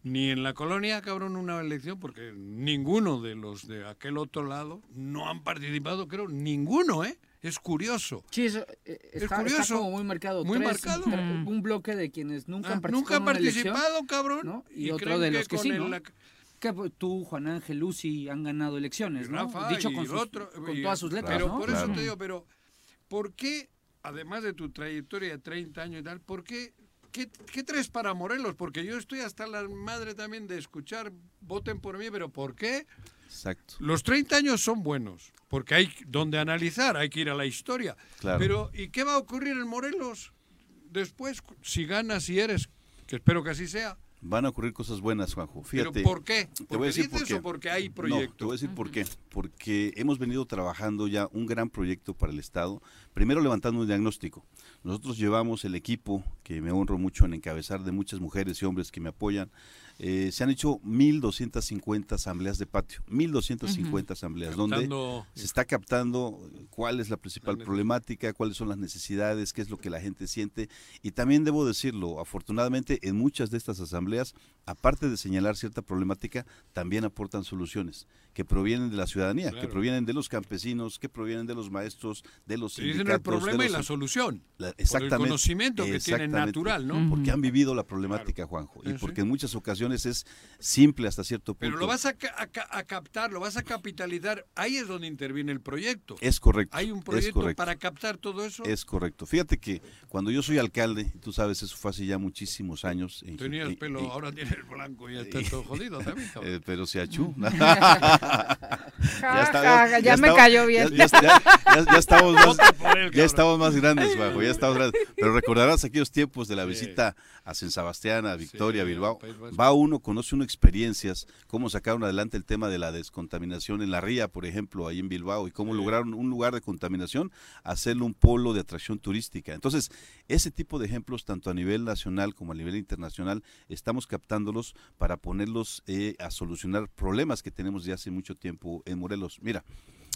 Ni en la colonia, cabrón, una elección, porque ninguno de los de aquel otro lado no han participado, creo, ninguno, ¿eh? Es curioso. Sí, eso eh, Es está, está curioso. como muy marcado. Muy Tres, marcado. tre- Un bloque de quienes nunca Ah, han participado. nunca han en una elección, participado, cabrón. ¿no? Y, Y otro creen de que los que con sí, el- ¿no? la- Que tú, Juan Ángel, Lucy han ganado elecciones, ¿no? Rafa Dicho con, el sus- otro, con y- todas sus letras, Pero ¿no? por eso te digo, pero ¿por qué, además de tu trayectoria de 30 años y tal, por qué, qué, qué traes para Morelos? Porque yo estoy hasta la madre también de escuchar, voten por mí, pero ¿por qué? Exacto. Los 30 años son buenos, porque hay donde analizar, hay que ir a la historia. Claro. Pero ¿y qué va a ocurrir en Morelos después, si ganas y eres? Que espero que así sea. Van a ocurrir cosas buenas, Juanjo. ¿Pero Fíjate. por qué? Te ¿Porque voy a decir por dices qué. o porque hay No, proyecto? te voy a decir por qué. Porque hemos venido trabajando ya un gran proyecto para el Estado. Primero levantando un diagnóstico. Nosotros llevamos el equipo, que me honro mucho en encabezar, de muchas mujeres y hombres que me apoyan. Eh, se han hecho 1.250 asambleas de patio. 1.250 asambleas, donde se está captando cuál es la principal problemática, cuáles son las necesidades, qué es lo que la gente siente. Y también debo decirlo, afortunadamente en muchas de estas asambleas, aparte de señalar cierta problemática, también aportan soluciones que provienen de la ciudadanía, que provienen de los campesinos, que provienen de los maestros, de los dicen el de problema y la solución. la- Por el exactamente. conocimiento que tienen exactamente, natural, ¿no? Porque han vivido la problemática, Juanjo, y porque en muchas ocasiones es simple hasta cierto punto. Pero lo vas a, ca- a ca- a captar, lo vas a capitalizar. Ahí es donde interviene el proyecto. Es correcto, Hay un proyecto para captar todo eso. Es correcto. Fíjate que cuando yo soy alcalde, y tú sabes, eso fue hace ya muchísimos años. en- Tenías en- pelo, ahora tienes blanco y ya está todo jodido también. Eh, pero se achú. Ja, ya me cayó bien. Ya, ya- ya- ya- ya estamos más, él, ya estamos más grandes, bajo, ya estamos grandes. Pero recordarás aquellos tiempos de la visita a San Sebastián, a Victoria, Sí, Bilbao. Vasco. Va uno, conoce uno experiencias, cómo sacaron adelante el tema de la descontaminación en la ría, por ejemplo, ahí en Bilbao, y cómo lograron un lugar de contaminación, hacerlo un polo de atracción turística. Entonces, ese tipo de ejemplos, tanto a nivel nacional como a nivel internacional, estamos captándolos para ponerlos eh, a solucionar problemas que tenemos de hace mucho tiempo en Morelos. Mira,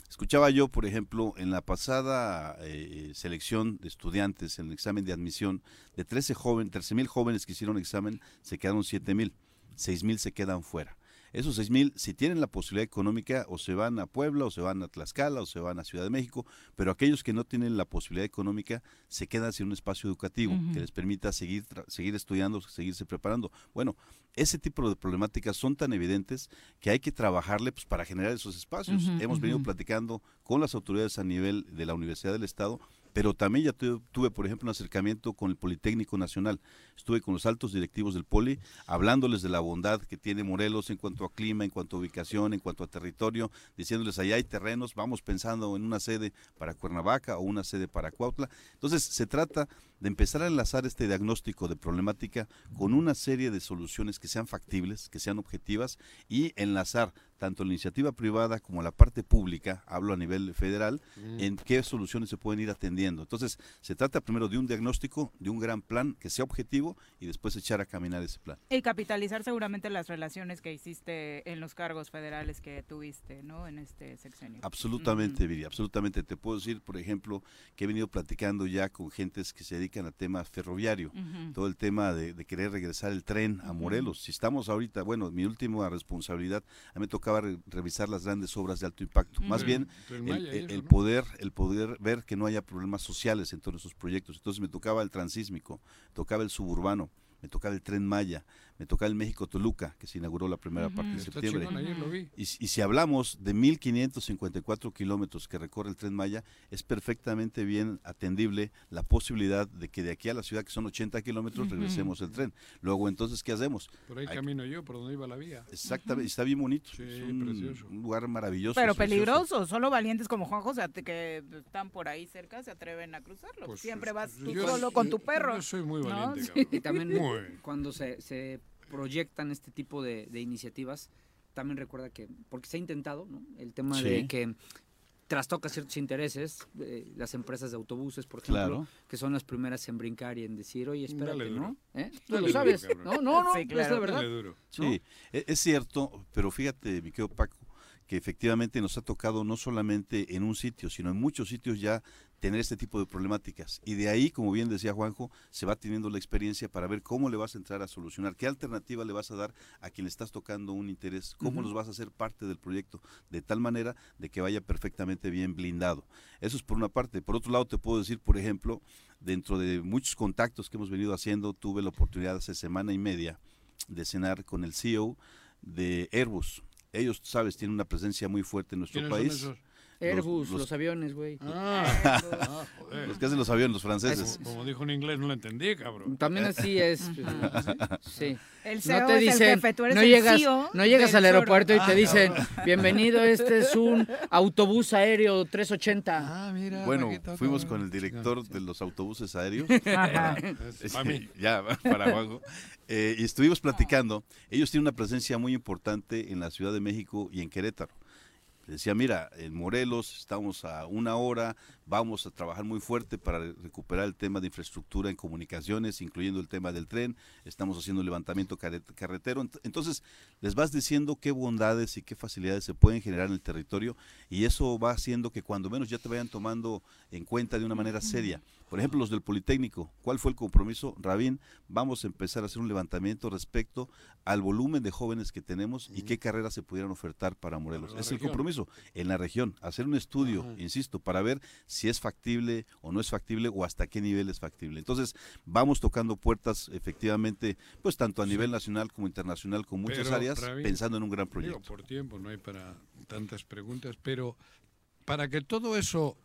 Escuchaba yo, por ejemplo, en la pasada eh, selección de estudiantes, en el examen de admisión, de 13 jóvenes, 13 mil jóvenes que hicieron examen, se quedaron 7 mil, 6 mil se quedan fuera. Esos 6 mil, si tienen la posibilidad económica, o se van a Puebla, o se van a Tlaxcala, o se van a Ciudad de México, pero aquellos que no tienen la posibilidad económica se quedan sin un espacio educativo que les permita seguir, seguir estudiando, seguirse preparando. Bueno, ese tipo de problemáticas son tan evidentes que hay que trabajarle pues, para generar esos espacios. Hemos venido platicando con las autoridades a nivel de la Universidad del Estado, pero también ya tu- tuve, por ejemplo, un acercamiento con el Politécnico Nacional. Estuve con los altos directivos del Poli, hablándoles de la bondad que tiene Morelos en cuanto a clima, en cuanto a ubicación, en cuanto a territorio, diciéndoles allá hay terrenos, vamos pensando en una sede para Cuernavaca o una sede para Cuautla. Entonces, se trata de empezar a enlazar este diagnóstico de problemática con una serie de soluciones que sean factibles, que sean objetivas y enlazar tanto la iniciativa privada como la parte pública, hablo a nivel federal, Mm. en qué soluciones se pueden ir atendiendo. Entonces, se trata primero de un diagnóstico, de un gran plan que sea objetivo y después echar a caminar ese plan. Y capitalizar seguramente las relaciones que hiciste en los cargos federales que tuviste, ¿no? En este sexenio. Absolutamente, Viri, absolutamente. Te puedo decir, por ejemplo, que he venido platicando ya con gentes que se dedican a tema ferroviario, Ujú. todo el tema de, de querer regresar el tren a Morelos. Si estamos ahorita, bueno, mi última responsabilidad, a mí me tocaba re- revisar las grandes obras de alto impacto. Más Mm. bien el, poder, el poder ver que no haya problemas sociales en todos esos proyectos. Entonces me tocaba el transísmico, tocaba el suburbano, me tocaba el tren Maya, me tocaba el México Toluca, que se inauguró la primera parte de septiembre. chingón, ayer lo vi. Y, si- y si hablamos de 1.554 kilómetros que recorre el tren Maya, es perfectamente bien atendible la posibilidad de que de aquí a la ciudad, que son 80 kilómetros, regresemos el tren. Luego, entonces, ¿qué hacemos? Por ahí Hay- camino yo, por donde iba la vía. Exactamente, está bien bonito. Sí, es un, precioso. un lugar maravilloso. Pero precioso. peligroso, solo valientes como Juan José que están por ahí cerca se atreven a cruzarlo. Pues, Siempre vas tú yo- solo con tu perro. yo soy muy ¿no? valiente, Sí. Y también Muy. cuando se, se proyectan este tipo de, de iniciativas, también recuerda que, porque se ha intentado, ¿no? El tema de que trastoca ciertos intereses, eh, las empresas de autobuses, por ejemplo, Claro. que son las primeras en brincar y en decir, oye, espérate, Dale. ¿no? ¿Eh? Tú Dale lo sabes. No, no, no, Sí, es la verdad. Duro. Sí, e- es cierto, pero fíjate, mi querido Paco, que efectivamente nos ha tocado no solamente en un sitio, sino en muchos sitios ya tener este tipo de problemáticas. Y de ahí, como bien decía Juanjo, se va teniendo la experiencia para ver cómo le vas a entrar a solucionar, qué alternativa le vas a dar a quien le estás tocando un interés, cómo Ujú. los vas a hacer parte del proyecto, de tal manera de que vaya perfectamente bien blindado. Eso es por una parte. Por otro lado, te puedo decir, por ejemplo, dentro de muchos contactos que hemos venido haciendo, tuve la oportunidad hace semana y media de cenar con el CEO de Airbus. Ellos, sabes, tienen una presencia muy fuerte en nuestro ¿Quiénes son país. Airbus, los, los- aviones, güey. Ah, ah, joder. Los que hacen los aviones, los franceses. Como, como dijo en inglés, no lo entendí, cabrón. También así es. Sí. El No CEO te es el dicen, jefe, tú eres no el llegas, CEO no llegas al aeropuerto y te Ah, dicen, cabrón. bienvenido, este es un autobús aéreo 380. Ah, mira. Bueno, fuimos con el director de los autobuses aéreos. Ajá. Es pa' mí. ya, para abajo. Eh, y estuvimos platicando. Ellos tienen una presencia muy importante en la Ciudad de México y en Querétaro. Decía, mira, en Morelos estamos a una hora, vamos a trabajar muy fuerte para re- recuperar el tema de infraestructura en comunicaciones, incluyendo el tema del tren, estamos haciendo levantamiento carre- carretero. Ent- Entonces, les vas diciendo qué bondades y qué facilidades se pueden generar en el territorio y eso va haciendo que cuando menos ya te vayan tomando en cuenta de una manera seria. Por ejemplo, los del Politécnico, ¿cuál fue el compromiso? Rabín, vamos a empezar a hacer un levantamiento respecto al volumen de jóvenes que tenemos y qué carreras se pudieran ofertar para Morelos. es el compromiso en la región, hacer un estudio, Ajá. insisto, para ver si es factible o no es factible o hasta qué nivel es factible. Entonces, vamos tocando puertas efectivamente, pues tanto a nivel nacional como internacional, con muchas Pero, áreas, Rabín, pensando en un gran Digo, proyecto. por tiempo no hay para tantas preguntas, pero para que todo eso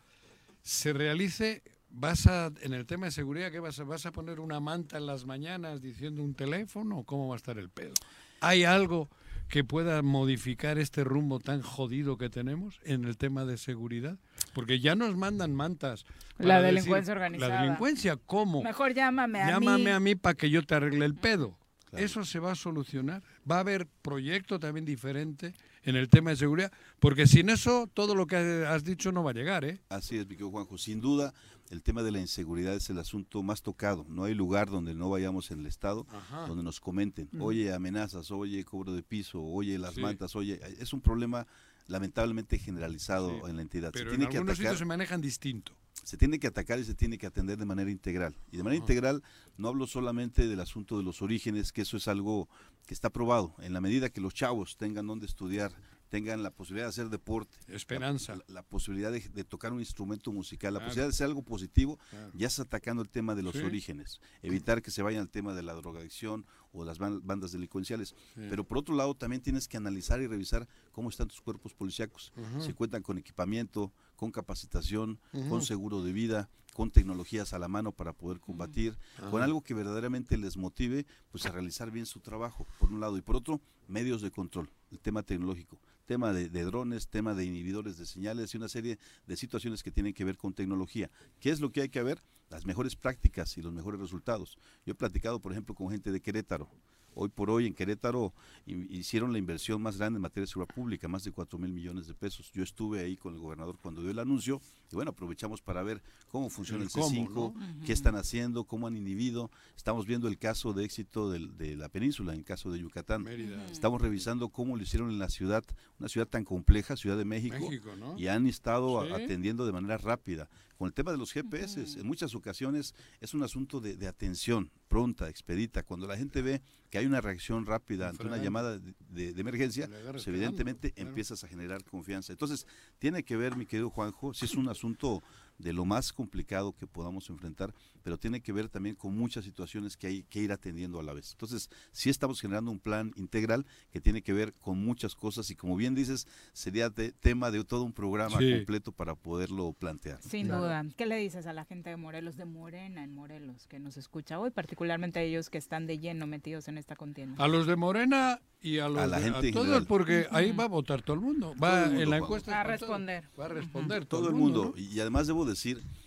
se realice, vas a, en el tema de seguridad, ¿qué vas a, vas a poner una manta en las mañanas diciendo un teléfono o cómo va a estar el pedo? ¿Hay algo que pueda modificar este rumbo tan jodido que tenemos en el tema de seguridad? Porque ya nos mandan mantas. La decir, delincuencia organizada. La delincuencia, ¿cómo? Mejor llámame a Llámame mí. a mí para que yo te arregle el pedo. Eso se va a solucionar. Va a haber proyecto también diferente en el tema de seguridad, porque sin eso todo lo que has dicho no va a llegar, ¿eh? Así es, mi querido Juanjo. Sin duda, el tema de la inseguridad es el asunto más tocado. No hay lugar donde no vayamos en el Estado Ajá. donde nos comenten, oye, amenazas, oye, cobro de piso, oye, las Sí. mantas, oye. Es un problema lamentablemente generalizado Sí, en la entidad. Pero se en tiene que algunos atacar, sitios se manejan distinto. se tiene que atacar y se tiene que atender de manera integral. Y de manera Ajá. integral no hablo solamente del asunto de los orígenes, que eso es algo que está probado. En la medida que los chavos tengan donde estudiar, tengan la posibilidad de hacer deporte, Esperanza. la, la posibilidad de, de tocar un instrumento musical, la Claro. posibilidad de hacer algo positivo, Claro. ya está atacando el tema de los Sí. orígenes, evitar que se vayan al tema de la drogadicción o las ban- bandas delincuenciales. Sí. Pero por otro lado también tienes que analizar y revisar cómo están tus cuerpos policíacos, Ujú. si cuentan con equipamiento, con capacitación, con seguro de vida, con tecnologías a la mano para poder combatir, con algo que verdaderamente les motive pues a realizar bien su trabajo, por un lado, y por otro, medios de control, el tema tecnológico, tema de, drones, tema de inhibidores de señales y una serie de situaciones que tienen que ver con tecnología. ¿Qué es lo que hay que ver? Las mejores prácticas y los mejores resultados. Yo he platicado, por ejemplo, con gente de Querétaro. Hoy por hoy en Querétaro hi- hicieron la inversión más grande en materia de seguridad pública, más de 4 mil millones de pesos. Yo estuve ahí con el gobernador cuando dio el anuncio y bueno, aprovechamos para ver cómo funciona El el, cómo, C5, ¿no? qué están haciendo, cómo han inhibido. Estamos viendo el caso de éxito del- de la península, en el caso de Yucatán. Mérida. Estamos revisando cómo lo hicieron en la ciudad, una ciudad tan compleja, Ciudad de México, México, ¿no? y han estado Sí. atendiendo de manera rápida. Con el tema de los GPS, en muchas ocasiones es un asunto de, de atención pronta, expedita. Cuando la gente ve que hay una reacción rápida ante una llamada de, de- de emergencia, pues evidentemente empiezas a generar confianza. Entonces, tiene que ver, mi querido Juanjo, si es un asunto de lo más complicado que podamos enfrentar, pero tiene que ver también con muchas situaciones que hay que ir atendiendo a la vez. Entonces, sí estamos generando un plan integral que tiene que ver con muchas cosas y como bien dices, sería de- tema de todo un programa Sí. completo para poderlo plantear. Sin duda. ¿Qué le dices a la gente de Morelos, de Morena en Morelos, que nos escucha hoy, particularmente a ellos que están de lleno metidos en esta contienda? A los de Morena y a los A la de- gente en todos, general. porque ahí va a votar todo el mundo. Va Todo el mundo, en la encuesta. Va a todo. responder. Va a responder todo el mundo. Y además debo decir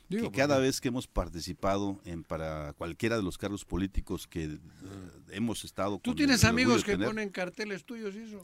Digo, que cada vez que hemos participado en para cualquiera de los cargos políticos que eh, hemos estado ¿Tú con tienes el amigos que tener, ponen carteles tuyos y eso?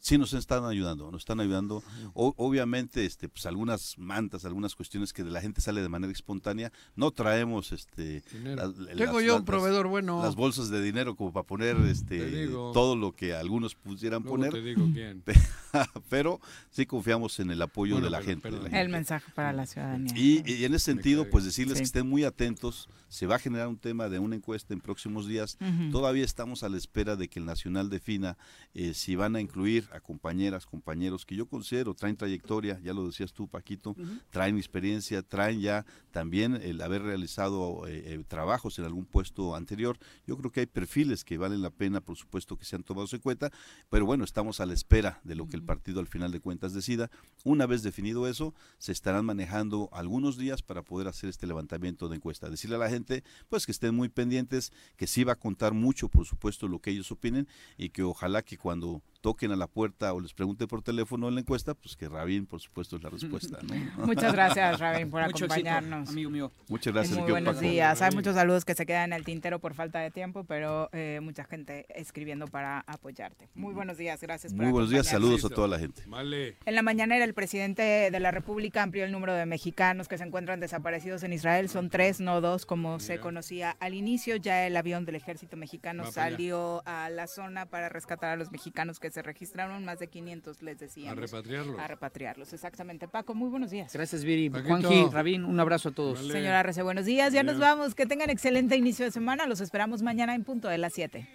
Sí, nos están ayudando, nos están ayudando. O- obviamente, este, pues algunas mantas, algunas cuestiones que de la gente sale de manera espontánea. No traemos, este, Dinero. las- Tengo las- yo un las- proveedor bueno. Las bolsas de dinero como para poner, este, digo. todo lo que algunos pusieran Luego poner. te digo quién. Pero sí confiamos en el apoyo Bueno, de la pero- gente. de la El mensaje para la ciudadanía. Y, y en ese sentido, pues decirles Sí. que estén muy atentos. Se va a generar un tema de una encuesta en próximos días. Todavía estamos a la espera de que el Nacional defina eh, si van a incluir a compañeras, compañeros que yo considero traen trayectoria, ya lo decías tú, Paquito, traen experiencia, traen ya también el haber realizado eh, eh, trabajos en algún puesto anterior. Yo creo que hay perfiles que valen la pena, por supuesto, que sean tomados en cuenta, pero bueno, estamos a la espera de lo que el partido al final de cuentas decida. Una vez definido eso, se estarán manejando algunos días para poder hacer este levantamiento de encuesta. Decirle a la gente, pues que estén muy pendientes, que sí va a contar mucho, por supuesto, lo que ellos opinen y que ojalá que cuando toquen a la puerta o les pregunte por teléfono en la encuesta, pues que Rabín, por supuesto, es la respuesta. ¿no? Muchas gracias, Rabín, por Mucho éxito, acompañarnos. amigo mío. Muchas gracias, Muy buenos Paco. días. Hay muchos saludos que se quedan en el tintero por falta de tiempo, pero eh, mucha gente escribiendo para apoyarte. Muy buenos días, gracias por Muy buenos días, saludos a toda la gente. Vale. En la mañanera, el presidente de la República amplió el número de mexicanos que se encuentran desaparecidos en Israel. Son tres, no dos, como se conocía al inicio. Ya el avión del ejército mexicano Va salió a la zona para rescatar a los mexicanos que se registraron. Más de 500, les decíamos. A repatriarlos. A repatriarlos, exactamente. Paco, muy buenos días. Gracias, Viri. Juanji, Rabín, un abrazo a todos. Señora Arce, buenos días. Ya nos vamos. Que tengan excelente inicio de semana. Los esperamos mañana en punto de las 7.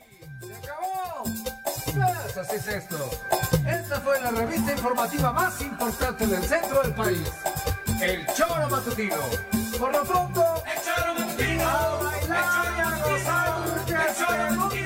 Pues así es esto. Esta fue la revista informativa más importante del centro del país. El Choro Matutino. Por lo pronto, el Choro Matutino. A bailar y a gozar.